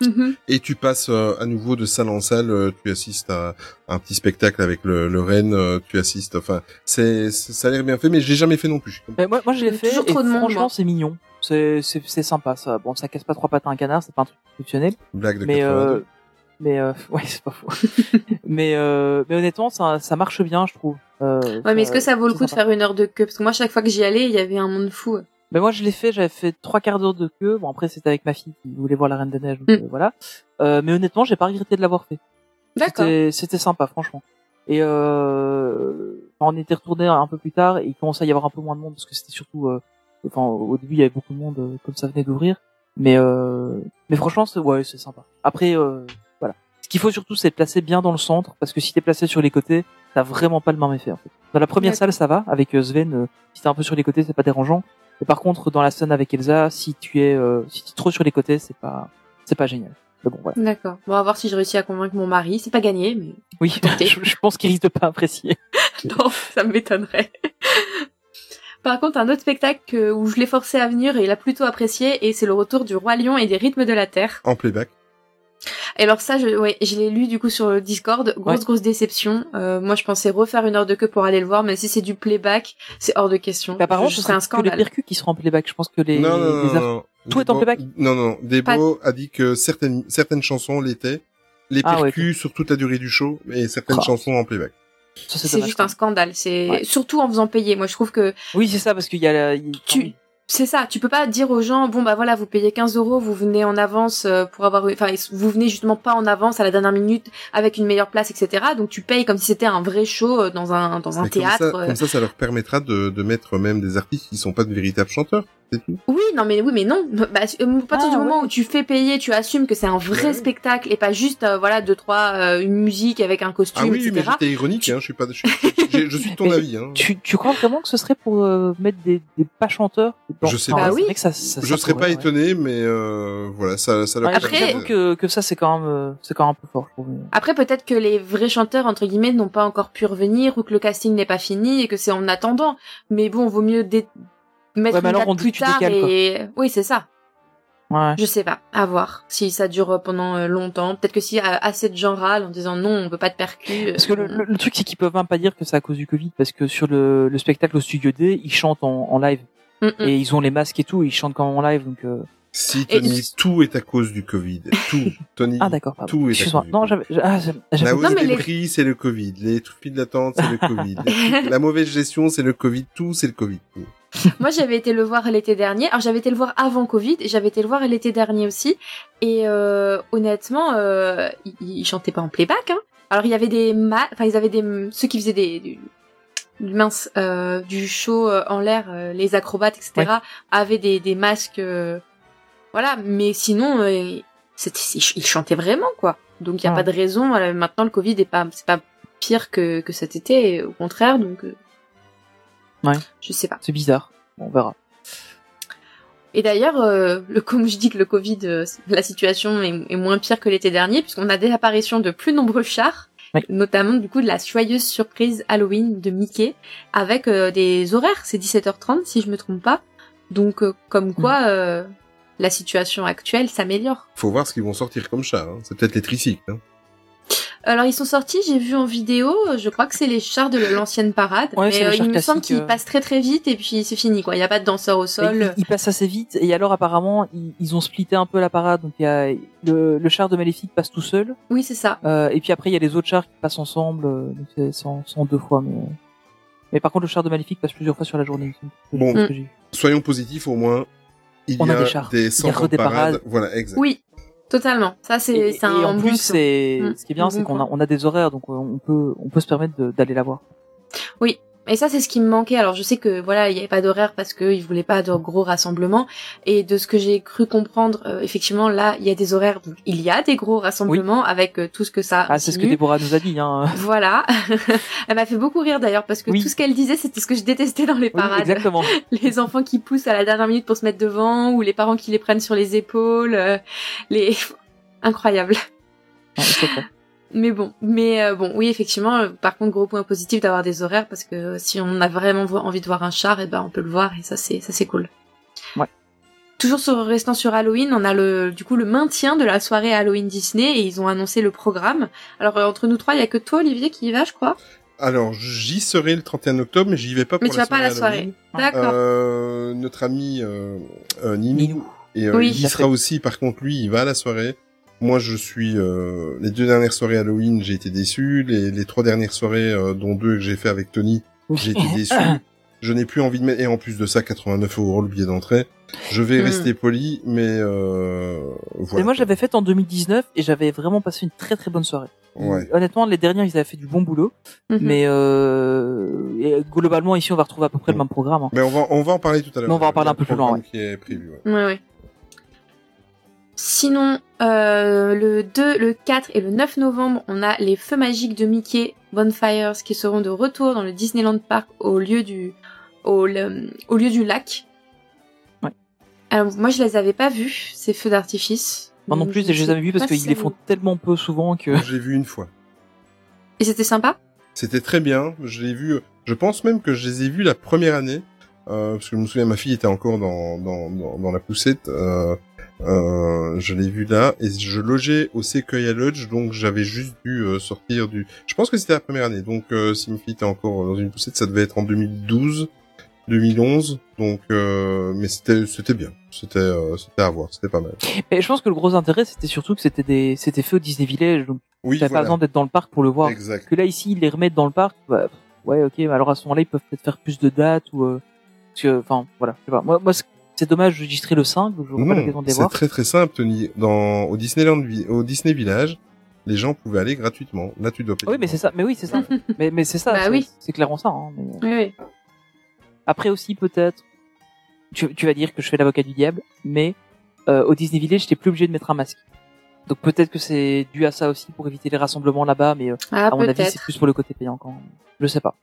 Mhm. Et tu passes euh, à nouveau de salle en salle, euh, tu assistes à un petit spectacle avec le, le Rennes, euh, tu assistes, enfin, c'est, ça a l'air bien fait, mais j'ai jamais fait non plus. Mais moi, moi, je l'ai fait. et trop de monde, franchement, c'est mignon. C'est c'est c'est sympa. Ça, bon, ça casse pas trois pattes à un canard. C'est pas un truc exceptionnel. Blague de mais 82. euh, mais euh, ouais, c'est pas faux. mais euh, mais honnêtement, ça ça marche bien, je trouve. Euh, Ouais, mais est-ce que ça vaut le coup de faire une heure de queue? Parce que moi, chaque fois que j'y allais, il y avait un monde fou. Mais moi, je l'ai fait. J'avais fait trois quarts d'heure de queue. Bon, après, c'était avec ma fille qui voulait voir la Reine des Neiges. donc, Mm. euh, voilà. Euh, mais honnêtement, j'ai pas regretté de l'avoir fait. D'accord. C'était c'était sympa, franchement. Et euh, on était retourné un peu plus tard et il commençait à y avoir un peu moins de monde parce que c'était surtout, euh, enfin, au début il y avait beaucoup de monde comme ça venait d'ouvrir. Mais euh, mais franchement, c'est ouais, c'est sympa. Après, euh, qu'il faut surtout, c'est placer bien dans le centre parce que si t'es placé sur les côtés, t'as vraiment pas le même effet. En fait. Dans la première salle, ça va avec euh, Sven. euh, si t'es un peu sur les côtés, c'est pas dérangeant. Et par contre, dans la scène avec Elsa, si tu es, euh, si tu es trop sur les côtés, c'est pas, c'est pas génial. Mais bon, voilà. D'accord. Bon, on va voir si je réussis à convaincre mon mari. C'est pas gagné, mais Oui, je, je pense qu'il risque de pas apprécier. non, ça m'étonnerait. Par contre, un autre spectacle où je l'ai forcé à venir et il a plutôt apprécié, et c'est le retour du Roi Lion et des rythmes de la Terre. En playback. Et alors ça, je, ouais, je l'ai lu du coup sur le Discord. Grosse Ouais. grosse déception. Euh, moi, je pensais refaire une heure de queue pour aller le voir, mais si c'est du playback, c'est hors de question. Mais apparemment, je, ce je serais un serait que les scandale. percus qui seront en playback. Je pense que les, non, non, les non. Tout est en Debo- playback Non, non. Debo a dit que certaines, certaines chansons l'étaient. Les Ah, ouais, percus sur toute la durée du show, et certaines Oh. chansons en playback. C'est juste un scandale. C'est Ouais. surtout en faisant payer. Moi, je trouve que Oui, c'est ça, parce qu'il y a la... il- tu, c'est ça. Tu peux pas dire aux gens, bon bah voilà, vous payez 15 euros, vous venez en avance euh, pour avoir, enfin, vous venez justement pas en avance à la dernière minute avec une meilleure place, etc. Donc tu payes comme si c'était un vrai show euh, dans un dans un Mais comme théâtre. ça, euh. comme ça, ça leur permettra de, de mettre même des artistes qui sont pas de véritables chanteurs. Oui, non, mais oui, mais non. Bah, à partir Ah, du moment ouais. où tu fais payer, tu assumes que c'est un vrai Ouais. spectacle et pas juste, euh, voilà, deux trois euh, une musique avec un Ah costume, oui, mais j'étais ironique, hein, je suis pas, je, suis- je- je suis de ton Mais avis, hein. Tu, tu crois vraiment que ce serait pour euh, mettre des, des pas chanteurs? Dans- Je sais Enfin, pas. Bah oui. vrai que ça, ça, Je ça serais pas ouais. étonné, mais euh, voilà, ça, ça Après- j'avoue que, que ça, c'est quand même, euh, c'est quand même un peu fort, je trouve. Après, peut-être que les vrais chanteurs entre guillemets n'ont pas encore pu revenir ou que le casting n'est pas fini et que c'est en attendant. Mais bon, vaut mieux dé- mettre Ouais, mais une alors, date on dit plus tard décales, et oui, c'est ça. Ouais. Je sais pas, à voir si ça dure pendant euh, longtemps. Peut-être que si euh, assez de gens râlent en disant non, on veut pas de percus. euh, Parce que le, le- le truc, c'est qu'ils peuvent même pas dire que c'est à cause du Covid, parce que sur le, le spectacle au Studio D, ils chantent en, en live. mm, mm. Et ils ont les masques et tout, ils chantent quand même en live, donc... euh, Si, Et- Tony, tout est à cause du Covid. Tout. Tony. Ah d'accord. Tout est à cause du Non, Covid. j'avais... Ah, Non, mais des les- prix, c'est le Covid. Les files d'attente, c'est le Covid. La mauvaise gestion, c'est le Covid. Tout, c'est le Covid. Moi, j'avais été le voir l'été dernier. Alors, j'avais été le voir avant Covid et j'avais été le voir l'été dernier aussi. Et euh, honnêtement, euh, ils, ils chantaient pas en playback. Hein. Alors, il y avait des ma... enfin, ils avaient des ceux qui faisaient des mince euh, du show euh, en l'air, les acrobates, etc. avaient des, des masques, voilà. Mais sinon, ils, chantaient vraiment quoi. Donc, il y a Ouais. pas de raison. maintenant, le Covid est pas c'est pas pire que que cet été. Au contraire, donc. Ouais. Je sais pas. C'est bizarre. Bon, on verra. Et d'ailleurs, euh, le, comme je dis que le Covid, euh, la situation est, est moins pire que l'été dernier, puisqu'on a des apparitions de plus nombreux chars, Oui. notamment du coup de la joyeuse surprise Halloween de Mickey, avec euh, des horaires, c'est 17h30 si je me trompe pas. Donc euh, comme quoi, euh, la situation actuelle s'améliore. Faut voir ce qu'ils vont sortir comme chat. Hein. C'est peut-être les tricycles. Hein. Alors ils sont sortis, j'ai vu en vidéo, je crois que c'est les chars de l'ancienne parade, Ouais, c'est mais les euh, chars il me semble qu'ils euh. passent très très vite et puis c'est fini quoi. Il y a pas de danseur au sol. Ils, ils passent assez vite et alors apparemment ils, ils ont splitté un peu la parade donc il y a le, le char de Maléfique passe tout seul Oui c'est ça. euh, et puis après il y a les autres chars qui passent ensemble euh, donc c'est deux fois mais euh, mais par contre le char de Maléfique passe plusieurs fois sur la journée. Bon. Soyons positifs au moins. Il On y a a, des chars. des Il y a des parades. Voilà, exact. Oui, totalement. Ça c'est un et en bon plus c'est Mm, ce qui est bien c'est qu'on a on a des horaires donc euh, on peut on peut se permettre d'aller la voir Et ça, c'est ce qui me manquait. Alors, je sais que voilà, il n'y avait pas d'horaire parce qu'ils voulaient pas de gros rassemblements. Et de ce que j'ai cru comprendre, euh, effectivement, là, il y a des horaires. Donc, il y a des gros rassemblements avec euh, tout ce que ça. Ah, c'est ce que. Déborah nous a dit. Hein. Voilà. Elle m'a fait beaucoup rire d'ailleurs parce que Oui. tout ce qu'elle disait, c'était ce que je détestais dans les Oui, parades. exactement. les enfants qui poussent à la dernière minute pour se mettre devant, ou les parents qui les prennent sur les épaules, euh, les incroyable. Vrai. Mais bon, mais euh, bon, oui, effectivement. euh, par contre, gros point positif d'avoir des horaires parce que si on a vraiment envie de voir un char, et ben on peut le voir et ça c'est ça c'est cool. Ouais. Toujours sur, restant sur Halloween, on a le du coup le maintien de la soirée Halloween Disney et ils ont annoncé le programme. Alors euh, entre nous trois, il y a que toi Olivier qui y va, je crois. Alors, j'y serai le 31 octobre, mais j'y vais pas pour Mais tu vas pas à la soirée. D'accord. Euh, notre ami euh, euh, Ninou, Ninou. et euh, Oui. il y sera fait. aussi. Par contre, lui, il va à la soirée. Moi, je suis euh, les deux dernières soirées Halloween, j'ai été déçu. Les, les trois dernières soirées, euh, dont deux que j'ai fait avec Tony, j'ai été déçu. Je n'ai plus envie de mettre. Et en plus de ça, 89 euros le billet d'entrée. Je vais Hmm. rester poli, mais euh, voilà. Et moi, j'avais fait en 2019 et j'avais vraiment passé une très très bonne soirée. Ouais. Honnêtement, les derniers, ils avaient fait du bon boulot. Mhm. Mais euh, et globalement, ici, on va retrouver à peu près le même programme. hein. Mais on va, on va en parler tout à l'heure. On va en parler un peu plus loin, programme Qui est prévu. ouais. Ouais, ouais. Sinon, euh, le 2, le 4 et le 9 novembre, on a les feux magiques de Mickey Bonfires qui seront de retour dans le Disneyland Park au lieu du, au, le- au lieu du lac. Ouais. Alors, moi, je les avais pas vus, ces feux d'artifice. Moi non plus, je et je les avais vus parce qu'ils les font tellement peu souvent que. J'ai vu une fois. Et c'était sympa? C'était très bien. Je l'ai vu. Je pense même que je les ai vus la première année, euh, parce que je me souviens, ma fille était encore dans dans dans, dans la poussette. Euh, euh, je l'ai vu là et je logeais au Sequoia Lodge, donc j'avais juste dû euh, sortir du. Je pense que c'était la première année. Donc euh, si était encore dans une poussette, ça devait être en 2012, 2011. Donc, euh, mais c'était c'était bien. C'était c'était à voir. C'était pas mal. Mais je pense que le gros intérêt, c'était surtout que c'était des, c'était fait au Disney Village, donc Oui, pas voilà. besoin d'être dans le parc pour le voir. Exact. Que là, ici, ils les remettent dans le parc. Bah, ouais, ok. Mais alors à ce moment-là, ils peuvent peut-être faire plus de dates ou. Parce que, enfin, voilà. Je sais pas. Moi, moi, c'est- c'est dommage. Je registrais le 5, donc j'aurai pas l'occasion de les c'est très très simple, Tony. Dans au Disneyland, au Disney Village, les gens pouvaient aller gratuitement. Là, tu dois payer. Oui, mais c'est ça. Mais oui, c'est ça. mais, mais c'est ça. Bah c'est- oui. C'est clairement ça. Hein, mais... Oui, oui. Après aussi, peut-être. Tu, tu vas dire que je fais l'avocat du diable, mais euh, au Disney Village, j'étais plus obligé de mettre un masque. Donc peut-être que c'est dû à ça aussi pour éviter les rassemblements là-bas, mais euh, Ah, à mon avis, c'est plus pour le côté payant quand même. Je sais pas.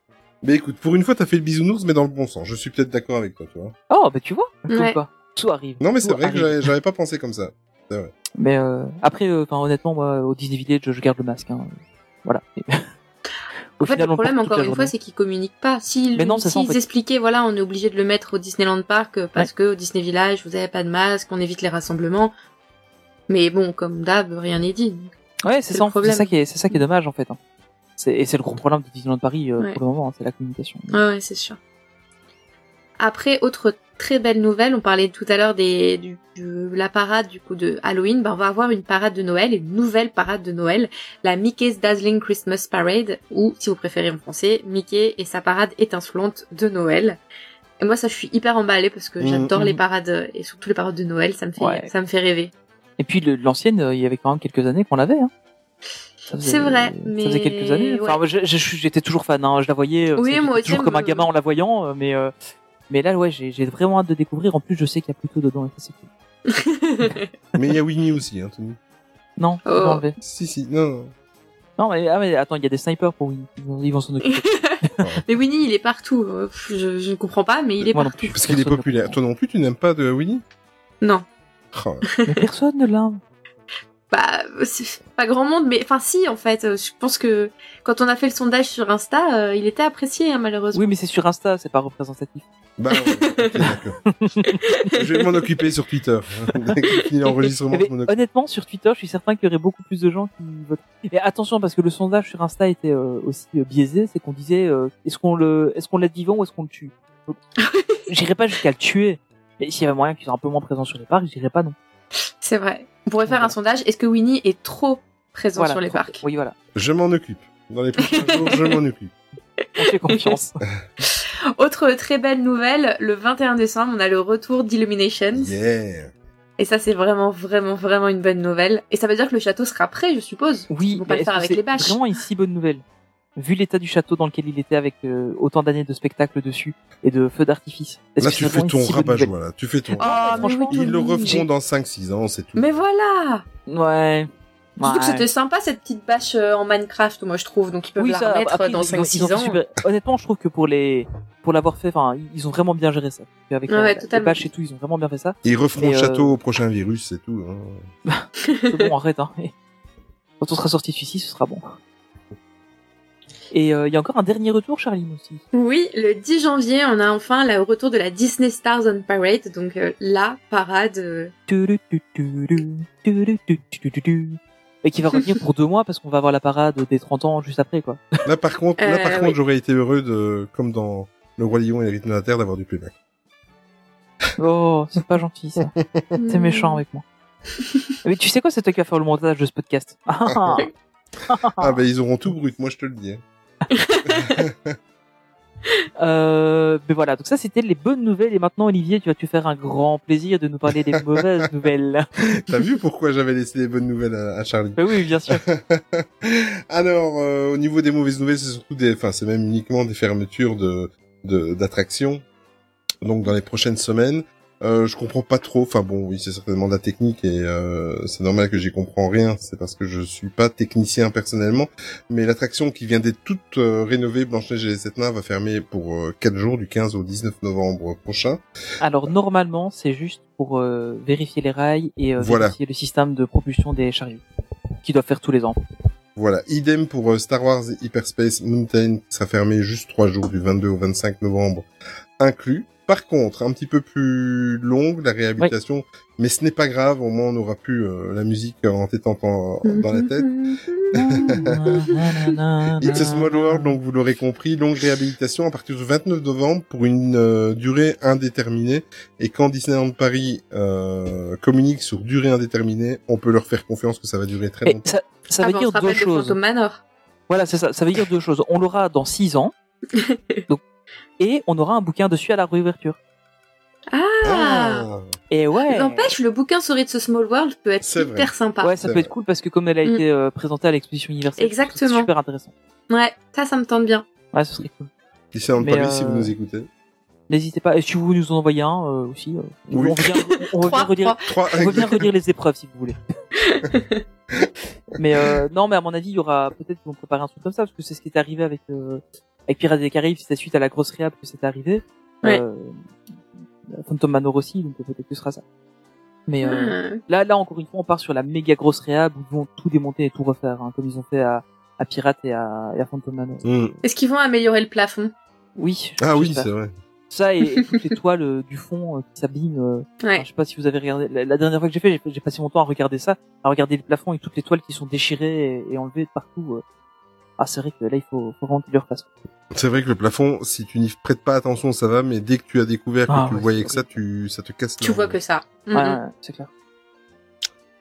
Mais écoute, pour une fois, t'as fait le bisounours, mais dans le bon sens. Je suis peut-être d'accord avec toi, tu vois. Oh, bah tu vois, Ouais. Tout arrive. Non, mais c'est vrai que arrive. j'avais- j'avais pas pensé comme ça. Mais euh, après, euh, enfin honnêtement, moi, au Disney Village, je garde le masque. Hein. Voilà. Au En fait, final, le problème, encore une fois, c'est qu'ils communiquent pas. S'ils Mais non, c'est ça, en s'ils fait. expliquaient, voilà, on est obligé de le mettre au Disneyland Park euh, parce que au Disney Village, vous avez pas de masque, on évite les rassemblements. Mais bon, comme d'hab, rien n'est dit. Ouais, c'est c'est ça. C'est ça qui est, c'est ça qui est dommage en fait. hein. C'est et c'est le gros problème de Disneyland Paris euh, Ouais. pour le moment, hein, c'est la communication. Ouais, ouais, c'est sûr. Après, autre très belle nouvelle, on parlait tout à l'heure des, du, de la parade du coup de Halloween, ben on va avoir une parade de Noël, une nouvelle parade de Noël, la Mickey's Dazzling Christmas Parade, ou si vous préférez en français, Mickey et sa parade étincelante de Noël. Et moi, ça, je suis hyper emballée parce que Mhm. j'adore Mhm. les parades et surtout les parades de Noël, ça me fait, Ouais. ça me fait rêver. Et puis le- l'ancienne, euh, il y avait quand même quelques années qu'on l'avait. Hein. Ça C'est vrai, Ça mais faisait quelques années. Enfin, ouais. j'étais toujours fan. Hein. Je la voyais. euh, Oui, moi aussi, Toujours comme un gamin en la voyant, euh, mais euh, mais là, ouais, j'ai vraiment hâte de découvrir. En plus, je sais qu'il y a plutôt dedans. Et ça, c'est cool. Mais il y a Winnie aussi, hein, Tony. Non, Oh. enlevé. Si, si, non, non. Non, mais, ah, mais attends, il y a des snipers pour Winnie. Ils vont- s'en occuper. mais Winnie, il est partout. Je, je ne comprends pas, mais il est Moi non partout. plus. Parce qu'il est populaire. Toi non plus, tu n'aimes pas de Winnie? Non. Oh, mais personne ne l'a. Bah, c'est pas grand monde, mais enfin si, en fait, euh, je pense que quand on a fait le sondage sur Insta, euh, il était apprécié, hein, malheureusement. Oui, mais c'est sur Insta, c'est pas représentatif. Bah ouais, d'accord. je vais m'en occuper sur Twitter. Dès que j'ai fini l'enregistrement, je m'en occupe. honnêtement, sur Twitter, je suis certain qu'il y aurait beaucoup plus de gens qui votent. Et attention, parce que le sondage sur Insta était euh, aussi euh, biaisé, c'est qu'on disait euh, est-ce qu'on le, est-ce qu'on l'aide vivant ou est-ce qu'on le tue? Donc, J'irais pas jusqu'à le tuer. Mais s'il y avait moyen qu'il soit un peu moins présent sur les parcs, j'irais pas non. C'est vrai. On pourrait faire un sondage. Est-ce que Winnie est trop présent Voilà, sur les trop- parcs? Oui, voilà. Je m'en occupe. Dans les prochains jours, je m'en occupe. On fait confiance. Autre très belle nouvelle, le 21 décembre, on a le retour d'Illuminations. Yeah. Et ça, c'est vraiment, vraiment, vraiment une bonne nouvelle. Et ça veut dire que le château sera prêt, je suppose. oui, Ils vont pas mais le faire avec les c'est bâches. Vraiment une si bonne nouvelle? Vu l'état du château dans lequel il était avec euh, autant d'années de spectacle dessus et de feux d'artifice. Là, que tu fais ton bonne rabat joie, là. Tu fais ton. Ah, mais franchement, Ils le referont dans 5-6 ans, c'est tout. Mais voilà Ouais. Surtout que Ouais. c'était sympa cette petite bâche euh, en Minecraft, moi je trouve, donc ils peuvent Oui, la ça, remettre après, dans ils ont- ils ont 5-6 ans. super- Honnêtement, je trouve que pour les, pour l'avoir fait, enfin, ils ont vraiment bien géré ça. Avec Ouais, la- ouais, les totalement. bâches et tout, ils ont vraiment bien fait ça. Ils referont le euh, château au prochain virus, c'est tout. hein. C'est bon, arrête, hein. Quand on sera sorti de celui-ci, ce sera bon. Et euh, il y a encore un dernier retour, Charline aussi. Oui, le 10 janvier, on a enfin le retour de la Disney Stars on Parade, donc euh, la parade. Et qui va revenir pour deux mois parce qu'on va avoir la parade des 30 ans juste après, quoi. Là, par contre, là, Euh, oui. contre, j'aurais été heureux de, comme dans Le Roi Lion et les rythmes de la Terre, d'avoir du playback. Oh, c'est pas gentil, ça. T'es méchant avec moi. Mais tu sais quoi, c'est toi qui vas faire le montage de ce podcast. Ah, Ah, ben, ils auront tout brut, moi, je te le dis. Euh, mais voilà, donc ça c'était les bonnes nouvelles et maintenant Olivier, tu vas te faire un grand plaisir de nous parler des mauvaises nouvelles? T'as vu pourquoi j'avais laissé les bonnes nouvelles à, à Charlie? Bah oui, bien sûr. Alors, euh, au niveau des mauvaises nouvelles, c'est surtout des, enfin, c'est même uniquement des fermetures de, de, d'attractions. Donc, dans les prochaines semaines, euh, je comprends pas trop. Enfin bon, oui, c'est certainement de la technique et euh, c'est normal que j'y comprends rien. C'est parce que je suis pas technicien personnellement. Mais l'attraction qui vient d'être toute euh, rénovée, Blanche-Neige et les Sept Nains, va fermer pour euh, 4 jours, du 15 au 19 novembre prochain. Alors normalement, c'est juste pour euh, vérifier les rails et euh, Voilà. vérifier le système de propulsion des chariots, qui doivent faire tous les ans. Voilà, idem pour euh, Star Wars Hyperspace Mountain qui sera fermé juste trois jours du 22 au 25 novembre inclus. Par contre, un petit peu plus longue la réhabilitation, mais ce n'est pas grave, au moins on aura plus euh, la musique en en- dans la tête. It's a Small World, donc vous l'aurez compris, longue réhabilitation à partir du 29 novembre pour une euh, durée indéterminée. Et quand Disneyland Paris euh, communique sur durée indéterminée, on peut leur faire confiance que ça va durer très longtemps. ça, ça Ah veut on dire deux choses. Voilà, c'est ça. Ça veut dire deux choses. On l'aura dans six ans, donc, et on aura un bouquin dessus à la réouverture. Ah, Et ouais. N'empêche, le bouquin souris de ce Small World peut être hyper vrai. sympa. Ouais, ça peut être cool parce que comme elle a Mm. été euh, présentée à l'exposition universelle, Exactement. c'est super intéressant. Ouais, ça, ça me tente bien. Ouais, ce serait cool. Mais, Paris, si euh, vous nous écoutez. N'hésitez pas. Et si vous nous en envoyer un euh, aussi, euh, Oui. on revient, on, revient relire les épreuves si vous voulez. mais euh, non, mais à mon avis, il y aura peut-être qu'ils vont préparer un truc comme ça parce que c'est ce qui est arrivé avec euh, avec Pirates des Caraïbes, c'est suite à la grosse réhab que c'est arrivé. Ouais. Euh, Phantom Manor aussi, donc peut-être que ce sera ça. Mais euh, Hmm. là, là encore une fois, on part sur la méga grosse réhab où ils vont tout démonter et tout refaire, hein, comme ils ont fait à, à Pirates et à, et à Phantom Manor. Hmm. Est-ce qu'ils vont améliorer le plafond? Oui. Ah oui, c'est vrai. Ça et, et toutes les toiles euh, du fond euh, qui s'abîment. euh, Ouais. enfin, je sais pas si vous avez regardé. La, la dernière fois que j'ai fait, j'ai- passé mon temps à regarder ça, à regarder le plafond et toutes les toiles qui sont déchirées et, et enlevées de partout. euh. Ah, c'est vrai que là, il faut, faut vraiment qu'ils le refassent. C'est vrai que le plafond, si tu n'y prêtes pas attention, ça va, mais dès que tu as découvert que Ah tu ouais, voyais que ça, tu, ça te casse Tu vois que ça. Ouais, Mhm. ouais, c'est clair.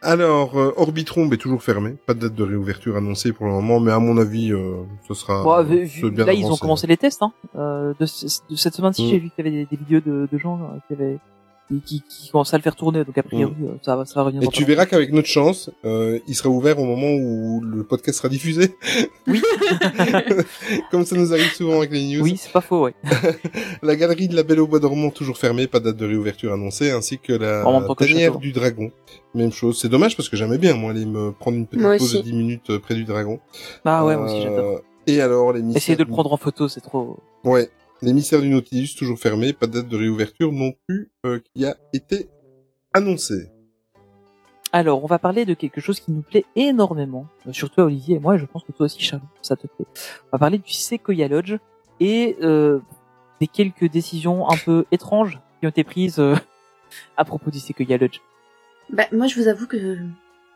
Alors, euh, Orbitron est toujours fermé. Pas de date de réouverture annoncée pour le moment, mais à mon avis, euh, ce sera Bon, euh, vu- c'est vu- bien là, ils ont commencé les tests. Hein. Euh, de, de cette semaine-ci, Mm. j'ai vu qu'il y avait des, des vidéos de, de gens euh, qui avaient qui, qui, à le faire tourner. Donc a priori, euh, ça va, ça va revenir. Mm. Et tu verras qu'avec notre chance, euh, il sera ouvert au moment où le podcast sera diffusé. Oui. Comme ça nous arrive souvent avec les news. Oui, c'est pas faux, ouais. La galerie de la Belle au Bois dormant toujours fermée, pas de date de réouverture annoncée, ainsi que la château. du dragon. Même chose. C'est dommage parce que j'aimais bien, moi, aller me prendre une petite Moi pause de aussi. 10 minutes euh, près du dragon. Ah ouais, moi aussi, Euh, j'adore. Et alors, les mystères... Essayer de le prendre en photo, c'est trop. Ouais. Les mystères du Nautilus toujours fermés, pas de date de réouverture non plus euh, qui a été annoncée. Alors, on va parler de quelque chose qui nous plaît énormément, euh, surtout à Olivier et moi, et je pense que toi aussi, Charles, ça te plaît. On va parler du Sequoia Lodge et euh, des quelques décisions un peu étranges qui ont été prises euh, à propos du Sequoia Lodge. Bah, moi, je vous avoue que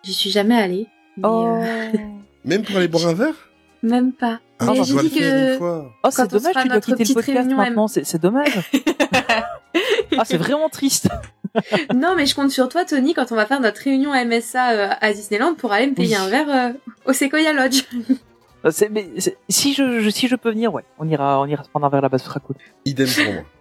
j'y suis jamais allée. mais, Oh, euh, Même pour aller boire un verre? Même pas. Ah, Mais j'ai dit que oh c'est dommage, tu dois quitter le podcast réunion, maintenant, c'est c'est dommage. ah, c'est vraiment triste. non, mais je compte sur toi, Tony, quand on va faire notre réunion MSA euh, à Disneyland pour aller me payer Oui. un verre euh, au Sequoia Lodge. Euh, c'est- mais c'est- si je, je- si je peux venir, ouais, on ira, on ira se prendre un verre là-bas, ce sera cool. Idem pour moi.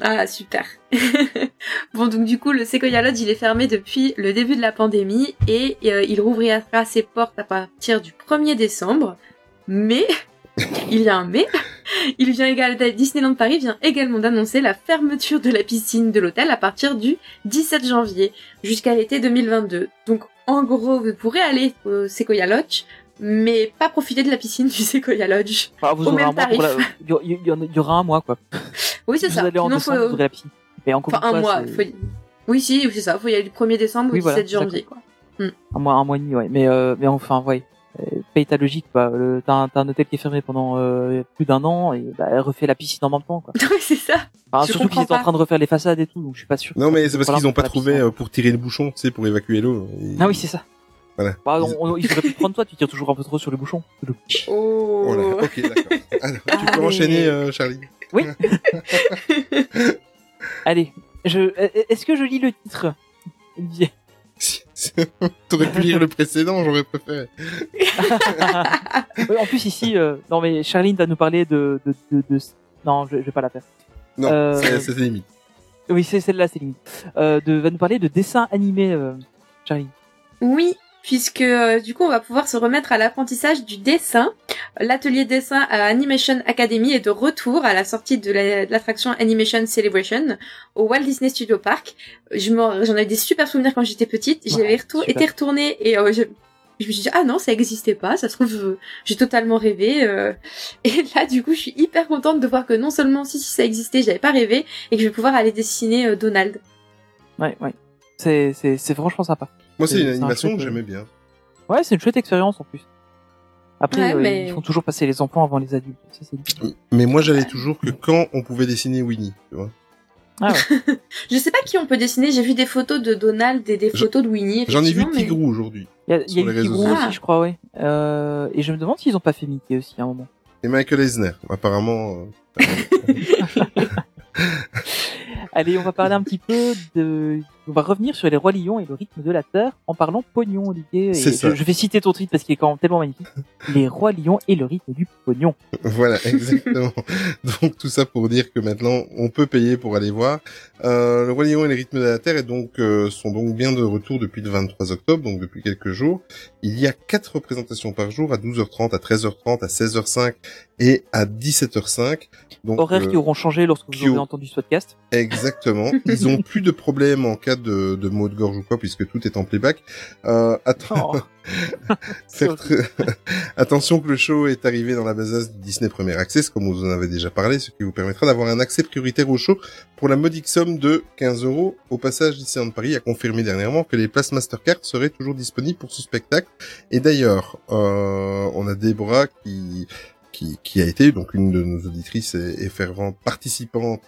Ah, super. bon, donc du coup, le Sequoia Lodge, il est fermé depuis le début de la pandémie et euh, il rouvrira ses portes à partir du 1er décembre. Mais il y a un mais. Il vient également, Disneyland Paris vient également d'annoncer la fermeture de la piscine de l'hôtel à partir du 17 janvier jusqu'à l'été 2022. Donc, en gros, vous pourrez aller au Sequoia Lodge, mais pas profiter de la piscine du Sequoia Lodge. Enfin, vous Au aurez même un mois pour la... tarif. il, y, il il aura un mois, quoi. Oui, c'est vous ça. allez en Sinon, décembre, faut- vous aurez la piscine. Mais encore Enfin, un fois, mois. faut- Oui, si, c'est ça. Faut y aller du 1er décembre Oui, au voilà, 17 janvier, quoi. un mois, un mois et demi, ouais. Mais, euh, mais enfin, ouais. Euh, Paye ta logique. Le- T'as un, t'as un hôtel qui est fermé pendant euh, plus d'un an et bah, elle refait la piscine en même temps, quoi. Oui, c'est ça. Enfin, surtout qu'ils étaient en train de refaire les façades et tout, donc je suis pas sûr. Non, mais c'est parce qu'ils ont pas trouvé piscine. euh, pour tirer le bouchon, tu sais, pour évacuer l'eau. Et- Ah oui, c'est ça. Voilà. Bah, Ils- on- on- ils auraient pu prendre toi, tu tires toujours un peu trop sur le bouchon. Oh. Oh là, ok, d'accord. Alors, tu peux enchaîner, euh, Charlie Oui. Allez, je, est-ce que je lis le titre? T'aurais pu lire le précédent, j'aurais préféré. En plus ici, euh, non mais Charline va nous parler de, de, de, de- non, je, je vais pas la faire. Non, Euh, c'est c'est limite. Oui, c'est celle-là, c'est limite. Euh, de, va nous parler de dessin animé, euh, Charline. Oui, puisque euh, du coup on va pouvoir se remettre à l'apprentissage du dessin. L'atelier dessin à Animation Academy est de retour à la sortie de la- de l'attraction Animation Celebration au Walt Disney Studio Park. Je J'en ai des super souvenirs quand j'étais petite. J'y Ouais, avais retour- super. été retournée et euh, je, je me suis dit ah non ça existait pas. Ça se trouve euh, j'ai totalement rêvé. euh. Et là du coup je suis hyper contente de voir que non seulement si, si ça existait j'avais pas rêvé et que je vais pouvoir aller dessiner euh, Donald. Ouais, ouais. C'est, c'est, c'est franchement sympa. Moi, c'est une un animation que euh, j'aimais bien. Ouais, c'est une chouette expérience en plus. Après, Ouais, euh, mais- ils font toujours passer les enfants avant les adultes. Ça. Mais moi, j'allais toujours que quand on pouvait dessiner Winnie, tu vois. Ah ouais. Je sais pas qui on peut dessiner. J'ai vu des photos de Donald et des photos de Winnie. J'en ai vu mais- Tigrou aujourd'hui. Il y a, y eu Tigrou aussi, je crois, ouais. Euh, et je me demande s'ils ont pas fait Mickey aussi à un moment. Et Michael Eisner, apparemment. euh, Allez, on va parler un petit peu de... On va revenir sur les rois lions et le rythme de la terre en parlant pognon, Olivier. Et C'est ça. Je, je vais citer ton tweet parce qu'il est quand même tellement magnifique. Les rois lions et le rythme du pognon. Voilà, exactement. donc tout ça pour dire que maintenant on peut payer pour aller voir. Euh, le Roi Lion et les rythmes de la Terre est donc euh, sont donc bien de retour depuis le 23 octobre, donc depuis quelques jours. Il y a quatre représentations par jour à 12h30, à 13h30, à 16h05 et à 17h05. Donc Horaires euh, qui auront changé lorsque vous aurez entendu ce podcast. Exactement. Ils ont plus de problème en cas de, de maux de gorge ou quoi, puisque tout est en playback. Euh, attends. Oh. Attention que le show est arrivé dans la besace du Disney Premier Access, comme vous en avez déjà parlé, ce qui vous permettra d'avoir un accès prioritaire au show pour la modique somme de 15 euros. Au passage, Disneyland Paris a confirmé dernièrement que les places Mastercard seraient toujours disponibles pour ce spectacle. Et d'ailleurs, euh, on a Déborah qui, qui, qui a été donc une de nos auditrices et, et fervente participante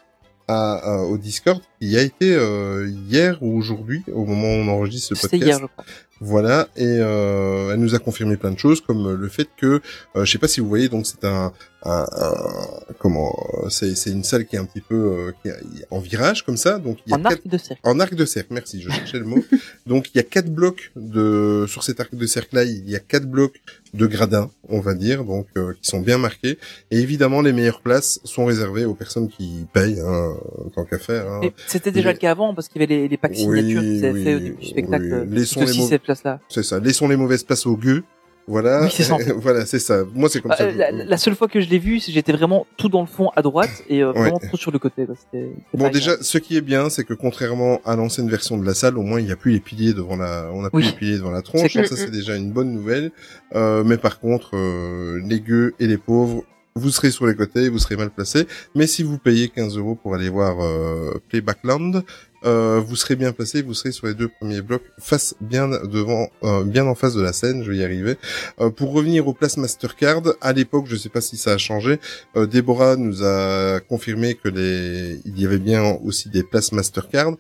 à, à- au Discord, qui a été euh, hier ou aujourd'hui, au moment où on enregistre ce podcast. hier, je crois. Voilà, et euh, elle nous a confirmé plein de choses, comme le fait que, euh, je sais pas si vous voyez, donc c'est un, un, un- comment, euh, c'est c'est une salle qui est un petit peu euh, qui est en virage comme ça, donc il y a En quatre- arc de cercle. en arc de cercle, merci, je cherchais le mot. Donc il y a quatre blocs de sur cet arc de cercle là, il y a quatre blocs de gradins, on va dire, donc euh, qui sont bien marqués. Et évidemment, les meilleures places sont réservées aux personnes qui payent, hein, tant qu'à faire. hein. C'était déjà le cas avant parce qu'il y avait les, les packs Oui, signatures qu'ils avaient oui, fait au début du spectacle. oui. Laissons les cette place-là. C'est ça. Laissons les mauvaises places aux gueux. Voilà. Oui, c'est ça. voilà, c'est ça. Moi, c'est comme Bah, ça. la, la seule fois que je l'ai vu, c'est- j'étais vraiment tout dans le fond à droite et euh, Ouais. vraiment trop sur le côté. C'était- Bon, déjà, ce qui est bien, c'est que contrairement à l'ancienne version de la salle, au moins, il n'y a plus les piliers devant la, on n'a plus Oui. les piliers devant la tronche. Ça, c'est déjà une bonne nouvelle. Euh, mais par contre, euh, les gueux et les pauvres, vous serez sur les côtés, vous serez mal placés. Mais si vous payez 15 euros pour aller voir euh, Playbackland, euh, vous serez bien placé, vous serez sur les deux premiers blocs, face bien devant, euh, bien en face de la scène. Je vais y arriver. Euh, pour revenir aux places Mastercard, à l'époque, je sais pas si ça a changé. Euh, Déborah nous a confirmé que les, il y avait bien aussi des places Mastercard.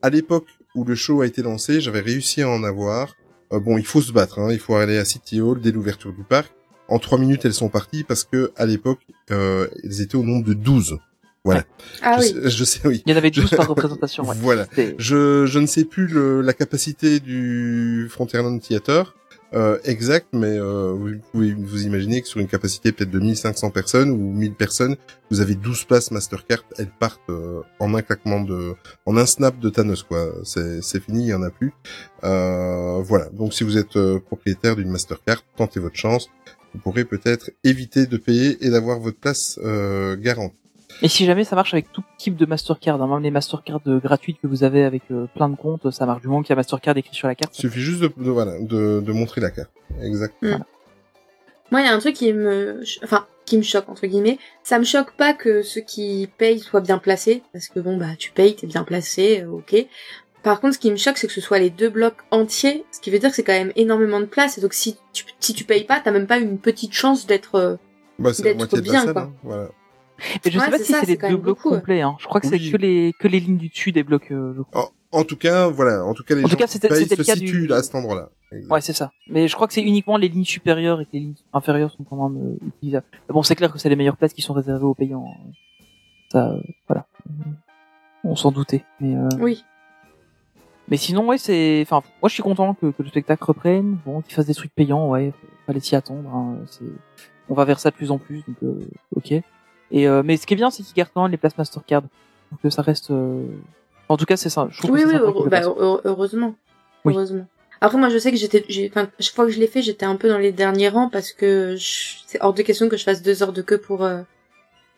À l'époque où le show a été lancé, j'avais réussi à en avoir. Euh, bon, il faut se battre, hein. il faut aller à City Hall dès l'ouverture du parc. En trois minutes, elles sont parties parce que à l'époque, elles étaient au nombre de 12. Voilà. Ah je, oui. sais, je sais, oui. Il y en avait 12 Je- par représentation. Ouais. Voilà. Je, je ne sais plus le, la capacité du Frontierland Theater euh, exact, mais euh, vous pouvez vous imaginer que sur une capacité peut-être de 1500 personnes ou 1000 personnes, vous avez 12 places Mastercard, elles partent euh, en un claquement de, en un snap de Thanos quoi. C'est, c'est fini, il y en a plus. Euh, voilà. Donc si vous êtes euh, propriétaire d'une Mastercard, tentez votre chance. vous pourrez peut-être éviter de payer et d'avoir votre place euh, garantie. Et si jamais ça marche avec tout type de Mastercard, hein, même les Mastercard euh, gratuites que vous avez avec euh, plein de comptes, ça marche du moment qu'il y a Mastercard écrit sur la carte. Il suffit juste de, de- voilà de, de montrer la carte. Exactement. Mm. Moi, il y a un truc qui me, enfin, qui me choque entre guillemets. Ça me choque pas que ceux qui payent soient bien placés, parce que bon, bah, tu payes, t'es bien placé, euh, ok. Par contre, ce qui me choque, c'est que ce soit les deux blocs entiers, ce qui veut dire que c'est quand même énormément de place. Et donc, si tu, si tu payes pas, t'as même pas une petite chance d'être. Bah, c'est la d'être moitié de la bien, quoi. hein, voilà. Mais je Ouais, sais pas si c'est les deux blocs beaucoup, complets. Hein. Je crois que Oui. c'est que les que les lignes du dessus des blocs. euh. En, en tout cas, voilà. En tout cas, les En tout gens cas, qui c'était- payent se le cas situent du- à cet endroit-là. Ouais, c'est ça. Mais je crois que c'est uniquement les lignes supérieures et que les lignes inférieures sont quand même euh, utilisables. Bon, c'est clair que c'est les meilleures places qui sont réservées aux payants. hein. Ça, euh, voilà. On s'en doutait. Mais, euh, Oui. mais sinon, ouais, c'est. Enfin, moi, je suis content que, que le spectacle reprenne. Bon, qu'il fasse des trucs payants, ouais. Fallait s'y attendre. hein. C'est. On va vers ça de plus en plus, donc euh, ok. Et euh, mais ce qui est bien, c'est qu'ils gardent quand même les places Mastercard, donc que ça reste. euh, En tout cas, c'est ça. Je trouve Oui, que oui, heure- bah, heureusement. Oui. Heureusement. Après, moi, je sais que j'étais, enfin, chaque fois que je l'ai fait, j'étais un peu dans les derniers rangs parce que je- c'est hors de question que je fasse deux heures de queue pour, euh,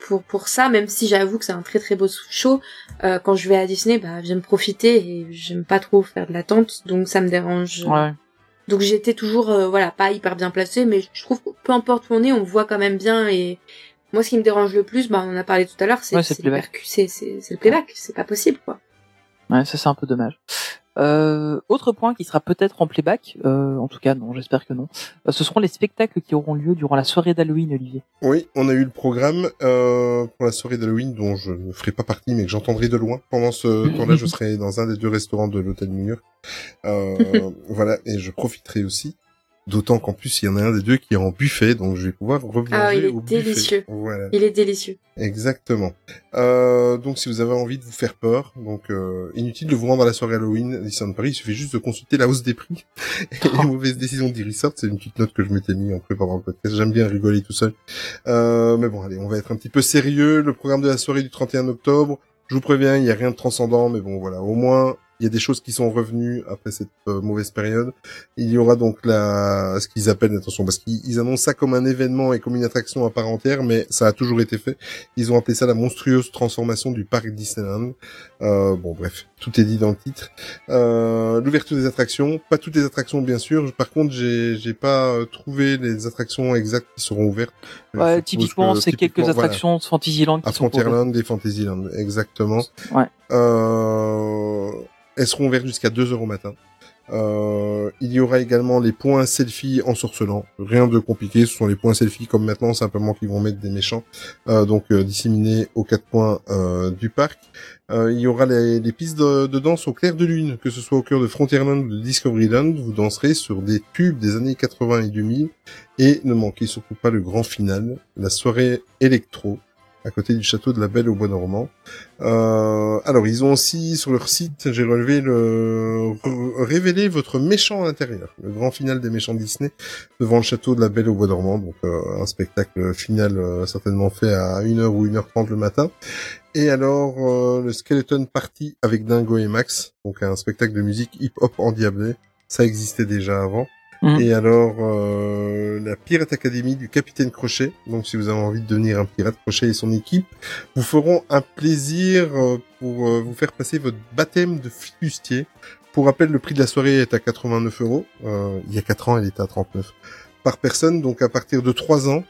pour, pour ça, même si j'avoue que c'est un très très beau show. Euh, quand je vais à Disney, bah, j'aime profiter et j'aime pas trop faire de l'attente, donc ça me dérange. Ouais. Donc j'étais toujours, euh, voilà, pas hyper bien placée, mais je trouve que peu importe où on est, on voit quand même bien et moi, ce qui me dérange le plus, bah, on en a parlé tout à l'heure, c'est, Ouais, le playback. c'est, le playback, c'est pas possible, quoi. Ouais, ça c'est un peu dommage. Euh, autre point qui sera peut-être en playback, euh, en tout cas non, j'espère que non. Euh, ce seront les spectacles qui auront lieu durant la soirée d'Halloween, Olivier. Oui, on a eu le programme euh, pour la soirée d'Halloween dont je ne ferai pas partie, mais que j'entendrai de loin. Pendant ce temps-là, je serai dans un des deux restaurants de l'hôtel New York. Euh, voilà, et je profiterai aussi. D'autant qu'en plus, il y en a un des deux qui est en buffet, donc je vais pouvoir revenir Ah, il est au délicieux. Voilà. Il est délicieux. Exactement. Euh, donc si vous avez envie de vous faire peur, donc euh, inutile de vous rendre à la soirée Halloween Disneyland Paris, il suffit juste de consulter la hausse des prix et les mauvaises décisions d'Irisort. C'est une petite note que je m'étais mis en préparant le podcast. J'aime bien rigoler tout seul. Euh, mais bon, allez, on va être un petit peu sérieux. Le programme de la soirée du 31 octobre, je vous préviens, il n'y a rien de transcendant, mais bon, voilà, au moins il y a des choses qui sont revenues après cette euh, mauvaise période. Il y aura donc la, ce qu'ils appellent, attention, parce qu'ils ils annoncent ça comme un événement et comme une attraction à part entière, mais ça a toujours été fait. Ils ont appelé ça la monstrueuse transformation du parc Disneyland. Euh, bon, bref, tout est dit dans le titre. Euh, L'ouverture des attractions, pas toutes les attractions bien sûr. Par contre, j'ai j'ai pas euh, trouvé les attractions exactes qui seront ouvertes. Ouais, typiquement, que- c'est quelques voilà. attractions de Fantasyland qui à sont. Frontierland et Fantasyland, exactement. Ouais. Euh, elles seront ouvertes jusqu'à 2 heures au matin. Euh, il y aura également les points selfie en sorcelant. Rien de compliqué, ce sont les points selfie comme maintenant, simplement qu'ils vont mettre des méchants, euh, donc euh, disséminés aux quatre coins du parc. Il y aura les, les pistes de, de danse au clair de lune, que ce soit au cœur de Frontierland ou de Discoveryland, vous danserez sur des tubes des années 80 et 2000. Et ne manquez surtout pas le grand final, la soirée électro, à côté du château de la Belle au Bois normand. Euh, alors, ils ont aussi sur leur site, j'ai relevé le révéler votre méchant à l'intérieur, le grand final des méchants Disney devant le château de la Belle au Bois dormant, donc euh, un spectacle final euh, certainement fait à 1h ou 1h30 le matin. Et alors euh, le Skeleton Party avec Dingo et Max, donc un spectacle de musique hip-hop endiablé, ça existait déjà avant. Mhm. Et alors euh, la Pirate Academy du Capitaine Crochet, donc si vous avez envie de devenir un pirate Crochet et son équipe, vous feront un plaisir euh, pour euh, vous faire passer votre baptême de flibustier. Pour rappel, le prix de la soirée est à 89 euros. Il y a 4 ans, elle était à 39 par personne, donc à partir de 3 ans.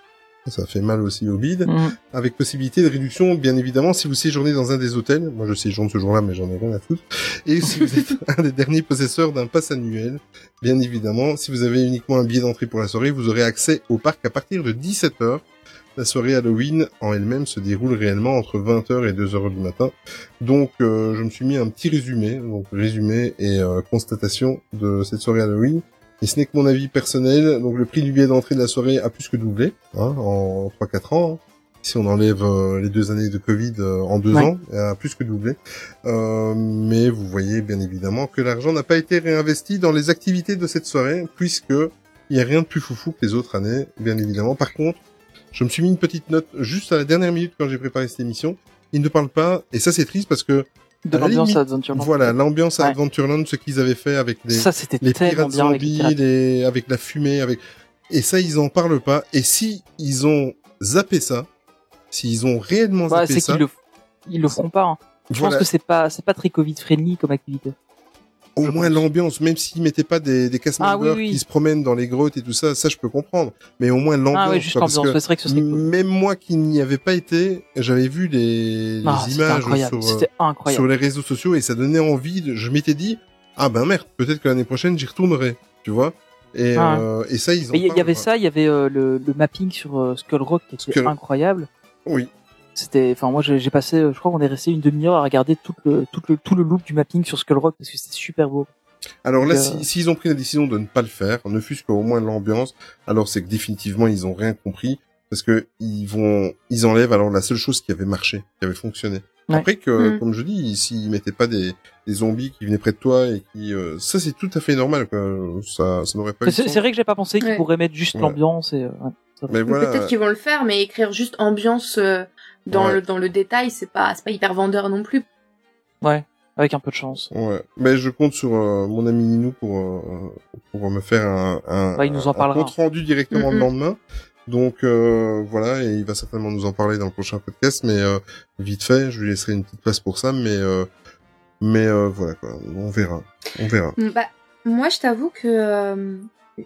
Ça fait mal aussi au bide. Mhm. Avec possibilité de réduction, bien évidemment, si vous séjournez dans un des hôtels. Moi, je séjourne ce jour-là, mais j'en ai rien à foutre. Et si vous êtes un des derniers possesseurs d'un pass annuel, bien évidemment, si vous avez uniquement un billet d'entrée pour la soirée, vous aurez accès au parc à partir de 17h. La soirée Halloween en elle-même se déroule réellement entre 20h et 2h du matin. Donc, euh, je me suis mis un petit résumé, donc résumé et euh, constatation de cette soirée Halloween. Et ce n'est que mon avis personnel. Donc, le prix du billet d'entrée de la soirée a plus que doublé hein, en 3-4 ans. hein. Si on enlève euh, les deux années de Covid euh, en deux Ouais. ans, elle a plus que doublé. Euh, mais vous voyez bien évidemment que l'argent n'a pas été réinvesti dans les activités de cette soirée, puisque il y a rien de plus foufou que les autres années, bien évidemment. Par contre, je me suis mis une petite note juste à la dernière minute quand j'ai préparé cette émission. Il ne parle pas, et ça c'est triste parce que De l'ambiance à Adventureland. Voilà, l'ambiance à Ouais. Adventureland, ce qu'ils avaient fait avec les, Ça, les pirates avec les zombies, les- avec la fumée, avec Et ça, ils en parlent pas. Et si ils ont zappé ça, s'ils ont réellement Bah, zappé c'est ça, qu'ils le, ils le feront pas. hein. Je voilà, pense que c'est pas, c'est pas très Covid friendly comme activité. Au moins l'ambiance, même s'ils mettaient pas des, des cast Ah, oui, oui. qui se promènent dans les grottes et tout ça, ça je peux comprendre. Mais au moins l'ambiance. Ah ouais, juste l'ambiance. que C'est vrai que ce serait cool. Même moi qui n'y avais pas été, j'avais vu les, les Ah, images sur, euh, C'était incroyable. sur les réseaux sociaux et ça donnait envie. De... Je m'étais dit, ah ben merde, peut-être que l'année prochaine j'y retournerai, tu vois. Et, Ah. euh, et ça ils. Mais il y, y avait ça, il y avait euh, le, le mapping sur euh, Skull Rock qui était Skull- incroyable. Oui. C'était, enfin moi j'ai passé, euh, je crois qu'on est resté une demi-heure à regarder tout le, tout le, tout le loop du mapping sur Skull Rock parce que c'était super beau. Alors là, Donc, si- euh, s'ils ont pris la décision de ne pas le faire, ne fût-ce qu'au moins l'ambiance, alors c'est que définitivement ils ont rien compris parce que ils vont, ils enlèvent alors la seule chose qui avait marché, qui avait fonctionné. Ouais. Après que, Mm. comme je dis, s'ils mettaient pas des, des zombies qui venaient près de toi et qui, euh, ça c'est tout à fait normal. Quoi. Ça, ça n'aurait pas. C'est vrai que j'ai pas pensé qu'ils Ouais. pourraient mettre juste Ouais. l'ambiance et. euh, Mais voilà. Peut-être qu'ils vont le faire, mais écrire juste ambiance euh, dans Ouais. le dans le détail, c'est pas c'est pas hyper vendeur non plus. Ouais, avec un peu de chance. Ouais. Mais je compte sur euh, mon ami Ninou pour euh, pour me faire un, un, Ouais, il nous en un parlera. compte rendu directement le lendemain. Donc euh, voilà, et il va certainement nous en parler dans le prochain podcast, mais euh, vite fait, je lui laisserai une petite place pour ça, mais euh, mais euh, voilà quoi, on verra, on verra. Mm, Bah, moi, je t'avoue que euh,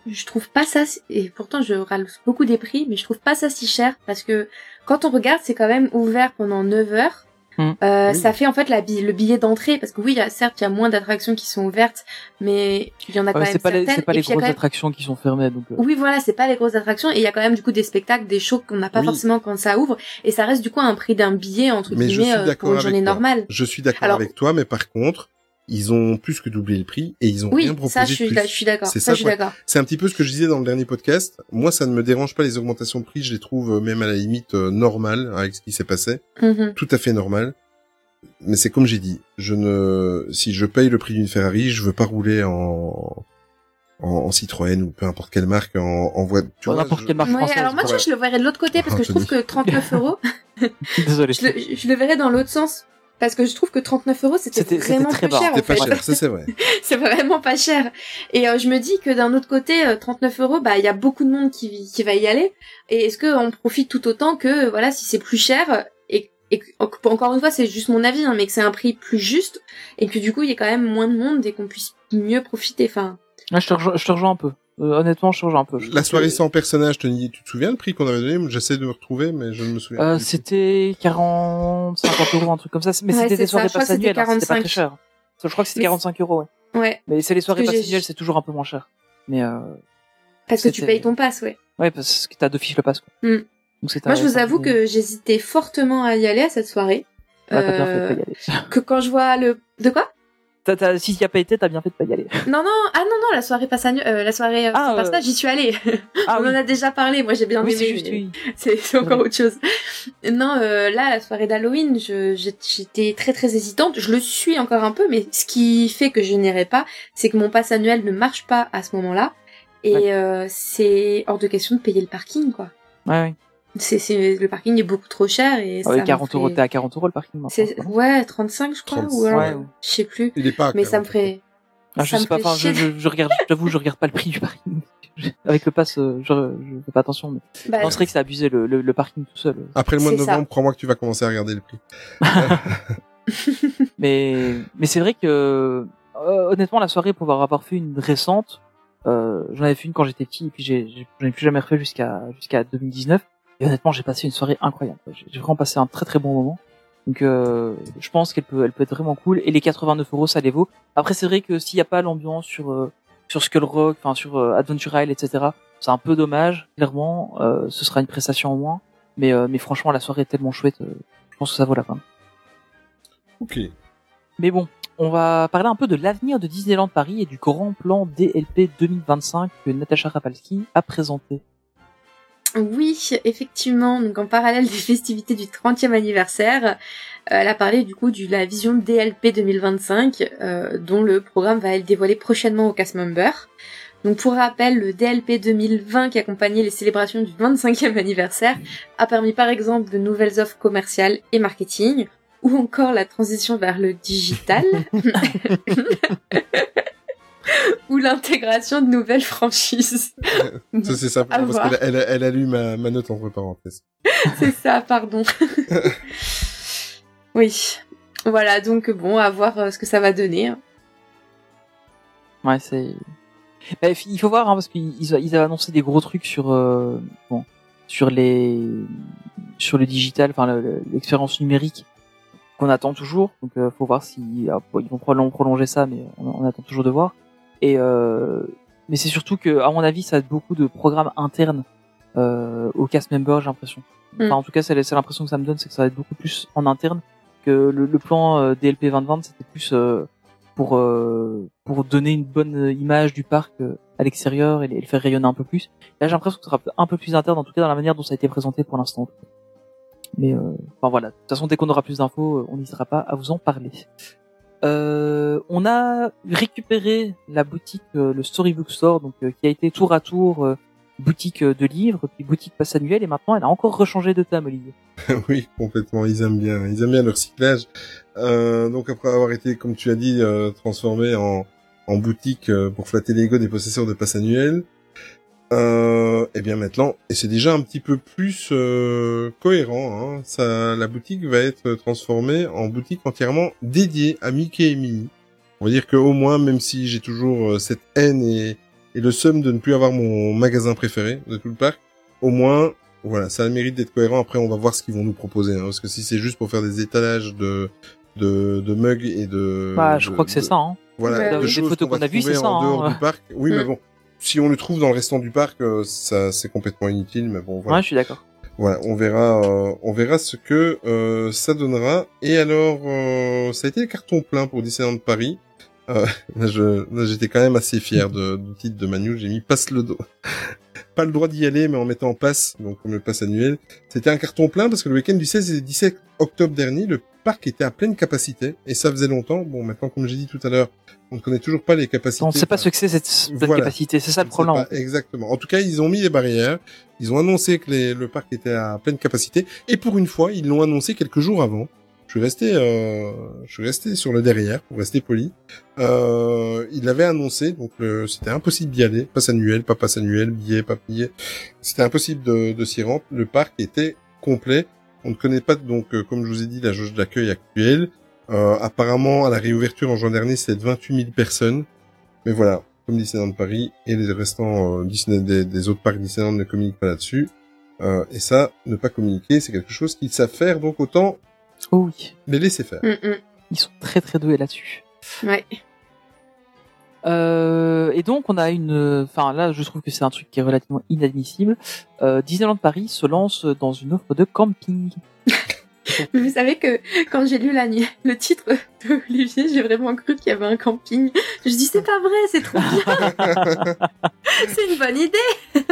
je trouve pas ça, si- et pourtant je râle beaucoup des prix, mais je trouve pas ça si cher parce que quand on regarde, c'est quand même ouvert pendant 9 heures. Mm. Euh, Oui. Ça fait en fait la bi- le billet d'entrée parce que oui, il y a, certes, il y a moins d'attractions qui sont ouvertes, mais il y en a quand Ouais, même c'est pas les, certaines. c'est pas les y a grosses même- attractions qui sont fermées donc. euh, Oui, voilà, c'est pas les grosses attractions et il y a quand même du coup des spectacles, des shows qu'on n'a pas Oui. forcément quand ça ouvre et ça reste du coup un prix d'un billet entre Mais je guillemets suis euh, pour une journée toi. normale. Je suis d'accord Alors- avec toi, mais par contre, ils ont plus que doublé le prix et ils ont Oui, rien proposé ça je de suis, plus. je suis d'accord. C'est Ça, ça, je suis quoi. d'accord. C'est un petit peu ce que je disais dans le dernier podcast. Moi, ça ne me dérange pas les augmentations de prix, je les trouve euh, même à la limite euh, normales avec ce qui s'est passé. Mhm. tout à fait normal. Mais c'est comme j'ai dit, je ne, si je paye le prix d'une Ferrari, je veux pas rouler en, en, en Citroën ou peu importe quelle marque en, en voiture. Bon, n'importe quelle marque Ouais, française. alors moi, tu vois, je le verrais de l'autre côté parce que je trouve que 39 euros, Désolé. je le, je le verrais dans l'autre sens. Parce que je trouve que 39 euros, c'était vraiment très cher, C'était pas fait. cher, ça c'est vrai. c'est vraiment pas cher. Et euh, je me dis que d'un autre côté, euh, 39 euros, bah, il y a beaucoup de monde qui, qui va y aller. Et est-ce qu'on profite tout autant que, voilà, si c'est plus cher, et, et encore une fois, c'est juste mon avis, hein, mais que c'est un prix plus juste, et que du coup, il y a quand même moins de monde et qu'on puisse mieux profiter, enfin. Ouais, je te rejoins, je te rejoins un peu. Euh, honnêtement, je rejoins un peu. Je La soirée que- sans personnage, Tony, tu te souviens le prix qu'on avait donné? J'essaie de me retrouver, mais je ne me souviens Euh, plus. c'était 40, 50 euros, un truc comme ça. Mais Ouais, c'était des ça. soirées c'était annuelles, hein, c'était pas 45. très cher. Je crois que c'était Mais 45 euros, ouais. Ouais. Mais c'est les soirées annuelles, c'est toujours un peu moins cher. Mais euh, Parce que tu payes ton pass, ouais. ouais, parce que t'as deux fiches le pass. Quoi. Donc c'est Moi, je vous avoue que j'hésitais fortement à y aller à cette soirée. Ah, t'as bien fait de Euh, pas y aller. que quand je vois le... De quoi? T'as- t'as- si t'y as pas été, t'as bien fait de pas y aller. Non, non, ah non, non, la soirée passe annu- euh, la soirée euh, Ah, sans euh, passe j'y suis allée. Ah On oui, en a déjà parlé, moi j'ai bien oui aimé. c'est oui. Encore Ouais. autre chose. Non, euh, là, la soirée d'Halloween, j'étais très très hésitante. Je le suis encore un peu, mais ce qui fait que je n'irai pas, c'est que mon pass annuel ne marche pas à ce moment-là. Et Ouais. euh, c'est hors de question de payer le parking, quoi. Ouais, ouais. C'est, c'est, le parking est beaucoup trop cher et Ah ça ouais, me 40 euros, ferait- t'es à 40 euros le parking maintenant. C'est, ouais, 35 je crois, 35, ou alors, ouais. je sais plus. Il est pas. à Mais ça me 40. ferait, Ah, je ça sais pas, enfin, je, je, je regarde, j'avoue, je regarde pas le prix du parking. Avec le pass, euh, je, je fais pas attention, mais bah, vrai que c'est abusé le, le, le parking tout seul. Après le mois de novembre, crois-moi que tu vas commencer à regarder le prix. Mais, mais c'est vrai que, euh, honnêtement, la soirée, pour avoir fait une récente, euh, j'en avais fait une quand j'étais petit, et puis j'en ai plus jamais refait jusqu'à, jusqu'à 2019. Et honnêtement, j'ai passé une soirée incroyable. J'ai vraiment passé un très très bon moment. Donc, euh, je pense qu'elle peut, elle peut être vraiment cool. Et les 89 euros, ça les vaut. Après, c'est vrai que s'il n'y a pas l'ambiance sur, euh, sur Skull Rock, enfin sur euh, Adventure Isle, etc., c'est un peu dommage. Clairement, euh, ce sera une prestation en moins. Mais, euh, mais franchement, la soirée est tellement chouette. euh, je pense que ça vaut la peine. Ok. Mais bon, on va parler un peu de l'avenir de Disneyland Paris et du grand plan DLP 2025 que Natacha Rapalski a présenté. Oui, effectivement. Donc en parallèle des festivités du 30e anniversaire, euh, elle a parlé du coup de la vision DLP 2025, euh, dont le programme va être dévoilé prochainement au cast member. Donc pour rappel, le DLP 2020 qui accompagnait les célébrations du 25e anniversaire a permis par exemple de nouvelles offres commerciales et marketing, ou encore la transition vers le digital, l'intégration de nouvelles franchises. Ça c'est ça, parce qu'elle elle, elle a lu ma, ma note entre parenthèses. C'est ça, pardon. oui. Voilà, donc bon, à voir euh, ce que ça va donner. Ouais, c'est. Bah, il faut voir hein, parce qu'ils ils avaient annoncé des gros trucs sur euh, bon, sur les sur le digital, enfin le- le- l'expérience numérique qu'on attend toujours. Donc euh, faut voir si ah, ils vont probablement prolonger ça, mais on, on attend toujours de voir. Et euh, mais c'est surtout que à mon avis, ça a beaucoup de programmes internes euh, au cast member, j'ai l'impression. Enfin, Mm. en tout cas, c'est l'impression que ça me donne, c'est que ça va être beaucoup plus en interne que le, le plan euh, DLP 2020, c'était plus euh, pour euh, pour donner une bonne image du parc euh, à l'extérieur et, le- et le faire rayonner un peu plus. Là, j'ai l'impression que ce sera un peu plus interne, en tout cas dans la manière dont ça a été présenté pour l'instant. Mais euh, enfin voilà. De toute façon, dès qu'on aura plus d'infos, on n'hésitera pas à vous en parler. Euh, on a récupéré la boutique, euh, le Storybook Store, donc euh, qui a été tour à tour euh, boutique de livres, puis boutique passe annuelle, et maintenant elle a encore rechangé de thème, Olivier. oui, complètement. Ils aiment bien, ils aiment bien le recyclage. Donc après avoir été, comme tu as dit, transformé en, boutique pour flatter l'ego des possesseurs de passe annuel, euh, et bien maintenant, et c'est déjà un petit peu plus euh, cohérent. Hein, ça, la boutique va être transformée en boutique entièrement dédiée à Mickey et Minnie. On va dire que au moins, même si j'ai toujours euh, cette haine et, et le seum de ne plus avoir mon magasin préféré de tout le parc, au moins voilà, ça a le mérite d'être cohérent. Après, on va voir ce qu'ils vont nous proposer. Hein, parce que si c'est juste pour faire des étalages de de, de mugs et de Bah, je de- crois que c'est ça. Hein. Voilà, Ouais, de oui. Les choses photos qu'on a vues, c'est ça, en dehors hein. du parc. Oui, mais Mm. bon, si on le trouve dans le restant du parc, euh, ça c'est complètement inutile. Mais bon, voilà. Ouais, je suis d'accord. Voilà, on verra, euh, on verra ce que euh, ça donnera. Et alors, euh, ça a été le carton plein pour Disneyland Paris. Euh, j'étais quand même assez fier de, du titre de Manu. J'ai mis passe le dos. Pas le droit d'y aller, mais en mettant en passe, donc comme le passe annuel. C'était un carton plein parce que le week-end du 16 et 17 octobre dernier, le parc était à pleine capacité et ça faisait longtemps. Bon, maintenant, comme j'ai dit tout à l'heure, on ne connaît toujours pas les capacités. On ne sait pas ce que c'est cette Voilà. capacité, c'est ça le problème. exactement. En tout cas, ils ont mis les barrières. Ils ont annoncé que les- le parc était à pleine capacité. Et pour une fois, ils l'ont annoncé quelques jours avant. Suis resté, euh, je sur le derrière pour rester poli. Euh, il l'avait annoncé, donc c'était impossible d'y aller. Passe annuel, pas passe annuel, billet, pas billet. C'était impossible de, s'y rendre. Le parc était complet. On ne connaît pas donc, euh, comme je vous ai dit, la jauge d'accueil actuelle. Apparemment, à la réouverture en juin dernier, c'était 28 000 personnes. Mais voilà, comme Disneyland Paris et les restants Disney des, autres parcs Disneyland ne communiquent pas là-dessus. Et ça, ne pas communiquer, c'est quelque chose qu'ils savent faire, donc autant Oh oui, les laisser faire. Mm, ils sont très très doués là-dessus. mm. Ouais. Euh, et donc on a une, enfin là je trouve que c'est un truc qui est relativement inadmissible. Euh, Disneyland Paris se lance dans une offre de camping. Mais vous savez que quand j'ai lu la, le titre de Olivier, j'ai vraiment cru qu'il y avait un camping. Je dis c'est pas vrai, c'est trop bien, c'est une bonne idée.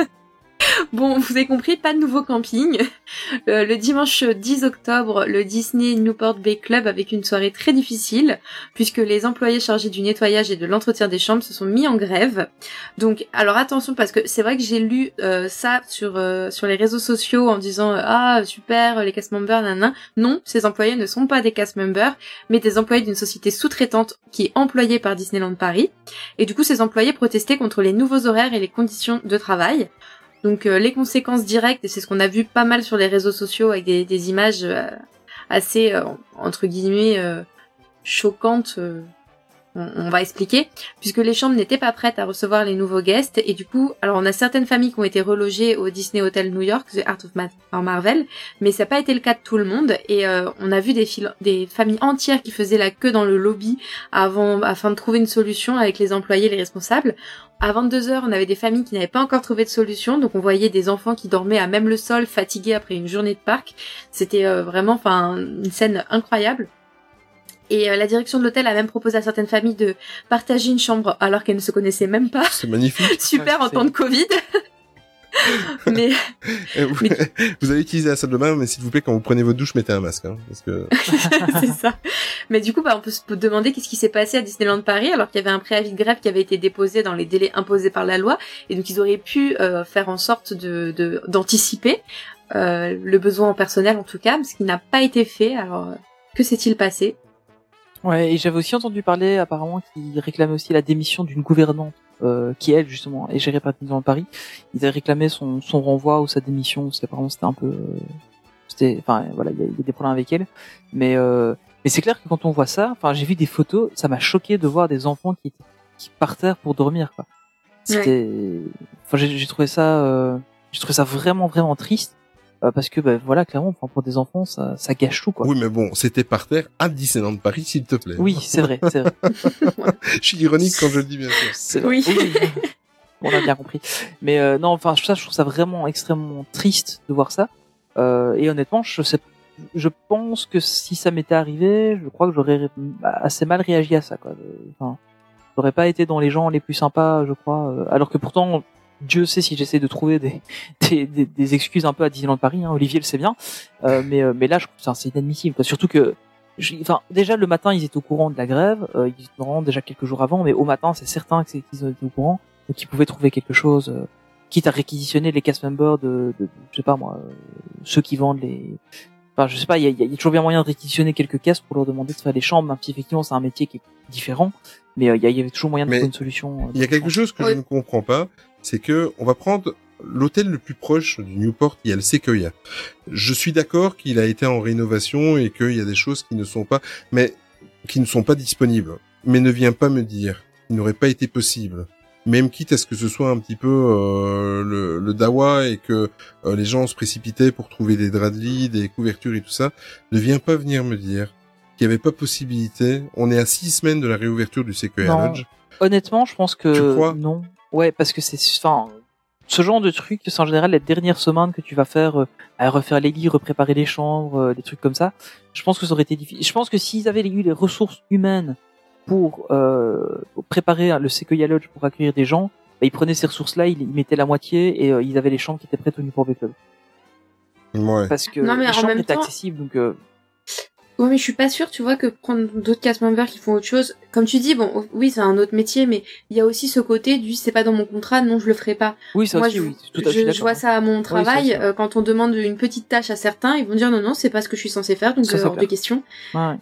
Bon, vous avez compris, pas de nouveau camping. Euh, le dimanche 10 octobre, le Disney Newport Bay Club avec une soirée très difficile puisque les employés chargés du nettoyage et de l'entretien des chambres se sont mis en grève. Donc, alors attention parce que c'est vrai que j'ai lu euh, ça sur euh, sur les réseaux sociaux en disant ah super les cast members nanana. Non, ces employés ne sont pas des cast members, mais des employés d'une société sous-traitante qui est employée par Disneyland Paris. Et du coup, ces employés protestaient contre les nouveaux horaires et les conditions de travail. Donc euh, les conséquences directes, et c'est ce qu'on a vu pas mal sur les réseaux sociaux avec des, images euh, assez, euh, entre guillemets, choquantes, on, on va expliquer, puisque les chambres n'étaient pas prêtes à recevoir les nouveaux guests, et du coup, alors on a certaines familles qui ont été relogées au Disney Hotel New York, The Art of Marvel, mais ça n'a pas été le cas de tout le monde, et euh, on a vu des, des familles entières qui faisaient la queue dans le lobby avant, afin de trouver une solution avec les employés, les responsables. À 22h, on avait des familles qui n'avaient pas encore trouvé de solution, donc on voyait des enfants qui dormaient à même le sol, fatigués après une journée de parc. C'était euh, vraiment, enfin, une scène incroyable. Et euh, la direction de l'hôtel a même proposé à certaines familles de partager une chambre alors qu'elles ne se connaissaient même pas. C'est magnifique. Super en temps de Covid. mais Et vous, vous allez utiliser la salle de bain, mais s'il vous plaît, quand vous prenez votre douche, mettez un masque, hein, parce que c'est ça. Mais du coup, bah, on peut se demander qu'est-ce qui s'est passé à Disneyland Paris alors qu'il y avait un préavis de grève qui avait été déposé dans les délais imposés par la loi, et donc ils auraient pu euh, faire en sorte de de- d'anticiper euh, le besoin en personnel en tout cas, ce qui n'a pas été fait. Alors que s'est-il passé? Ouais, et j'avais aussi entendu parler apparemment qu'ils réclamaient aussi la démission d'une gouvernante euh, qui elle justement est gérée par Disneyland Paris, ils avaient réclamé son, son renvoi ou sa démission parce qu'apparemment c'était un peu, euh, c'était, enfin voilà, il y, y a des problèmes avec elle, mais euh, mais c'est clair que quand on voit ça, enfin j'ai vu des photos, ça m'a choqué de voir des enfants qui qui par terre pour dormir quoi. C'était, enfin j'ai j'ai trouvé ça, euh, j'ai trouvé ça vraiment vraiment triste euh, parce que bah, voilà clairement, enfin, pour des enfants ça ça gâche tout quoi. Oui, mais bon, c'était par terre à Disneyland Paris, s'il te plaît. Oui, c'est vrai, c'est vrai. Je suis ironique quand je le dis, bien sûr. C'est vrai. On a bien compris. Mais euh, non, enfin ça, je trouve ça vraiment extrêmement triste de voir ça. Euh, et honnêtement, je sais, je pense que si ça m'était arrivé, je crois que j'aurais assez mal réagi à ça. Quoi. Enfin, j'aurais pas été dans les gens les plus sympas, je crois. euh, alors que pourtant, Dieu sait si j'essaie de trouver des, des, des, des excuses un peu à Disneyland Paris. Hein, Olivier le sait bien. Euh, mais euh, mais là, je trouve c'est inadmissible. Quoi. Surtout que je- Enfin, déjà le matin, ils étaient au courant de la grève. Euh, ils étaient au courant déjà quelques jours avant, mais au matin, c'est certain qu'ils étaient au courant, donc ils pouvaient trouver quelque chose, euh, quitte à réquisitionner les cast members de, de, de- je sais pas moi, euh, ceux qui vendent les. Enfin, je sais pas, il y a, il y a toujours bien moyen de réquisitionner quelques caisses pour leur demander de faire des chambres, même si effectivement c'est un métier qui est différent, mais euh, il y, a- y avait toujours moyen de Mais trouver une solution. euh, Il y a quelque chose que je ne comprends pas, c'est que on va prendre l'hôtel le plus proche du Newport, il y a le Sequoia. Je suis d'accord qu'il a été en rénovation et qu'il y a des choses qui ne sont pas, mais qui ne sont pas disponibles. Mais ne viens pas me dire qu'il n'aurait pas été possible, même quitte à ce que ce soit un petit peu euh, le, le dawa et que euh, les gens se précipitaient pour trouver des draps de lit, des couvertures et tout ça, ne viens pas venir me dire qu'il n'y avait pas possibilité. On est à six semaines de la réouverture du Sequoia. Lodge. Honnêtement, je pense que Tu crois? non. Ouais, parce que c'est enfin ce genre de truc, c'est en général les dernières semaines que tu vas faire euh, à refaire les lits, repréparer les chambres, euh, des trucs comme ça. Je pense que ça aurait été difficile. Je pense que s'ils avaient eu les ressources humaines pour, euh, préparer le Sequoia Lodge pour accueillir des gens, bah, ils prenaient ces ressources-là, ils, ils mettaient la moitié et euh, ils avaient les chambres qui étaient prêtes au Newport Bay Club. Ouais. Parce que Non, mais les chambres étaient temps- accessibles, donc Ouais, mais je suis pas sûre, tu vois, que prendre d'autres cast members qui font autre chose. Comme tu dis, bon, oui, c'est un autre métier, mais il y a aussi ce côté du c'est pas dans mon contrat, non, je le ferai pas. oui, ça Moi, aussi, je, oui, tout à fait je, vois ça à mon travail. ça, ça. euh, quand on demande une petite tâche à certains, ils vont dire non, non, c'est pas ce que je suis censé faire, donc Ça, euh, hors de question. Ouais.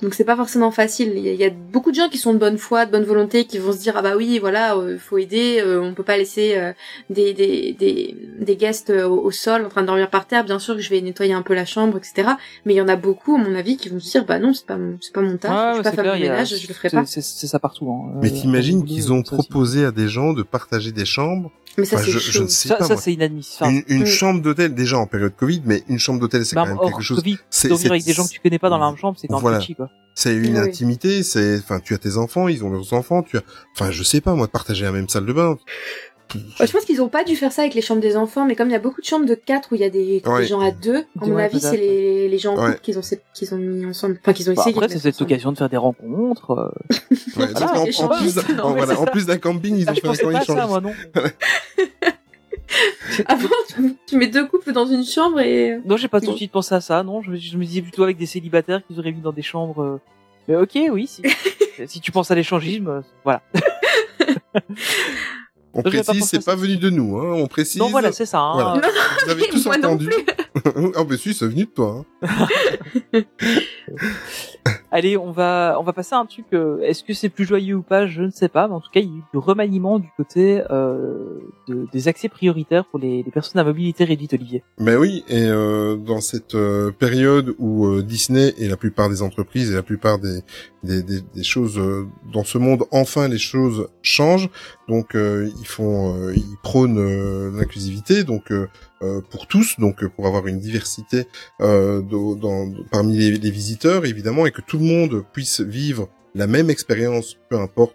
Donc c'est pas forcément facile. Il y, a, il y a beaucoup de gens qui sont de bonne foi, de bonne volonté, qui vont se dire ah bah oui voilà euh, faut aider, euh, on peut pas laisser euh, des, des des des guests euh, au, au sol en train de dormir par terre. Bien sûr que je vais nettoyer un peu la chambre etc. Mais il y en a beaucoup à mon avis qui vont se dire bah non c'est pas mon c'est pas mon taf, Ouais, je ouais, vais pas c'est faire clair, mon a- je le ferai pas. C'est c'est ça partout. Hein. Mais Euh, t'imagines qu'ils ont proposé à des gens de partager des chambres Mais ça Enfin, c'est je, chaud. je ne sais Ça, pas. ça c'est inadmissible. Une, une Mm. chambre d'hôtel, déjà en période Covid, mais une chambre d'hôtel, c'est bah, quand même quelque chose. Covid, c'est- dormir c'est- avec des gens que tu connais pas dans la même chambre, c'est quand même Voilà. touchy, C'est une Oui. intimité, c'est, enfin, tu as tes enfants, ils ont leurs enfants, tu as, enfin, je sais pas, moi, partager la même salle de bain. Je pense qu'ils ont pas dû faire ça avec les chambres des enfants, mais comme il y a beaucoup de chambres de 4 où il y a des, Ouais. des gens à deux, à mon Ouais, avis c'est les, les gens en Ouais. couple qu'ils ont, qu'ils ont mis ensemble, enfin qu'ils ont Bah, essayé. après, de c'est cette occasion de faire des rencontres. euh, Ouais, Voilà, donc, en, plus, d'un- en, Ouais, voilà, c'est en ça. plus d'un camping, ils Ah, ont fait un échange. Avant, tu- tu mets deux couples dans une chambre et. Non, j'ai pas tout de suite pensé à ça, non. Je, me- je me disais plutôt avec des célibataires qu'ils auraient mis dans des chambres. euh, Mais ok, oui, si, si tu penses à l'échangisme, euh, voilà. On précise, c'est pas venu de nous, hein. On précise. Non, voilà, c'est ça. hein. Voilà. Non, Vous avez tous entendu. plus. Ah, bah si, c'est venu de toi, hein. Allez, on va on va passer à un truc. euh, Est-ce que c'est plus joyeux ou pas? Je ne sais pas, mais en tout cas, il y a eu du remaniement du côté euh, de- des accès prioritaires pour les, personnes à mobilité réduite, Olivier. Ben oui, et euh, dans cette période où Disney et la plupart des entreprises et la plupart des, choses dans ce monde, enfin les choses changent. Donc euh, ils font, euh, ils prônent euh, l'inclusivité, donc pour tous, donc pour avoir une diversité parmi les, visiteurs évidemment, et que tout le monde puisse vivre la même expérience, peu importe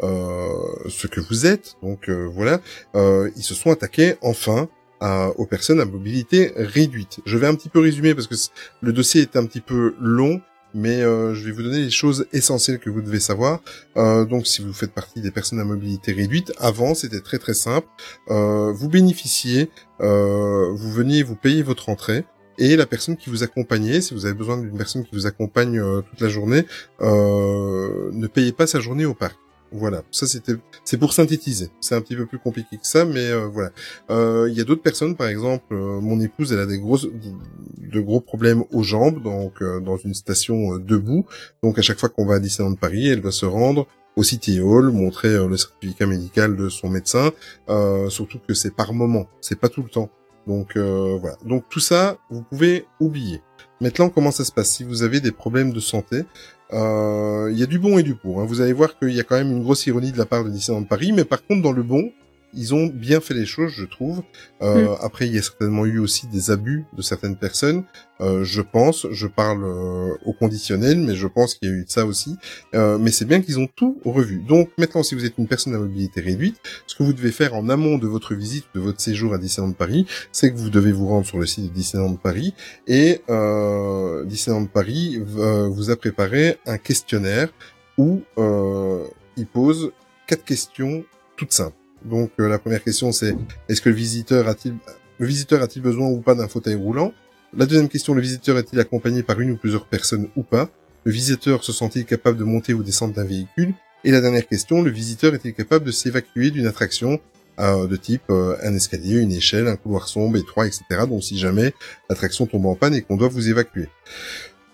ce que vous êtes. Donc voilà, ils se sont attaqués enfin aux personnes à mobilité réduite. Je vais un petit peu résumer parce que le dossier est un petit peu long, mais euh, je vais vous donner les choses essentielles que vous devez savoir. Euh, donc, si vous faites partie des personnes à mobilité réduite, avant c'était très très simple. Euh, vous bénéficiez, vous veniez, vous payez votre entrée. Et la personne qui vous accompagnait, si vous avez besoin d'une personne qui vous accompagne toute la journée, ne payez pas sa journée au parc. Voilà, ça c'était, c'est pour synthétiser. C'est un petit peu plus compliqué que ça, mais euh, voilà. Euh, Il y a d'autres personnes, par exemple, euh, mon épouse, elle a des grosses, de gros problèmes aux jambes, donc dans une station debout. Donc à chaque fois qu'on va à Disneyland Paris, elle doit se rendre au City Hall, montrer le certificat médical de son médecin, surtout que c'est par moment, c'est pas tout le temps. Donc voilà. Donc tout ça, vous pouvez oublier. Maintenant, comment ça se passe? Si vous avez des problèmes de santé, il y a du bon et du pour. hein. Vous allez voir qu'il y a quand même une grosse ironie de la part de Disneyland Paris, mais par contre, dans le bon, ils ont bien fait les choses, je trouve. Euh, Mm. Après, il y a certainement eu aussi des abus de certaines personnes. Euh, je pense, je parle euh, au conditionnel, mais je pense qu'il y a eu de ça aussi. Euh, mais c'est bien qu'ils ont tout revu. Donc maintenant, si vous êtes une personne à mobilité réduite, ce que vous devez faire en amont de votre visite, de votre séjour à Disneyland Paris, c'est que vous devez vous rendre sur le site de Disneyland Paris et euh, Disneyland Paris euh, vous a préparé un questionnaire où euh, il pose quatre questions toutes simples. Donc euh, la première question c'est est-ce que le visiteur a-t-il le visiteur a-t-il besoin ou pas d'un fauteuil roulant? La deuxième question le visiteur est-il accompagné par une ou plusieurs personnes ou pas? Le visiteur se sent-il capable de monter ou descendre d'un véhicule? Et la dernière question le visiteur est-il capable de s'évacuer d'une attraction euh, de type euh, un escalier, une échelle, un couloir sombre, étroit, etc. Donc si jamais l'attraction tombe en panne et qu'on doit vous évacuer.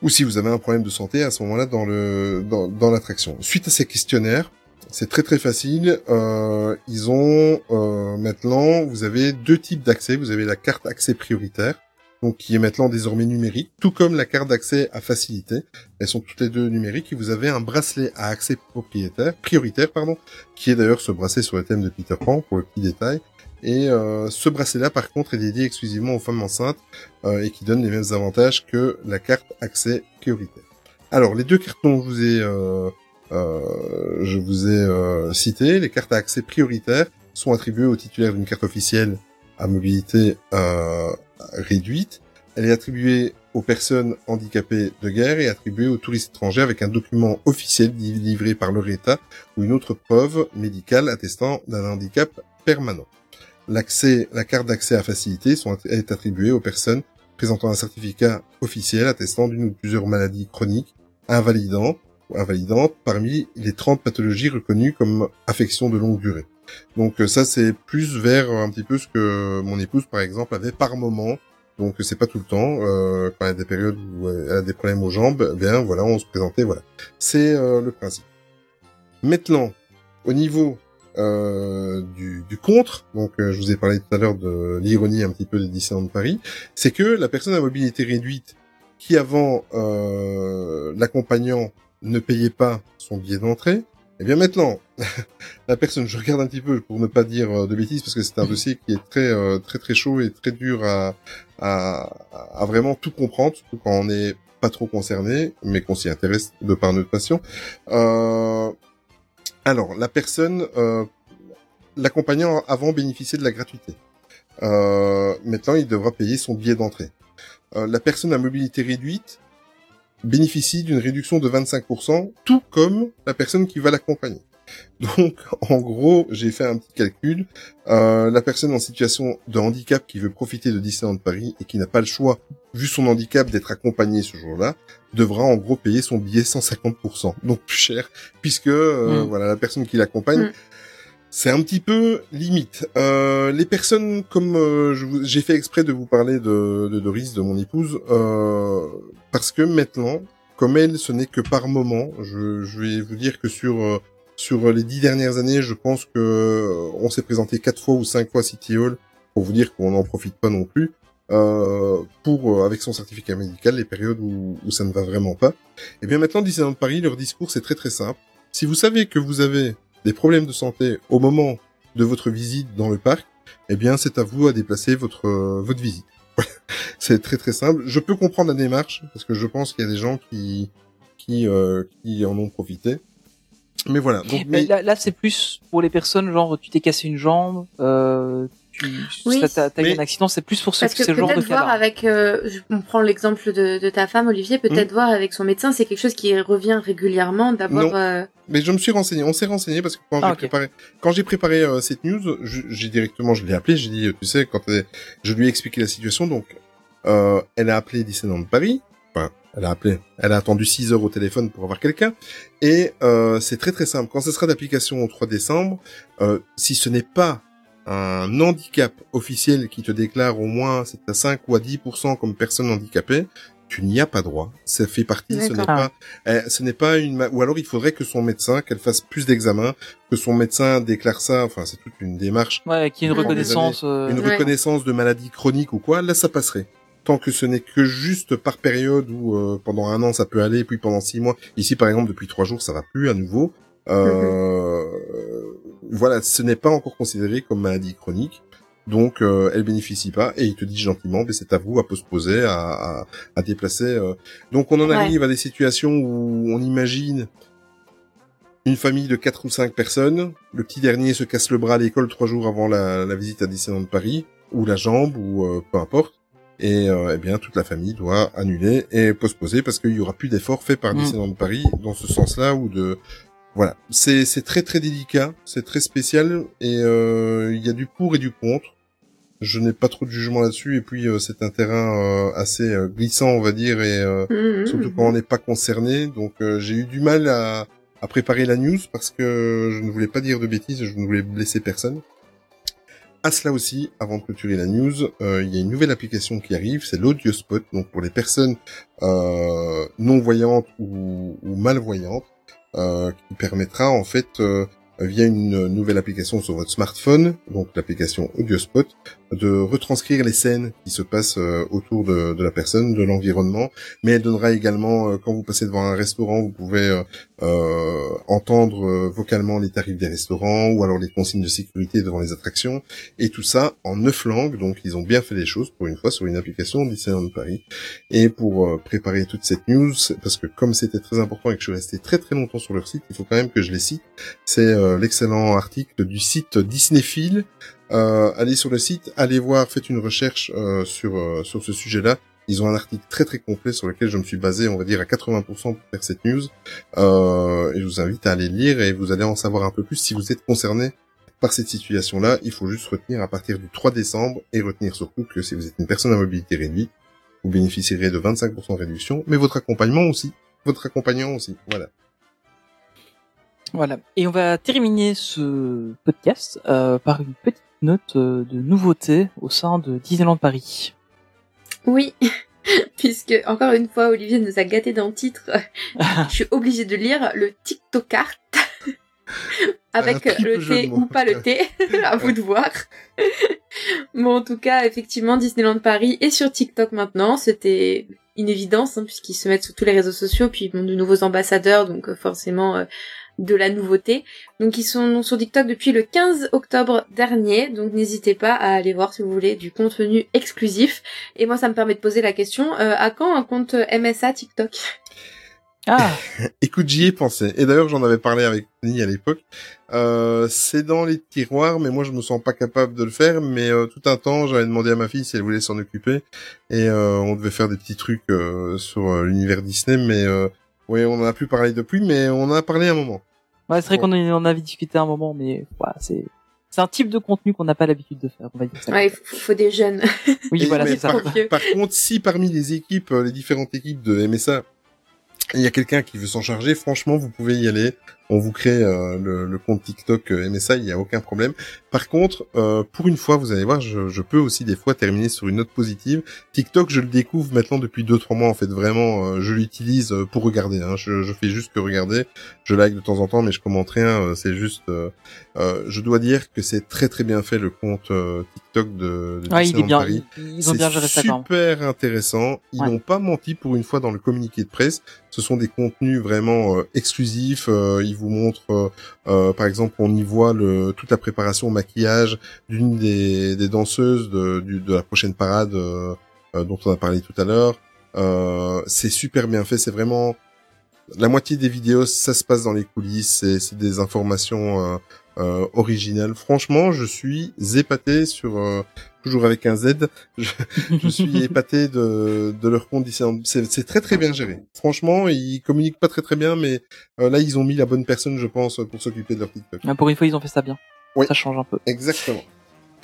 Ou si vous avez un problème de santé à ce moment-là dans le dans, dans l'attraction. Suite à ces questionnaires, c'est très très facile. Euh, ils ont euh, maintenant, vous avez deux types d'accès. Vous avez la carte accès prioritaire, donc qui est maintenant désormais numérique, tout comme la carte d'accès à facilité. Elles sont toutes les deux numériques. Et vous avez un bracelet à accès propriétaire, prioritaire, pardon, qui est d'ailleurs ce bracelet sur le thème de Peter Pan pour le petit détail. Et euh, ce bracelet-là, par contre, est dédié exclusivement aux femmes enceintes euh, et qui donne les mêmes avantages que la carte accès prioritaire. Alors, les deux cartes dont je vous ai euh, je vous ai euh, cité, les cartes à accès prioritaire sont attribuées aux titulaires d'une carte officielle à mobilité euh, réduite. Elle est attribuée aux personnes handicapées de guerre et attribuée aux touristes étrangers avec un document officiel livré par leur État ou une autre preuve médicale attestant d'un handicap permanent. L'accès, la carte d'accès à facilité sont, est attribuée aux personnes présentant un certificat officiel attestant d'une ou plusieurs maladies chroniques, invalidant invalidante parmi les 30 pathologies reconnues comme affections de longue durée. Donc euh, ça c'est plus vers euh, un petit peu ce que mon épouse par exemple avait par moment. Donc c'est pas tout le temps. Euh, quand il y a des périodes où elle a des problèmes aux jambes, eh bien voilà, on se présentait, voilà. C'est euh, le principe. Maintenant, au niveau euh, du, du contre, donc euh, je vous ai parlé tout à l'heure de l'ironie un petit peu des Disneyland de Paris, c'est que la personne à mobilité réduite qui avant euh, l'accompagnant ne payait pas son billet d'entrée, eh bien maintenant, la personne, je regarde un petit peu pour ne pas dire euh, de bêtises, parce que c'est un dossier qui est très euh, très très chaud et très dur à, à, à vraiment tout comprendre, surtout quand on n'est pas trop concerné, mais qu'on s'y intéresse de par notre passion. Euh, alors, la personne, euh, l'accompagnant avant bénéficiait de la gratuité. Euh, maintenant, il devra payer son billet d'entrée. Euh, la personne à mobilité réduite bénéficie d'une réduction de 25%, tout comme la personne qui va l'accompagner. Donc, en gros, j'ai fait un petit calcul. Euh, la personne en situation de handicap qui veut profiter de Disneyland Paris et qui n'a pas le choix, vu son handicap, d'être accompagnée ce jour-là, devra en gros payer son billet 150%, donc plus cher, puisque euh, Mm. voilà la personne qui l'accompagne. Mm. C'est un petit peu limite. Euh, les personnes, comme euh, j'ai fait exprès de vous parler de, de Doris, de mon épouse, euh, parce que maintenant, comme elle, ce n'est que par moment. Je, je vais vous dire que sur euh, sur les dix dernières années, je pense que euh, on s'est présenté quatre fois ou cinq fois City Hall pour vous dire qu'on n'en profite pas non plus. Euh, pour euh, avec son certificat médical les périodes où, où ça ne va vraiment pas. Et bien maintenant Disneyland Paris leur discours c'est très très simple. Si vous savez que vous avez des problèmes de santé au moment de votre visite dans le parc, eh bien c'est à vous à déplacer votre euh, votre visite. c'est très très simple. Je peux comprendre la démarche parce que je pense qu'il y a des gens qui qui euh, qui en ont profité. Mais voilà. Donc Mais mais là, là c'est plus pour les personnes, genre, tu t'es cassé une jambe, euh, tu Oui. t'as- eu Mais- un accident, c'est plus pour ce, Parce que ce genre de peut-être voir avec, euh, je- on prend l'exemple de, de ta femme Olivier, peut-être voir avec son médecin, c'est quelque chose qui revient régulièrement d'avoir. Euh, Mais je me suis renseigné, on s'est renseigné parce que quand Ah, j'ai préparé, quand j'ai préparé euh, cette news, je- j'ai directement, je l'ai appelé, j'ai dit, euh, tu sais, quand elle- je lui ai expliqué la situation, donc euh, elle a appelé Disneyland Paris, enfin, elle a appelé, elle a attendu 6 heures au téléphone pour avoir quelqu'un, et euh, c'est très très simple. Quand ce sera d'application au 3 décembre, euh, si ce n'est pas un handicap officiel qui te déclare au moins c'est à 5 ou à 10% comme personne handicapée, tu n'y as pas droit. Ça fait partie, ce n'est pas, euh, ce n'est pas une, ou alors il faudrait que son médecin, qu'elle fasse plus d'examens, que son médecin déclare ça. Enfin, c'est toute une démarche. Ouais, qui est une reconnaissance. euh, Une Ouais. reconnaissance de maladie chronique ou quoi, là ça passerait. Tant que ce n'est que juste par période où euh, pendant un an ça peut aller, puis pendant six mois. Ici par exemple depuis trois jours ça va plus à nouveau. Euh, Voilà, ce n'est pas encore considéré comme maladie chronique. Donc euh, elle bénéficie pas et il te dit gentiment, mais c'est à vous à postposer, à, à, à déplacer. euh. Donc on en Ouais. arrive à des situations où on imagine une famille de quatre ou cinq personnes. Le petit dernier se casse le bras à l'école trois jours avant la, la visite à Disneyland Paris, ou la jambe, ou euh, peu importe. Et euh, eh bien toute la famille doit annuler et postposer parce qu'il y aura plus d'efforts faits par Mm. Disneyland Paris dans ce sens-là ou de voilà. C'est très très délicat, c'est très spécial et euh, il y a du pour et du contre. Je n'ai pas trop de jugement là-dessus et puis euh, c'est un terrain euh, assez euh, glissant on va dire et euh, Mhm. surtout quand on n'est pas concerné. Donc euh, j'ai eu du mal à, à préparer la news parce que je ne voulais pas dire de bêtises, je ne voulais blesser personne. À cela aussi, avant de clôturer la news, euh, il y a une nouvelle application qui arrive, c'est l'Audio Spot. Donc pour les personnes euh, non voyantes ou, ou malvoyantes, qui permettra en fait euh, via une nouvelle application sur votre smartphone, donc l'application Audiospot, de retranscrire les scènes qui se passent euh, autour de, la personne, de l'environnement, mais elle donnera également, euh, quand vous passez devant un restaurant, vous pouvez euh, entendre vocalement les tarifs des restaurants ou alors les consignes de sécurité devant les attractions, et tout ça en neuf langues, donc ils ont bien fait les choses pour une fois sur une application Disneyland Paris. Et pour préparer toute cette news, parce que comme c'était très important et que je suis resté très très longtemps sur leur site, il faut quand même que je les cite, c'est l'excellent article du site Disneyphile, euh, allez sur le site, allez voir, faites une recherche euh, sur euh, sur ce sujet-là. Ils ont un article très très complet sur lequel je me suis basé, on va dire à 80% pour faire cette news. Euh, et je vous invite à aller lire et vous allez en savoir un peu plus si vous êtes concerné par cette situation-là. Il faut juste retenir à partir du 3 décembre et retenir surtout que si vous êtes une personne à mobilité réduite, vous bénéficierez de 25% de réduction, mais votre accompagnement aussi. Votre accompagnant aussi, voilà. Voilà. Et on va terminer ce podcast euh, par une petite note euh, de nouveauté au sein de Disneyland Paris. Oui, puisque encore une fois, Olivier nous a gâté dans le titre. Je suis obligée de lire le TikTokart. Avec le jeu de T mots. ou pas le T, à vous de voir. Bon, en tout cas, effectivement, Disneyland Paris est sur TikTok maintenant. C'était une évidence, hein, puisqu'ils se mettent sur tous les réseaux sociaux, puis ils ont de nouveaux ambassadeurs, donc euh, forcément euh, de la nouveauté. Donc ils sont sur TikTok depuis le 15 octobre dernier, donc n'hésitez pas à aller voir si vous voulez du contenu exclusif. Et moi, ça me permet de poser la question, euh, à quand un compte MSA TikTok? Ah, Écoute, j'y ai pensé. Et d'ailleurs, j'en avais parlé avec Denis à l'époque. Euh, c'est dans les tiroirs, mais moi, je me sens pas capable de le faire. Mais euh, tout un temps, j'avais demandé à ma fille si elle voulait s'en occuper. Et euh, on devait faire des petits trucs euh, sur euh, l'univers Disney. Mais euh, oui, on en a plus parlé depuis, mais on en a parlé un moment. ouais, c'est vrai qu'on en avait discuté un moment, mais voilà, c'est c'est un type de contenu qu'on n'a pas l'habitude de faire, on va dire ça. Ouais, il faut, faut des jeunes. Oui, Et- voilà, c'est ça. par, par contre, si parmi les équipes, euh, les différentes équipes de MSA, il y a quelqu'un qui veut s'en charger, franchement, vous pouvez y aller. On vous crée euh, le, le compte TikTok euh, MSA, il n'y a aucun problème. Par contre, euh, pour une fois, vous allez voir, je, je peux aussi des fois terminer sur une note positive. TikTok, je le découvre maintenant depuis deux trois mois. En fait, vraiment, euh, je l'utilise euh, pour regarder. Hein. Je, je fais juste que regarder. Je like de temps en temps, mais je commente rien. c'est juste. euh, euh, je dois dire que c'est très très bien fait le compte TikTok de, de Ouais, il est bien, Paris. ils, ont bien géré ça super intéressant. Ils Ouais. n'ont pas menti pour une fois dans le communiqué de presse. Ce sont des contenus vraiment euh, exclusifs. Euh, ils vous montrent, euh, euh, par exemple, on y voit le, toute la préparation au maquillage d'une des, danseuses de, la prochaine parade euh, dont on a parlé tout à l'heure. C'est super bien fait. C'est vraiment la moitié des vidéos, ça se passe dans les coulisses. C'est, des informations euh, euh, originales. Franchement, je suis épaté sur toujours avec un Z. Je, je suis épaté de, de leur compte. C'est, c'est très très bien géré. Franchement, ils communiquent pas très très bien, mais euh, là ils ont mis la bonne personne, je pense, pour s'occuper de leur TikTok. Mais Pour une fois, ils ont fait ça bien. Oui. Ça change un peu. Exactement.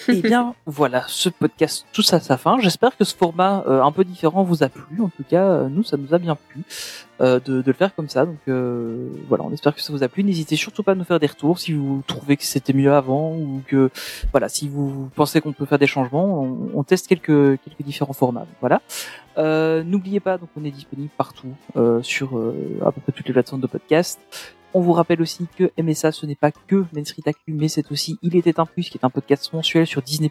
Eh bien, voilà, ce podcast touche à sa fin. J'espère que ce format euh, un peu différent vous a plu. En tout cas, euh, nous, ça nous a bien plu euh, de, de le faire comme ça. Donc euh, voilà, on espère que ça vous a plu. N'hésitez surtout pas à nous faire des retours si vous trouvez que c'était mieux avant ou que voilà, si vous pensez qu'on peut faire des changements, on, on teste quelques quelques différents formats. Voilà. Euh, N'oubliez pas, donc on est disponible partout euh, sur euh, à peu près toutes les plateformes de podcast. On vous rappelle aussi que MSA, ce n'est pas que Main Street Actu, mais c'est aussi Il était un plus, qui est un podcast mensuel sur Disney+.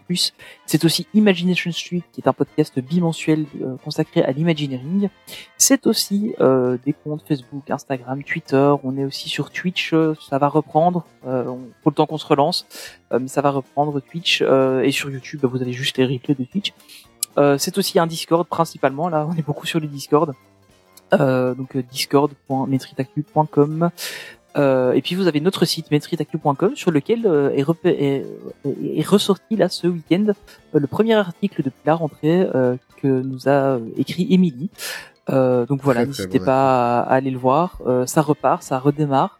C'est aussi Imagination Street, qui est un podcast bimensuel euh, consacré à l'imagineering. C'est aussi euh, des comptes Facebook, Instagram, Twitter. On est aussi sur Twitch, euh, ça va reprendre. Faut le temps qu'on se relance, mais ça va reprendre Twitch. et sur YouTube, bah, vous avez juste les replays de Twitch. C'est aussi un Discord principalement. Là, on est beaucoup sur le Discord. Euh, donc euh, discord.metritactu.com euh, et puis vous avez notre site metritactu.com sur lequel euh, est, est, est- ressorti là ce week-end euh, le premier article depuis la rentrée euh, que nous a écrit Émilie. Euh, donc voilà, n'hésitez pas à, à aller le voir. Euh, ça repart, ça redémarre.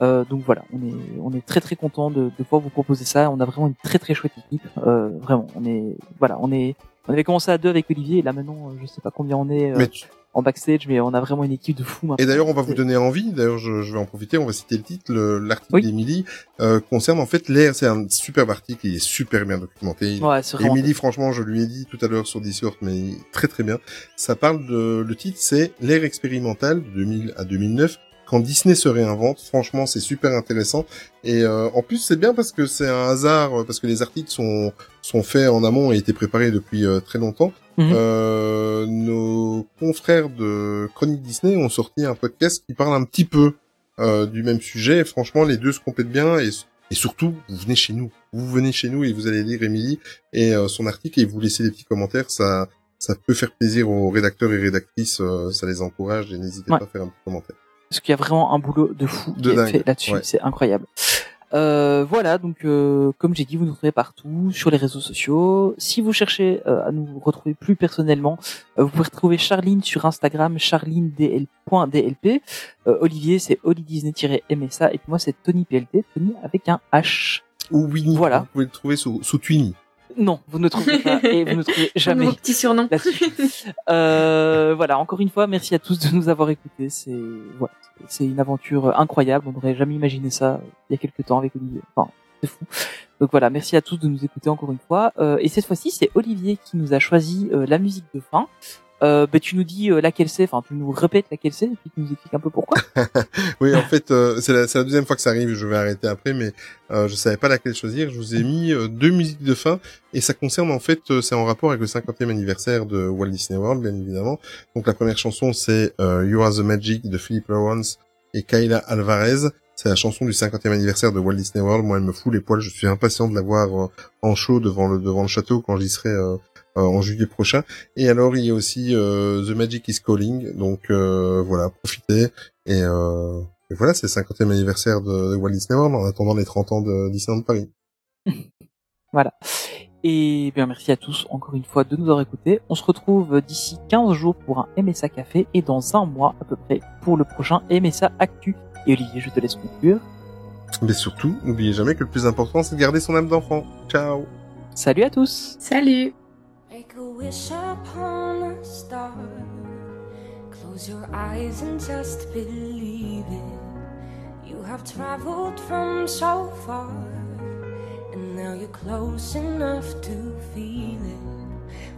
Euh, donc voilà, on est on est très très content de, de pouvoir vous proposer ça. On a vraiment une très très chouette équipe. Euh, vraiment, on est voilà, on est on avait commencé à deux avec Olivier et là maintenant je sais pas combien on est Mais tu- en backstage, mais on a vraiment une équipe de fous. maintenant. Et d'ailleurs, on va vous donner envie. D'ailleurs, je, je vais en profiter. On va citer le titre. Le- L'article Oui. d'Émilie euh, concerne en fait l'air. C'est un superbe article. Il est super bien documenté. Ouais. Émilie, franchement, je lui ai dit tout à l'heure sur Discord, mais très très bien. Ça parle de le titre, c'est l'ère expérimentale de 2000 à 2009 quand Disney se réinvente. Franchement, c'est super intéressant. Et euh, en plus, c'est bien parce que c'est un hasard, euh, parce que les articles sont sont faits en amont et étaient préparés depuis euh, très longtemps. Mhm. Euh, nos confrères de Chronique Disney ont sorti un podcast qui parle un petit peu euh, du même sujet. Et franchement, les deux se complètent bien et et surtout, vous venez chez nous. Vous venez chez nous et vous allez lire Émilie et euh, son article et vous laissez des petits commentaires. Ça, ça peut faire plaisir aux rédacteurs et rédactrices. euh, ça les encourage et n'hésitez Ouais. pas à faire un petit commentaire. Parce qu'il y a vraiment un boulot de fou De qui est fait là-dessus. ouais. C'est incroyable. Euh, voilà, donc euh, comme j'ai dit, vous nous retrouvez partout sur les réseaux sociaux. Si vous cherchez euh, à nous retrouver plus personnellement, euh, vous pouvez retrouver Charline sur Instagram, charlinedl.dlp. Euh, Olivier, c'est olidisney-msa et puis moi c'est Tony PLT, Tony avec un H. Ou Winnie. Voilà. Vous pouvez le trouver sous, sous Twinny. Non, vous ne trouverez pas et vous ne trouvez jamais. Mon petit surnom. Euh, voilà, encore une fois, merci à tous de nous avoir écoutés. C'est voilà, c'est une aventure incroyable. On n'aurait jamais imaginé ça il y a quelques temps avec Olivier. Enfin, c'est fou. Donc voilà, merci à tous de nous écouter encore une fois. Euh, et cette fois-ci, c'est Olivier qui nous a choisi euh, la musique de fin. Euh, ben, tu nous dis euh, laquelle c'est, enfin tu nous répètes laquelle c'est et puis tu nous expliques un peu pourquoi. Oui, en fait, euh, c'est la, la deuxième fois que ça arrive. Je vais arrêter après, mais euh, je savais pas laquelle choisir. Je vous ai mis euh, deux musiques de fin et ça concerne en fait, euh, c'est en rapport avec le 50e anniversaire de Walt Disney World, bien évidemment. Donc la première chanson, c'est You Are the Magic de Philip Lawrence et Kayla Alvarez. C'est la chanson du 50e anniversaire de Walt Disney World. Moi, elle me fout les poils. Je suis impatient de la voir en show devant le devant le château quand j'y serai en juillet prochain. Et alors, il y a aussi euh, The Magic is Calling. Donc euh, voilà, profitez. Et, euh, et voilà, c'est le 50e anniversaire de, de Walt Disney World en attendant les 30 ans de Disneyland Paris. Voilà. Et bien merci à tous encore une fois de nous avoir écoutés. On se retrouve d'ici 15 jours pour un MSA Café et dans un mois à peu près pour le prochain MSA Actu. Et Olivier, je te laisse conclure. Mais surtout, n'oubliez jamais que le plus important, c'est de garder son âme d'enfant. Ciao Salut à tous Salut Make a wish upon a star. Close your eyes and just believe it. You have traveled from so far, and now you're close enough to feel it.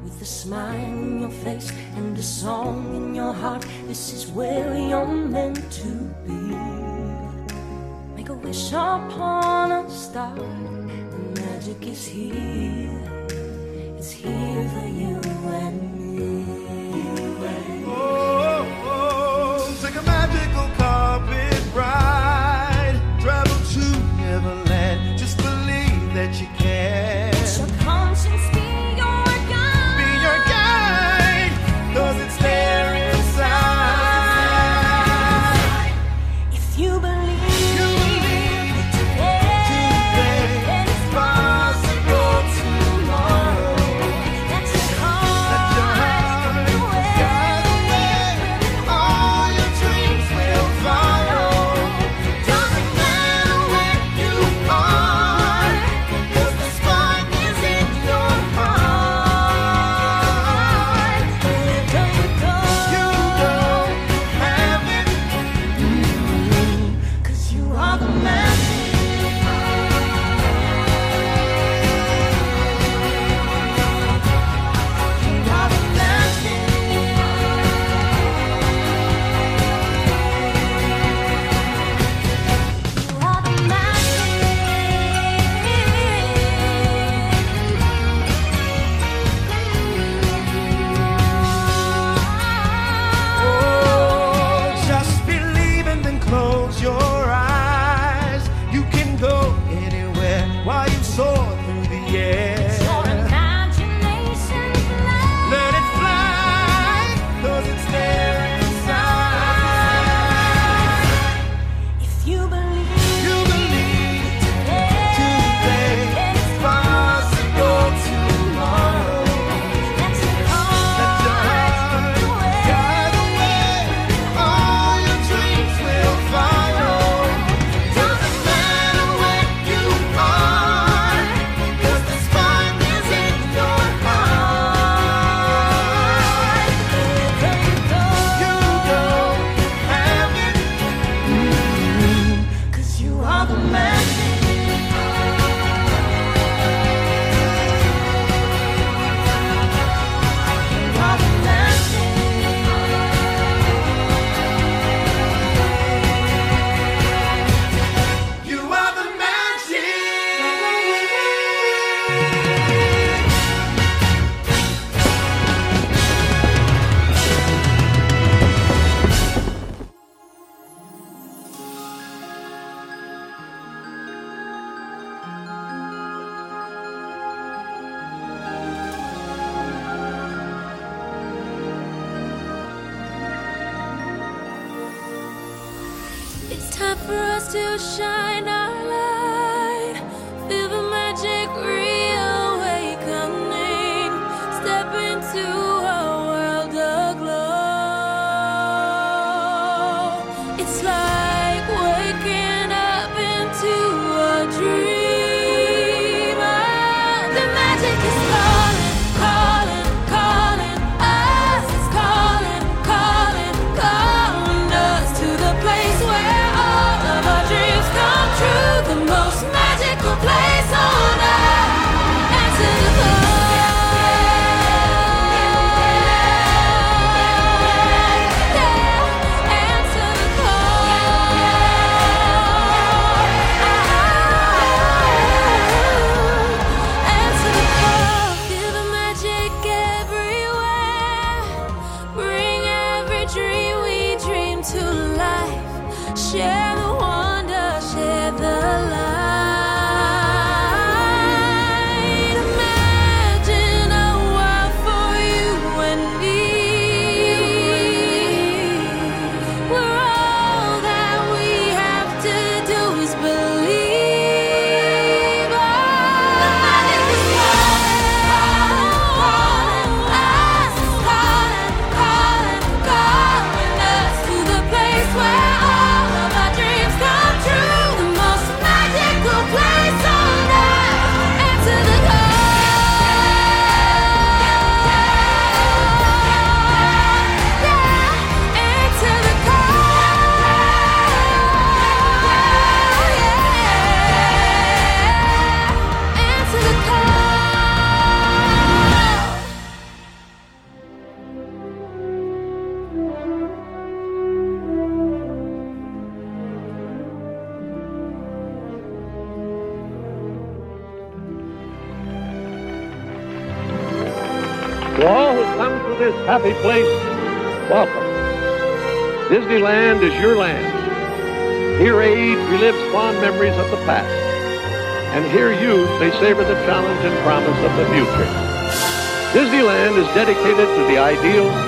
With a smile on your face and a song in your heart, this is where you're meant to be. Make a wish upon a star. The magic is here. It's here for you and me.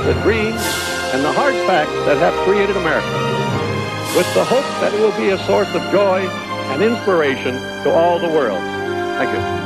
the dreams, and the hard facts that have created America, with the hope that it will be a source of joy and inspiration to all the world. Thank you.